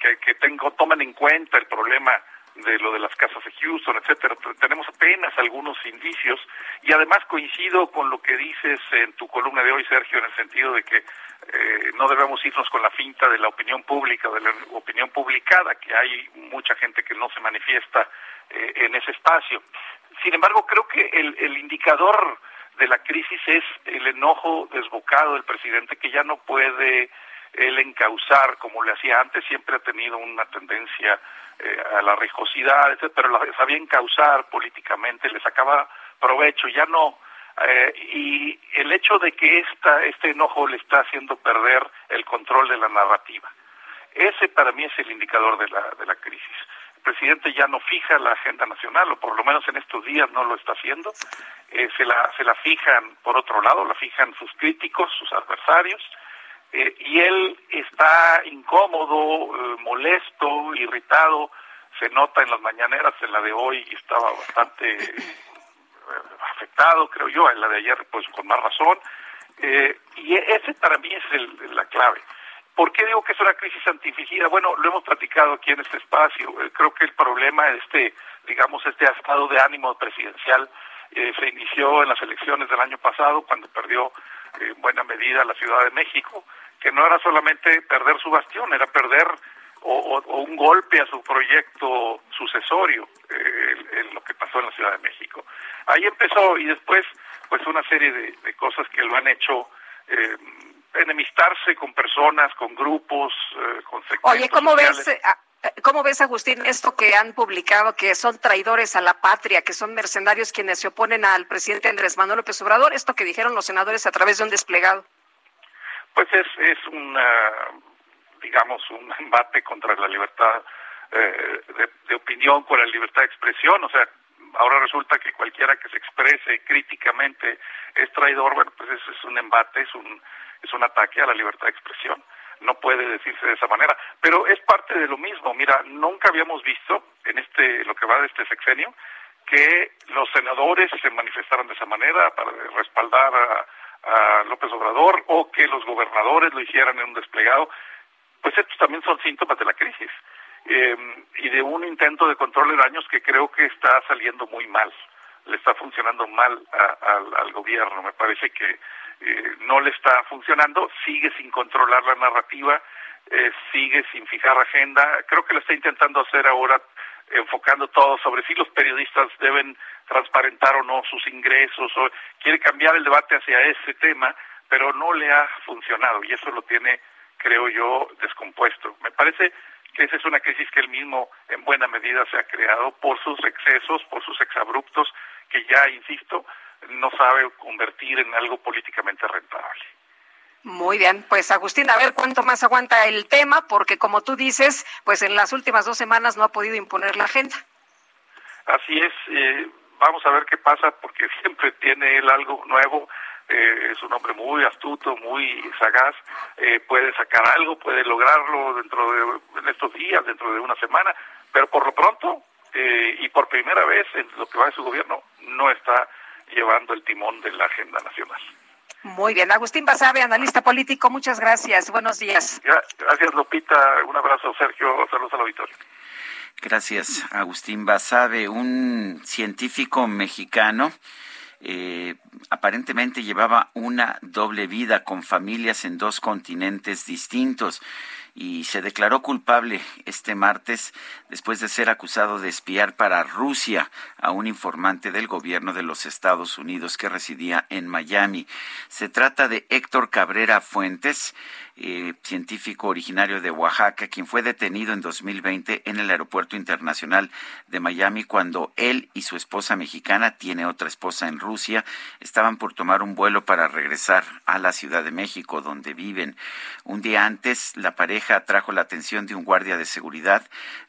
que, que tengo, en cuenta el problema de lo de las casas de Houston, etcétera. Tenemos apenas algunos indicios y además coincido con lo que dices en tu columna de hoy, Sergio, en el sentido de que eh, no debemos irnos con la finta de la opinión pública, de la opinión publicada, que hay mucha gente que no se manifiesta eh, en ese espacio. Sin embargo, creo que el, el indicador de la crisis es el enojo desbocado del presidente que ya no puede él encauzar como le hacía antes, siempre ha tenido una tendencia eh, a la rijosidad, etc., pero la sabía encauzar políticamente, le sacaba provecho, ya no. Eh, y el hecho de que esta, este enojo le está haciendo perder el control de la narrativa. Ese para mí es el indicador de la, de la crisis. El presidente ya no fija la agenda nacional, o por lo menos en estos días no lo está haciendo. Eh, se, la, se la fijan, por otro lado, la fijan sus críticos, sus adversarios, eh, y él está incómodo, eh, molesto, irritado, se nota en las mañaneras, en la de hoy estaba bastante eh, afectado, creo yo, en la de ayer pues con más razón, y ese para mí es el, la clave. ¿Por qué digo que es una crisis antifigida? Bueno, lo hemos platicado aquí en este espacio. creo que el problema, este, digamos, este estado de ánimo presidencial se inició en las elecciones del año pasado, cuando perdió en buena medida la Ciudad de México, que no era solamente perder su bastión, era perder o, un golpe a su proyecto sucesorio, eh, en lo que pasó en la Ciudad de México. Ahí empezó y después, pues una serie de, cosas que lo han hecho eh, enemistarse con personas, con grupos, eh, con sectores. Oye, ¿cómo ves? ¿Cómo ves, Agustín, esto que han publicado, que son traidores a la patria, que son mercenarios quienes se oponen al presidente Andrés Manuel López Obrador? Esto que dijeron los senadores a través de un desplegado. Pues es, es una, digamos, un embate contra la libertad eh, de, opinión, con la libertad de expresión. O sea, ahora resulta que cualquiera que se exprese críticamente es traidor. Bueno, pues eso es un embate, es un, es un ataque a la libertad de expresión. No puede decirse de esa manera, pero es parte de lo mismo. Mira, nunca habíamos visto en este lo que va de este sexenio que los senadores se manifestaran de esa manera para respaldar a, López Obrador o que los gobernadores lo hicieran en un desplegado. Pues estos también son síntomas de la crisis eh, y de un intento de control de daños que creo que está saliendo muy mal, le está funcionando mal a, al gobierno. Me parece que eh, no le está funcionando, sigue sin controlar la narrativa, eh, sigue sin fijar agenda. Creo que lo está intentando hacer ahora enfocando todo sobre si los periodistas deben transparentar o no sus ingresos o quiere cambiar el debate hacia ese tema, pero no le ha funcionado y eso lo tiene, creo yo, descompuesto. Me parece que esa es una crisis que él mismo en buena medida se ha creado por sus excesos, por sus exabruptos, que ya, insisto, no sabe convertir en algo políticamente rentable. Muy bien, pues Agustín, a ver cuánto más aguanta el tema, porque como tú dices, pues en las últimas dos semanas no ha podido imponer la agenda. Así es, eh, vamos a ver qué pasa, porque siempre tiene él algo nuevo, eh, es un hombre muy astuto, muy sagaz, eh, puede sacar algo, puede lograrlo dentro de en estos días, dentro de una semana, pero por lo pronto eh, y por primera vez en lo que va de su gobierno no está llevando el timón de la agenda nacional. Muy bien, Agustín Basabe, analista político, muchas gracias. Buenos días. Gracias, Lupita. Un abrazo, Sergio. Saludos al auditorio. Gracias, Agustín Basabe, un científico mexicano. Eh, aparentemente llevaba una doble vida con familias en dos continentes distintos y se declaró culpable este martes después de ser acusado de espiar para Rusia a un informante del gobierno de los Estados Unidos que residía en Miami. Se trata de Héctor Cabrera Fuentes, eh, científico originario de Oaxaca, quien fue detenido en 2020 en el Aeropuerto Internacional de Miami cuando él y su esposa mexicana, tiene otra esposa en Rusia, estaban por tomar un vuelo para regresar a la Ciudad de México, donde viven. Un día antes, la pareja atrajo la atención de un guardia de seguridad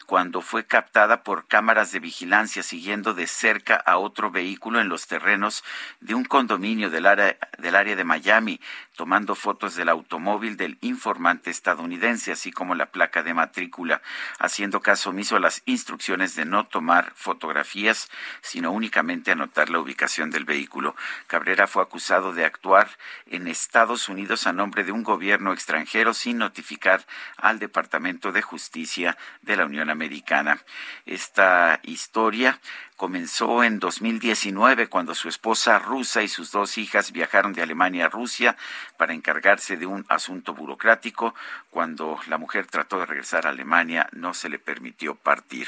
cuando fue captada por cámaras de vigilancia siguiendo de cerca a otro vehículo en los terrenos de un condominio del área, del área de Miami, tomando fotos del automóvil del informante estadounidense, así como la placa de matrícula, haciendo caso omiso a las instrucciones de no tomar fotografías, sino únicamente anotar la ubicación del vehículo. Cabrera fue acusado de actuar en Estados Unidos a nombre de un gobierno extranjero sin notificar al Departamento de Justicia de la Unión Americana. Esta historia comenzó en 2019 cuando su esposa rusa y sus dos hijas viajaron de Alemania a Rusia para encargarse de un asunto burocrático. Cuando la mujer trató de regresar a Alemania no se le permitió partir.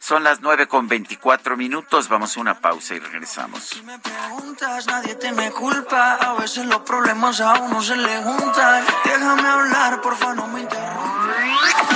Son las nueve con veinticuatro minutos. Vamos a una pausa y regresamos. Si me preguntas, nadie te me culpa. A veces los problemas a uno se le juntan. Déjame hablar, porfa, no me interrumpas.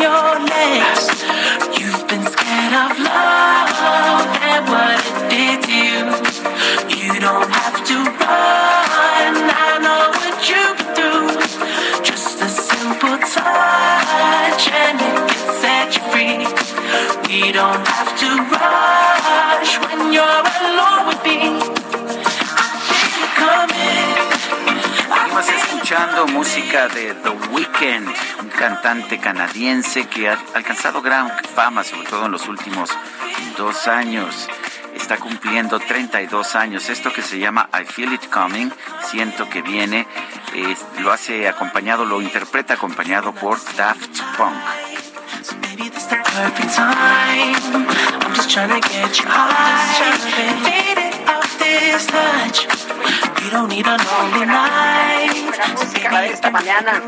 your legs. You've been scared of love and what it did to you. You don't have to run. I know what through. Just a simple touch and it can set you free. We don't have to rush when you're alone with me. I feel it coming. Escuchando música de The Weeknd, un cantante canadiense que ha alcanzado gran fama, sobre todo en los últimos dos años. Está cumpliendo 32 años. Esto que se llama I Feel It Coming, siento que viene, lo hace acompañado, lo interpreta acompañado por Daft Punk. You high. Faded off this touch. You don't need a lonely night. La música para esta mañana.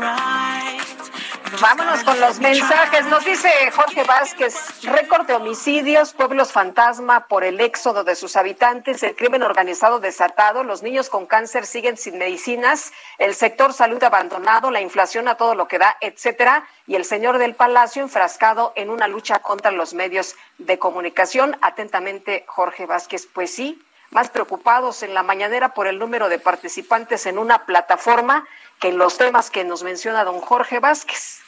Vámonos con los mensajes. Nos dice Jorge Vázquez, récord de homicidios, pueblos fantasma por el éxodo de sus habitantes, el crimen organizado desatado, los niños con cáncer siguen sin medicinas, el sector salud abandonado, la inflación a todo lo que da, etcétera, y el señor del Palacio enfrascado en una lucha contra los medios de comunicación. Atentamente, Jorge Vázquez. Pues sí, más preocupados en la mañanera por el número de participantes en una plataforma que en los temas que nos menciona don Jorge Vázquez.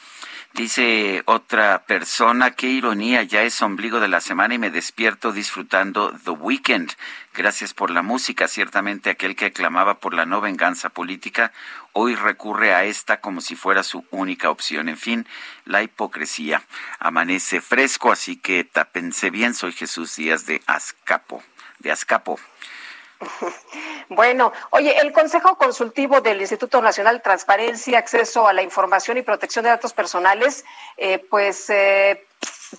Dice otra persona, qué ironía, ya es ombligo de la semana y me despierto disfrutando The Weekend. Gracias por la música. Ciertamente aquel que clamaba por la no venganza política hoy recurre a esta como si fuera su única opción. En fin, la hipocresía. Amanece fresco, así que tápense bien. Soy Jesús Díaz de Azcapo. De Azcapo. Bueno, oye, el Consejo Consultivo del Instituto Nacional de Transparencia, Acceso a la Información y Protección de Datos Personales, eh, pues eh,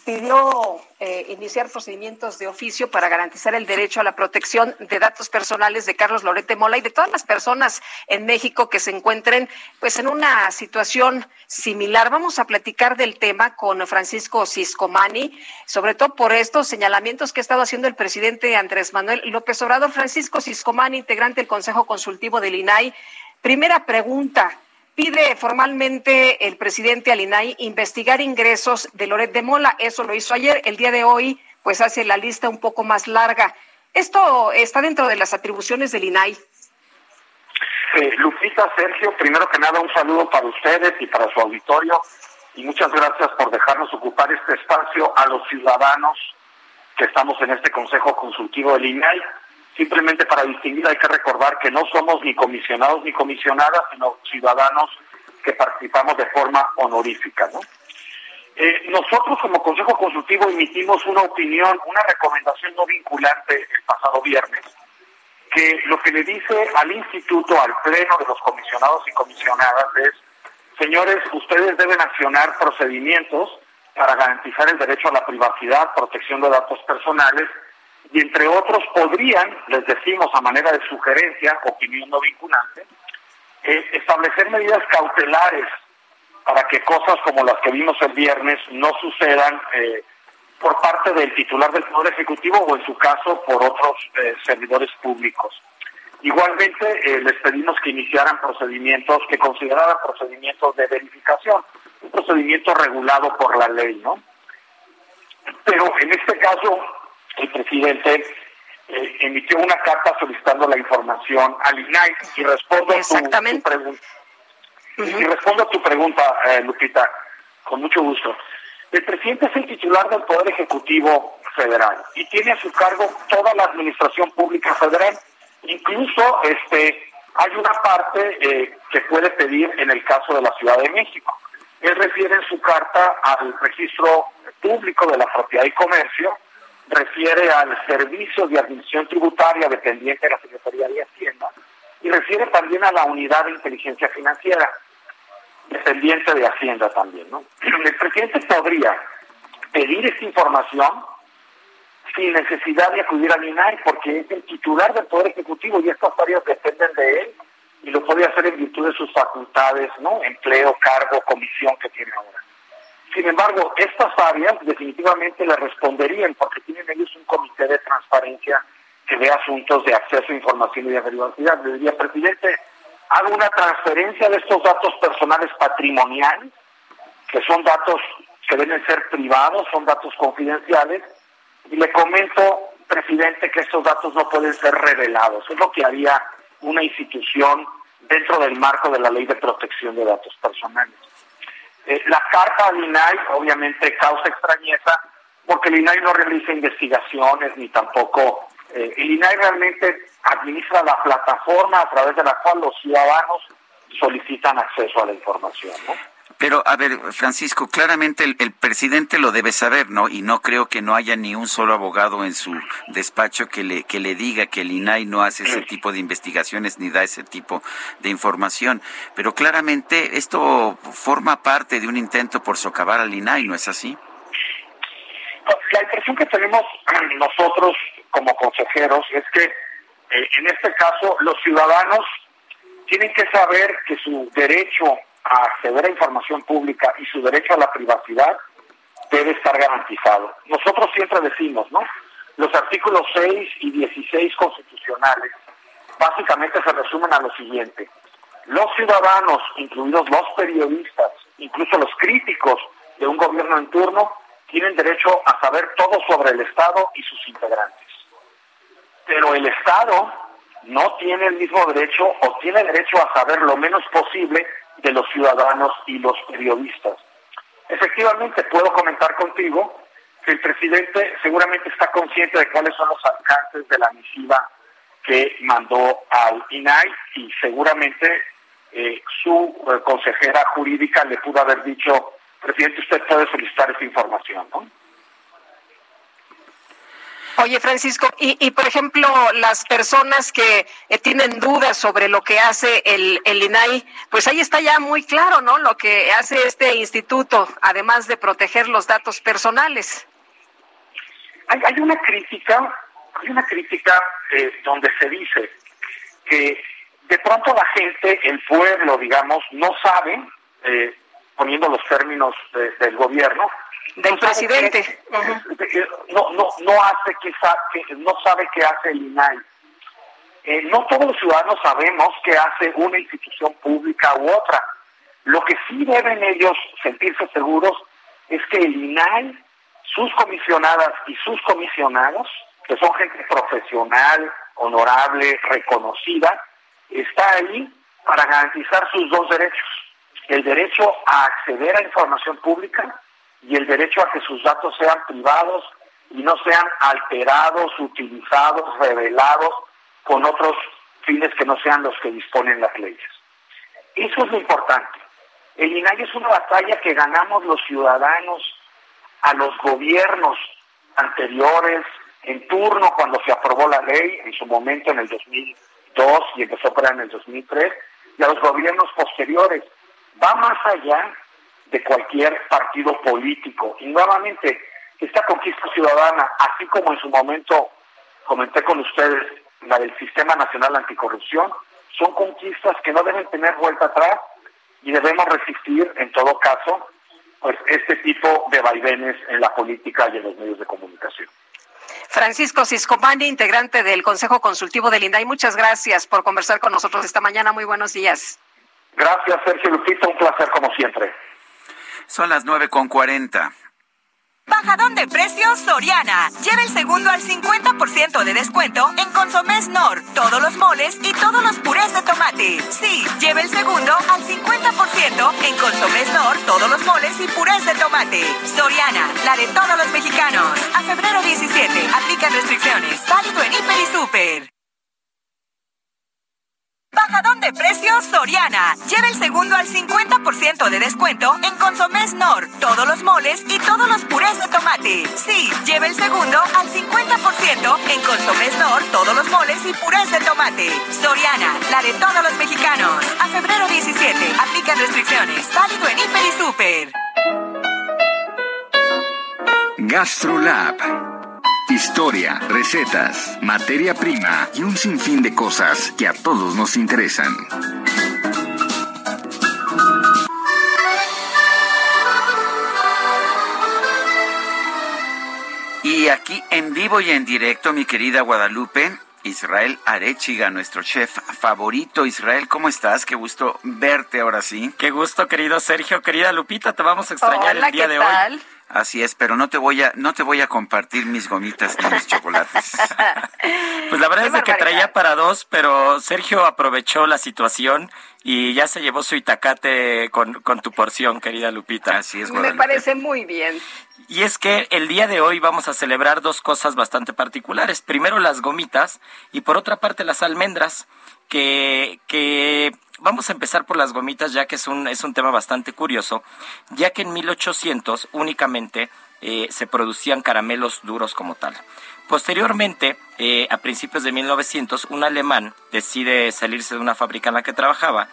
pidió eh, iniciar procedimientos de oficio para garantizar el derecho a la protección de datos personales de Carlos Lorete Mola y de todas las personas en México que se encuentren pues en una situación similar. Vamos a platicar del tema con Francisco Ciscomani, sobre todo por estos señalamientos que ha estado haciendo el presidente Andrés Manuel López Obrador. Francisco Ciscomani, integrante del Consejo Consultivo del INAI. Primera pregunta, Pide formalmente el presidente Alinay investigar ingresos de Loret de Mola. Eso lo hizo ayer. El día de hoy, pues hace la lista un poco más larga. ¿Esto está dentro de las atribuciones del INAI? Eh, Lupita, Sergio, primero que nada un saludo para ustedes y para su auditorio y muchas gracias por dejarnos ocupar este espacio a los ciudadanos que estamos en este Consejo Consultivo del INAI. Simplemente para distinguir hay que recordar que no somos ni comisionados ni comisionadas, sino ciudadanos que participamos de forma honorífica. ¿no? Eh, nosotros como Consejo Consultivo emitimos una opinión, una recomendación no vinculante el pasado viernes, que lo que le dice al instituto, al pleno de los comisionados y comisionadas es, señores, ustedes deben accionar procedimientos para garantizar el derecho a la privacidad, protección de datos personales y entre otros podrían, les decimos a manera de sugerencia, opinión no vinculante, eh, establecer medidas cautelares para que cosas como las que vimos el viernes no sucedan eh, por parte del titular del Poder Ejecutivo o en su caso por otros eh, servidores públicos. Igualmente les pedimos que iniciaran procedimientos, que consideraran procedimientos de verificación, un procedimiento regulado por la ley, ¿no? Pero en este caso el presidente eh, emitió una carta solicitando la información al INAI y respondo a tu, pregunta. Y respondo a tu pregunta, eh, Lupita, con mucho gusto. El presidente es el titular del Poder Ejecutivo Federal y tiene a su cargo toda la administración pública federal. Incluso este hay una parte eh, que puede pedir en el caso de la Ciudad de México. Él refiere en su carta al registro público de la propiedad y comercio, refiere al servicio de admisión tributaria dependiente de la Secretaría de Hacienda y refiere también a la unidad de inteligencia financiera dependiente de Hacienda también. ¿no? El presidente podría pedir esta información sin necesidad de acudir al INAI porque es el titular del Poder Ejecutivo y estas áreas dependen de él y lo puede hacer en virtud de sus facultades, ¿no? Empleo, cargo, comisión que tiene ahora. Sin embargo, estas áreas definitivamente le responderían porque tienen ellos un comité de transparencia que ve asuntos de acceso a información y de privacidad. Le diría, presidente, hago una transferencia de estos datos personales patrimoniales, que son datos que deben ser privados, son datos confidenciales, y le comento, presidente, que estos datos no pueden ser revelados. Es lo que haría una institución dentro del marco de la ley de protección de datos personales. Eh, la carta al INAI obviamente causa extrañeza porque el INAI no realiza investigaciones ni tampoco eh, el INAI realmente administra la plataforma a través de la cual los ciudadanos solicitan acceso a la información, ¿no? Pero, a ver, Francisco, claramente el, el, presidente lo debe saber, ¿no? Y no creo que no haya ni un solo abogado en su despacho que le, que le diga que el INAI no hace ese tipo de investigaciones ni da ese tipo de información. Pero claramente esto forma parte de un intento por socavar al INAI, ¿no es así? La impresión que tenemos nosotros como consejeros es que eh, en este caso los ciudadanos tienen que saber que su derecho a acceder a información pública y su derecho a la privacidad debe estar garantizado. Nosotros siempre decimos, ¿no? Los artículos 6 y 16 constitucionales básicamente se resumen a lo siguiente. Los ciudadanos, incluidos los periodistas, incluso los críticos de un gobierno en turno, tienen derecho a saber todo sobre el Estado y sus integrantes. Pero el Estado no tiene el mismo derecho o tiene derecho a saber lo menos posible de los ciudadanos y los periodistas. Efectivamente, puedo comentar contigo que el presidente seguramente está consciente de cuáles son los alcances de la misiva que mandó al INAI y seguramente eh, su eh, consejera jurídica le pudo haber dicho, presidente, usted puede solicitar esa información, ¿no? Oye, Francisco, y, y, por ejemplo, las personas que eh, tienen dudas sobre lo que hace el, el INAI, pues ahí está ya muy claro, ¿no? Lo que hace este instituto, además de proteger los datos personales. Hay, hay una crítica, hay una crítica eh, donde se dice que de pronto la gente, el pueblo, digamos, no sabe, eh, poniendo los términos de, del gobierno, del presidente. Que, no no no hace quizá que no sabe qué hace el INAI eh, no todos los ciudadanos sabemos qué hace una institución pública u otra. Lo que sí deben ellos sentirse seguros es que el INAI sus comisionadas y sus comisionados que son gente profesional honorable reconocida está ahí para garantizar sus dos derechos. El derecho a acceder a información pública y el derecho a que sus datos sean privados y no sean alterados, utilizados, revelados con otros fines que no sean los que disponen las leyes. Eso es lo importante. El INAI es una batalla que ganamos los ciudadanos a los gobiernos anteriores, en turno cuando se aprobó la ley, en su momento en el 2002 y empezó a operar en el 2003, y a los gobiernos posteriores. Va más allá de cualquier partido político. Y nuevamente, esta conquista ciudadana, así como en su momento comenté con ustedes la del Sistema Nacional Anticorrupción, son conquistas que no deben tener vuelta atrás y debemos resistir, en todo caso, pues este tipo de vaivenes en la política y en los medios de comunicación. Francisco Ciscomani, integrante del Consejo Consultivo del INDAI, muchas gracias por conversar con nosotros esta mañana. Muy buenos días. Gracias, Sergio Lupita, un placer como siempre. Son las nueve con cuarenta. Bajadón de precios Soriana. Lleva el segundo al 50% de descuento en Consomés Nor, todos los moles y todos los purés de tomate. Sí, lleva el segundo al 50% en Consomés Nor, todos los moles y purés de tomate. Soriana, la de todos los mexicanos. A febrero 17, aplican restricciones. Válido en Hiper y Super. Bajadón de precios Soriana. Lleva el segundo al 50% de descuento en Consomés Nor, todos los moles y todos los purés de tomate. Sí, lleva el segundo al 50% en Consomés Nor, todos los moles y purés de tomate. Soriana, la de todos los mexicanos. A febrero 17, aplican restricciones. Válido en Hiper y Super. GastroLab. Historia, recetas, materia prima y un sinfín de cosas que a todos nos interesan. Y aquí en vivo y en directo, mi querida Guadalupe, Israel Arechiga, nuestro chef favorito. Israel, ¿cómo estás? Qué gusto verte ahora sí. Qué gusto, querido Sergio, querida Lupita, te vamos a extrañar Hola, el día ¿qué de tal? hoy. Así es, pero no te voy a, no te voy a compartir mis gomitas ni mis chocolates. Pues la verdad Qué es de que traía para dos, pero Sergio aprovechó la situación y ya se llevó su itacate con, con tu porción, querida Lupita. Así es, Me parece muy bien. Y es que el día de hoy vamos a celebrar dos cosas bastante particulares. Primero las gomitas y por otra parte las almendras, que, que vamos a empezar por las gomitas ya que es un, es un tema bastante curioso, ya que en 1800 únicamente eh, se producían caramelos duros como tal. Posteriormente, eh, a principios de 1900, un alemán decide salirse de una fábrica en la que trabajaba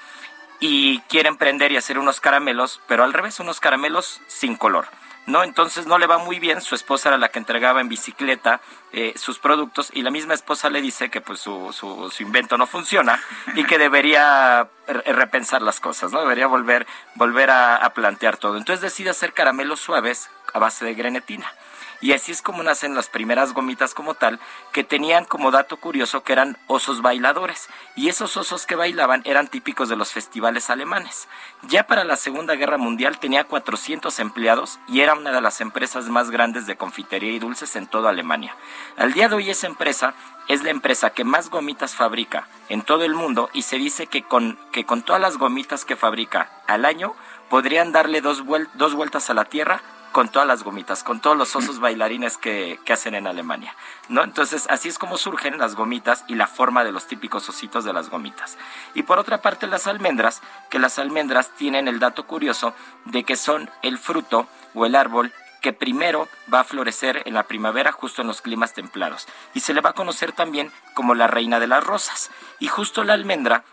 y quiere emprender y hacer unos caramelos, pero al revés, unos caramelos sin color. ¿no? Entonces no le va muy bien, su esposa era la que entregaba en bicicleta eh, sus productos y la misma esposa le dice que pues su, su, invento no funciona y que debería repensar las cosas, ¿no? Debería volver, volver a plantear todo. Entonces decide hacer caramelos suaves a base de grenetina. Y así es como nacen las primeras gomitas como tal, que tenían como dato curioso que eran osos bailadores. Y esos osos que bailaban eran típicos de los festivales alemanes. Ya para la Segunda Guerra Mundial tenía 400 empleados y era una de las empresas más grandes de confitería y dulces en toda Alemania. Al día de hoy esa empresa es la empresa que más gomitas fabrica en todo el mundo y se dice que con, que con todas las gomitas que fabrica al año podrían darle dos, dos vueltas a la Tierra con todas las gomitas, con todos los osos bailarines que, que, hacen en Alemania, ¿no? Entonces, así es como surgen las gomitas y la forma de los típicos ositos de las gomitas. Y por otra parte, las almendras, que las almendras tienen el dato curioso de que son el fruto o el árbol que primero va a florecer en la primavera justo en los climas templados y se le va a conocer también como la reina de las rosas. Y justo la almendra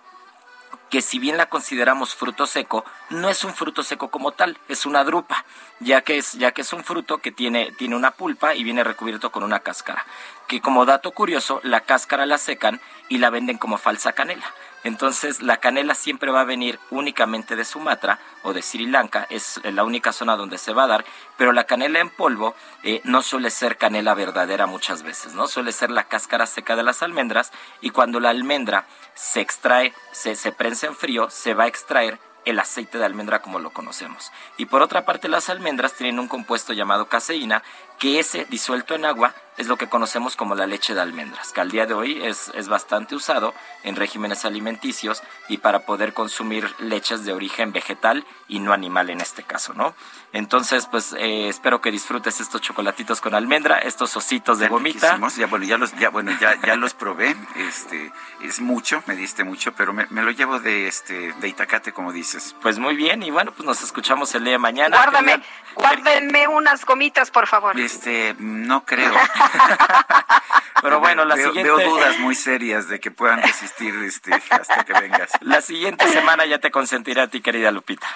que si bien la consideramos fruto seco, no es un fruto seco como tal, es una drupa, ya que es, ya que es un fruto que tiene, tiene una pulpa y viene recubierto con una cáscara. Que como dato curioso, la cáscara la secan y la venden como falsa canela. Entonces la canela siempre va a venir únicamente de Sumatra o de Sri Lanka, es la única zona donde se va a dar, pero la canela en polvo eh, no suele ser canela verdadera muchas veces, ¿no? Suele ser la cáscara seca de las almendras y cuando la almendra se extrae, se, se prensa en frío, se va a extraer el aceite de almendra como lo conocemos. Y por otra parte, las almendras tienen un compuesto llamado caseína, que ese disuelto en agua es lo que conocemos como la leche de almendras, que al día de hoy es, es bastante usado en regímenes alimenticios y para poder consumir leches de origen vegetal y no animal en este caso, ¿no? Entonces, pues eh, espero que disfrutes estos chocolatitos con almendra, estos ositos de gomita. Ya, bueno, ya los, ya, bueno, ya, ya los probé, este, es mucho, me diste mucho, pero me, me, lo llevo de, este, de Itacate, como dices. Pues muy bien, y bueno, pues nos escuchamos el día de mañana. Guárdame, guárdenme unas gomitas, por favor. Este, no creo. Pero bueno, la veo, siguiente... Veo dudas muy serias de que puedan resistir este, hasta que vengas. La siguiente semana ya te consentiré a ti, querida Lupita.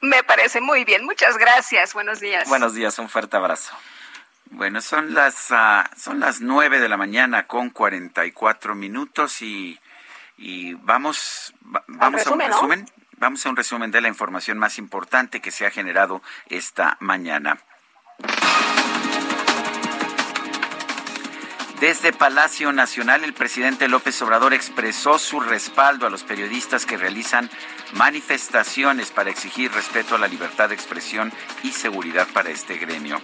Me parece muy bien. Muchas gracias. Buenos días. Buenos días. Un fuerte abrazo. Bueno, son las, uh, son las 9 de la mañana con 44 minutos y, y vamos, va, vamos resumen, a un resumen. ¿no? Vamos a un resumen de la información más importante que se ha generado esta mañana. Desde Palacio Nacional, el presidente López Obrador expresó su respaldo a los periodistas que realizan manifestaciones para exigir respeto a la libertad de expresión y seguridad para este gremio.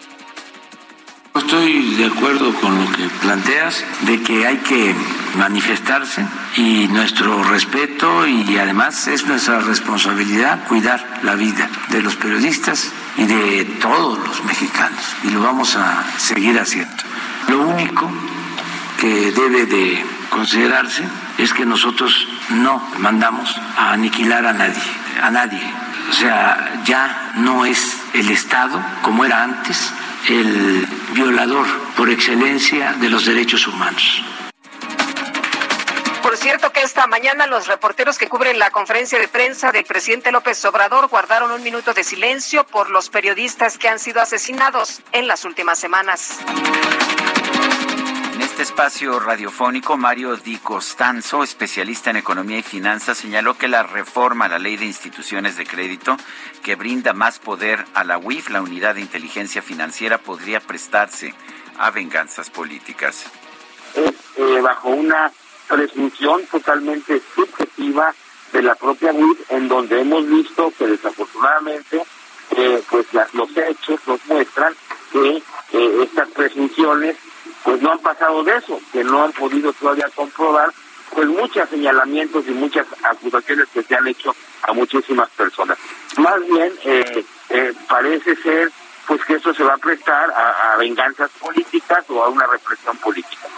Estoy de acuerdo con lo que planteas, de que hay que manifestarse y nuestro respeto y además es nuestra responsabilidad cuidar la vida de los periodistas y de todos los mexicanos y lo vamos a seguir haciendo. Lo único que debe de considerarse es que nosotros no mandamos a aniquilar a nadie, a nadie. O sea, ya no es el Estado como era antes el violador por excelencia de los derechos humanos. Por cierto que esta mañana los reporteros que cubren la conferencia de prensa del presidente López Obrador guardaron un minuto de silencio por los periodistas que han sido asesinados en las últimas semanas. Este espacio radiofónico, Mario Di Costanzo, especialista en economía y finanzas, señaló que la reforma a la ley de instituciones de crédito, que brinda más poder a la UIF, la unidad de inteligencia financiera, podría prestarse a venganzas políticas. Es eh, bajo una presunción totalmente subjetiva de la propia UIF, en donde hemos visto que desafortunadamente eh, pues la, los hechos nos muestran que eh, estas presunciones pues no han pasado de eso, que no han podido todavía comprobar pues muchos señalamientos y muchas acusaciones que se han hecho a muchísimas personas. Más bien, eh, eh, parece ser pues que eso se va a prestar a, a venganzas políticas o a una represión política.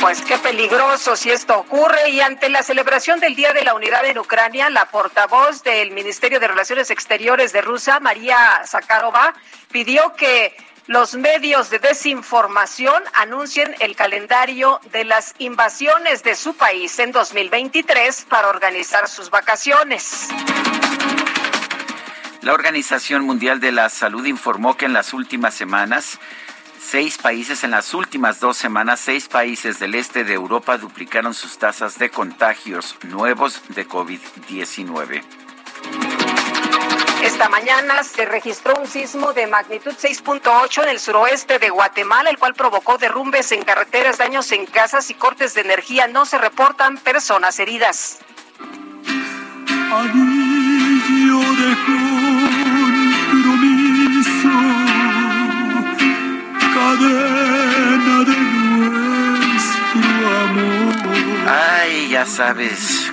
Pues qué peligroso si esto ocurre. Y ante la celebración del Día de la Unidad en Ucrania, la portavoz del Ministerio de Relaciones Exteriores de Rusia, María Zakharova, pidió que los medios de desinformación anuncien el calendario de las invasiones de su país en 2023 para organizar sus vacaciones. La Organización Mundial de la Salud informó que en las últimas semanas seis países en las últimas dos semanas, seis países del este de Europa duplicaron sus tasas de contagios nuevos de COVID-19. Esta mañana se registró un sismo de magnitud 6.8 en el suroeste de Guatemala, el cual provocó derrumbes en carreteras, daños en casas y cortes de energía. No se reportan personas heridas. Anillo de compromiso, cadena de nuestro amor. Ay, ya sabes,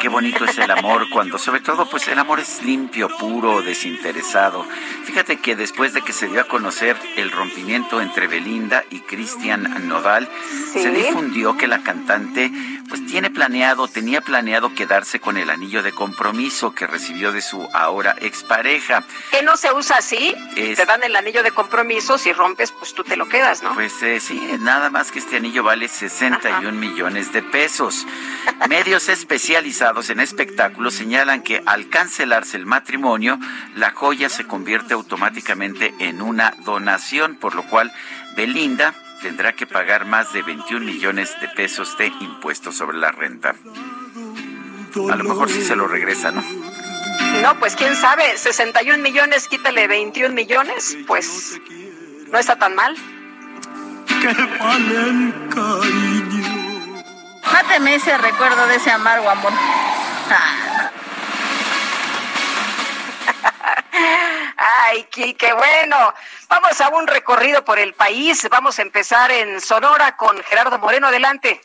qué bonito es el amor cuando, sobre todo, pues el amor es limpio, puro, desinteresado. Fíjate que después de que se dio a conocer el rompimiento entre Belinda y Cristian Nodal, se difundió que la cantante pues tiene planeado, tenía planeado quedarse con el anillo de compromiso que recibió de su ahora expareja. ¿Que no se usa así? Es- Te dan el anillo de compromiso, si rompes, pues tú te lo quedas, ¿no? Pues eh, sí, nada más que este anillo vale 61 millones de pesos. Medios especializados en espectáculos señalan que al cancelarse el matrimonio, la joya se convierte automáticamente en una donación, por lo cual Belinda tendrá que pagar más de 21 millones de pesos de impuestos sobre la renta. A lo mejor sí se lo regresa, ¿no? No, pues quién sabe, 61 millones, quítale 21 millones, pues no está tan mal. Cariño. Máteme ese recuerdo de ese amargo amor. Ah. Ay, qué, qué bueno. Vamos a un recorrido por el país. Vamos a empezar en Sonora con Gerardo Moreno. Adelante.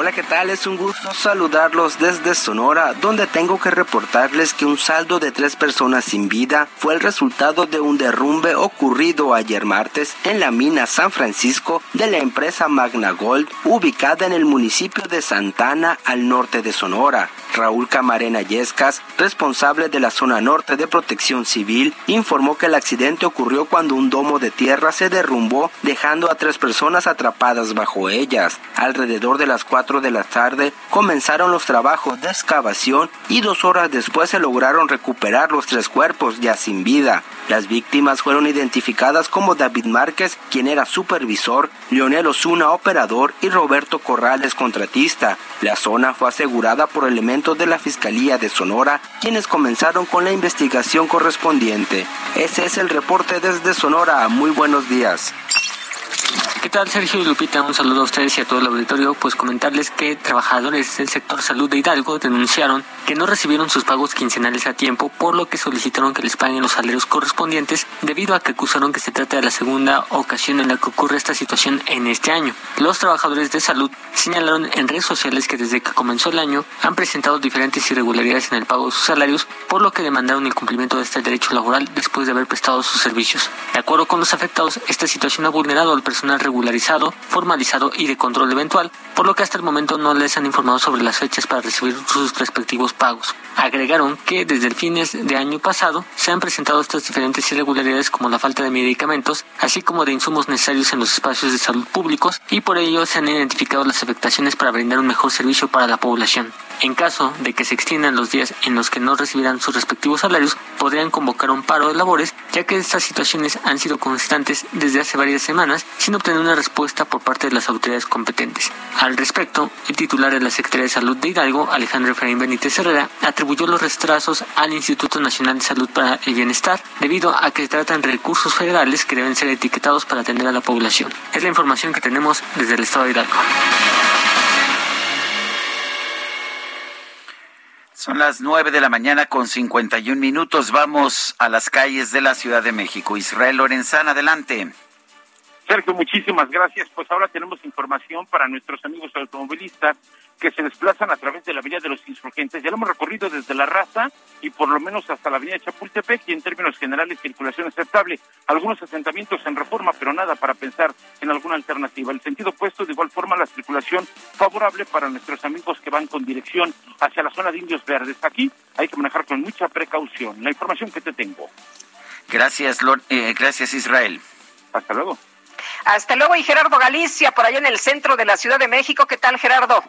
Hola, ¿qué tal? Es un gusto saludarlos desde Sonora, donde tengo que reportarles que un saldo de tres personas sin vida fue el resultado de un derrumbe ocurrido ayer martes en la mina San Francisco de la empresa Magna Gold, ubicada en el municipio de Santana, al norte de Sonora. Raúl Camarena Yescas, responsable de la zona norte de protección civil, informó que el accidente ocurrió cuando un domo de tierra se derrumbó, dejando a tres personas atrapadas bajo ellas. Alrededor de las 4 de la tarde comenzaron los trabajos de excavación y dos horas después se lograron recuperar los tres cuerpos ya sin vida. Las víctimas fueron identificadas como David Márquez, quien era supervisor, Leonel Osuna, operador, y Roberto Corrales, contratista. La zona fue asegurada por elementos de la Fiscalía de Sonora, quienes comenzaron con la investigación correspondiente. Ese es el reporte desde Sonora. Muy buenos días. ¿Qué tal, Sergio y Lupita? Un saludo a ustedes y a todo el auditorio. Pues comentarles que trabajadores del sector salud de Hidalgo denunciaron que no recibieron sus pagos quincenales a tiempo, por lo que solicitaron que les paguen los salarios correspondientes, debido a que acusaron que se trata de la segunda ocasión en la que ocurre esta situación en este año. Los trabajadores de salud señalaron en redes sociales que desde que comenzó el año han presentado diferentes irregularidades en el pago de sus salarios, por lo que demandaron el cumplimiento de este derecho laboral después de haber prestado sus servicios. De acuerdo con los afectados, esta situación ha vulnerado al personal regularizado, formalizado y de control eventual, por lo que hasta el momento no les han informado sobre las fechas para recibir sus respectivos pagos. Agregaron que desde el fines de año pasado se han presentado estas diferentes irregularidades como la falta de medicamentos, así como de insumos necesarios en los espacios de salud públicos y por ello se han identificado las afectaciones para brindar un mejor servicio para la población. En caso de que se extiendan los días en los que no recibirán sus respectivos salarios, podrían convocar un paro de labores, ya que estas situaciones han sido constantes desde hace varias semanas sin obtener una respuesta por parte de las autoridades competentes. Al respecto, el titular de la Secretaría de Salud de Hidalgo, Alejandro Efraín Benítez Herrera, atribuyó los retrasos al Instituto Nacional de Salud para el Bienestar, debido a que se tratan recursos federales que deben ser etiquetados para atender a la población. Es la información que tenemos desde el estado de Hidalgo. Son las nueve de la mañana con 51 minutos. Vamos a las calles de la Ciudad de México. Israel Lorenzán, adelante. Sergio, muchísimas gracias. Pues ahora tenemos información para nuestros amigos automovilistas que se desplazan a través de la Avenida de los Insurgentes. Ya lo hemos recorrido desde la raza y por lo menos hasta la Avenida Chapultepec y en términos generales circulación aceptable. Algunos asentamientos en reforma, pero nada para pensar en alguna alternativa. El sentido opuesto, de igual forma, la circulación favorable para nuestros amigos que van con dirección hacia la zona de Indios Verdes. Aquí hay que manejar con mucha precaución. La información que te tengo. Gracias, eh, gracias Israel. Hasta luego. Hasta luego y Gerardo Galicia, por allá en el centro de la Ciudad de México. ¿Qué tal, Gerardo?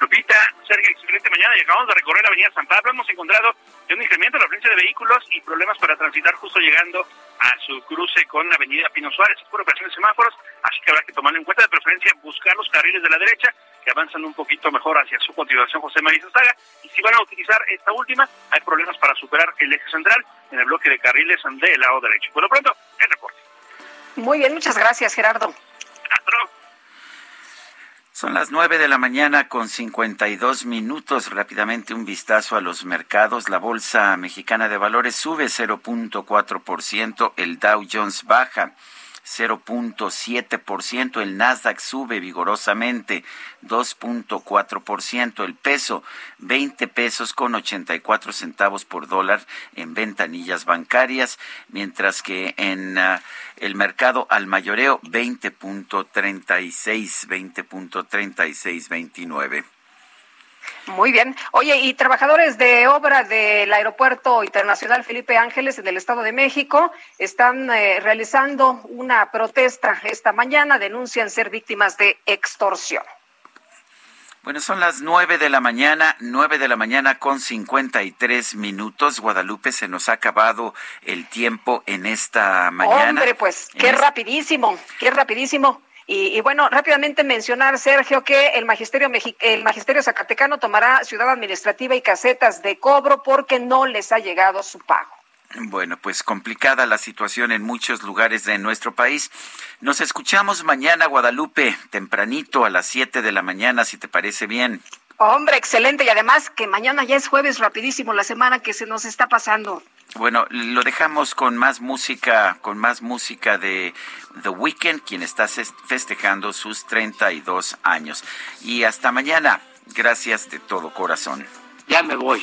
Lupita, Sergio, excelente mañana y acabamos de recorrer la avenida San Pablo. Hemos encontrado un incremento en la afluencia de vehículos y problemas para transitar justo llegando a su cruce con la avenida Pino Suárez. Es por operación de semáforos, así que habrá que tomarlo en cuenta. De preferencia, buscar los carriles de la derecha que avanzan un poquito mejor hacia su continuación José María Saga. Y si van a utilizar esta última, hay problemas para superar el eje central en el bloque de carriles del lado derecho. Por lo pronto, el reporte. Muy bien, muchas gracias, Gerardo. Son las nueve de la mañana con 52 minutos. Rápidamente un vistazo a los mercados. La Bolsa Mexicana de Valores sube 0.4%, el Dow Jones baja 0.7%, el Nasdaq sube vigorosamente 2.4%, el peso 20 pesos con 84 centavos por dólar en ventanillas bancarias, mientras que en uh, el mercado al mayoreo 20.36, 20.3629. Muy bien. Oye, y trabajadores de obra del Aeropuerto Internacional Felipe Ángeles en el Estado de México están eh, realizando una protesta esta mañana, denuncian ser víctimas de extorsión. Bueno, son las nueve de la mañana, nueve de la mañana con cincuenta y tres minutos. Guadalupe, se nos ha acabado el tiempo en esta mañana. Hombre, pues, qué rapidísimo, qué rapidísimo. Y, bueno, rápidamente mencionar, Sergio, que el magisterio, el magisterio Zacatecano tomará ciudad administrativa y casetas de cobro porque no les ha llegado su pago. Bueno, pues complicada la situación en muchos lugares de nuestro país. Nos escuchamos mañana, Guadalupe, tempranito a las 7 de la mañana, si te parece bien. Hombre, excelente. Y además que mañana ya es jueves, rapidísimo la semana que se nos está pasando. Bueno, lo dejamos con más música, con más música de The Weeknd, quien está festejando sus 32 años. Y hasta mañana. Gracias de todo corazón. Ya me voy.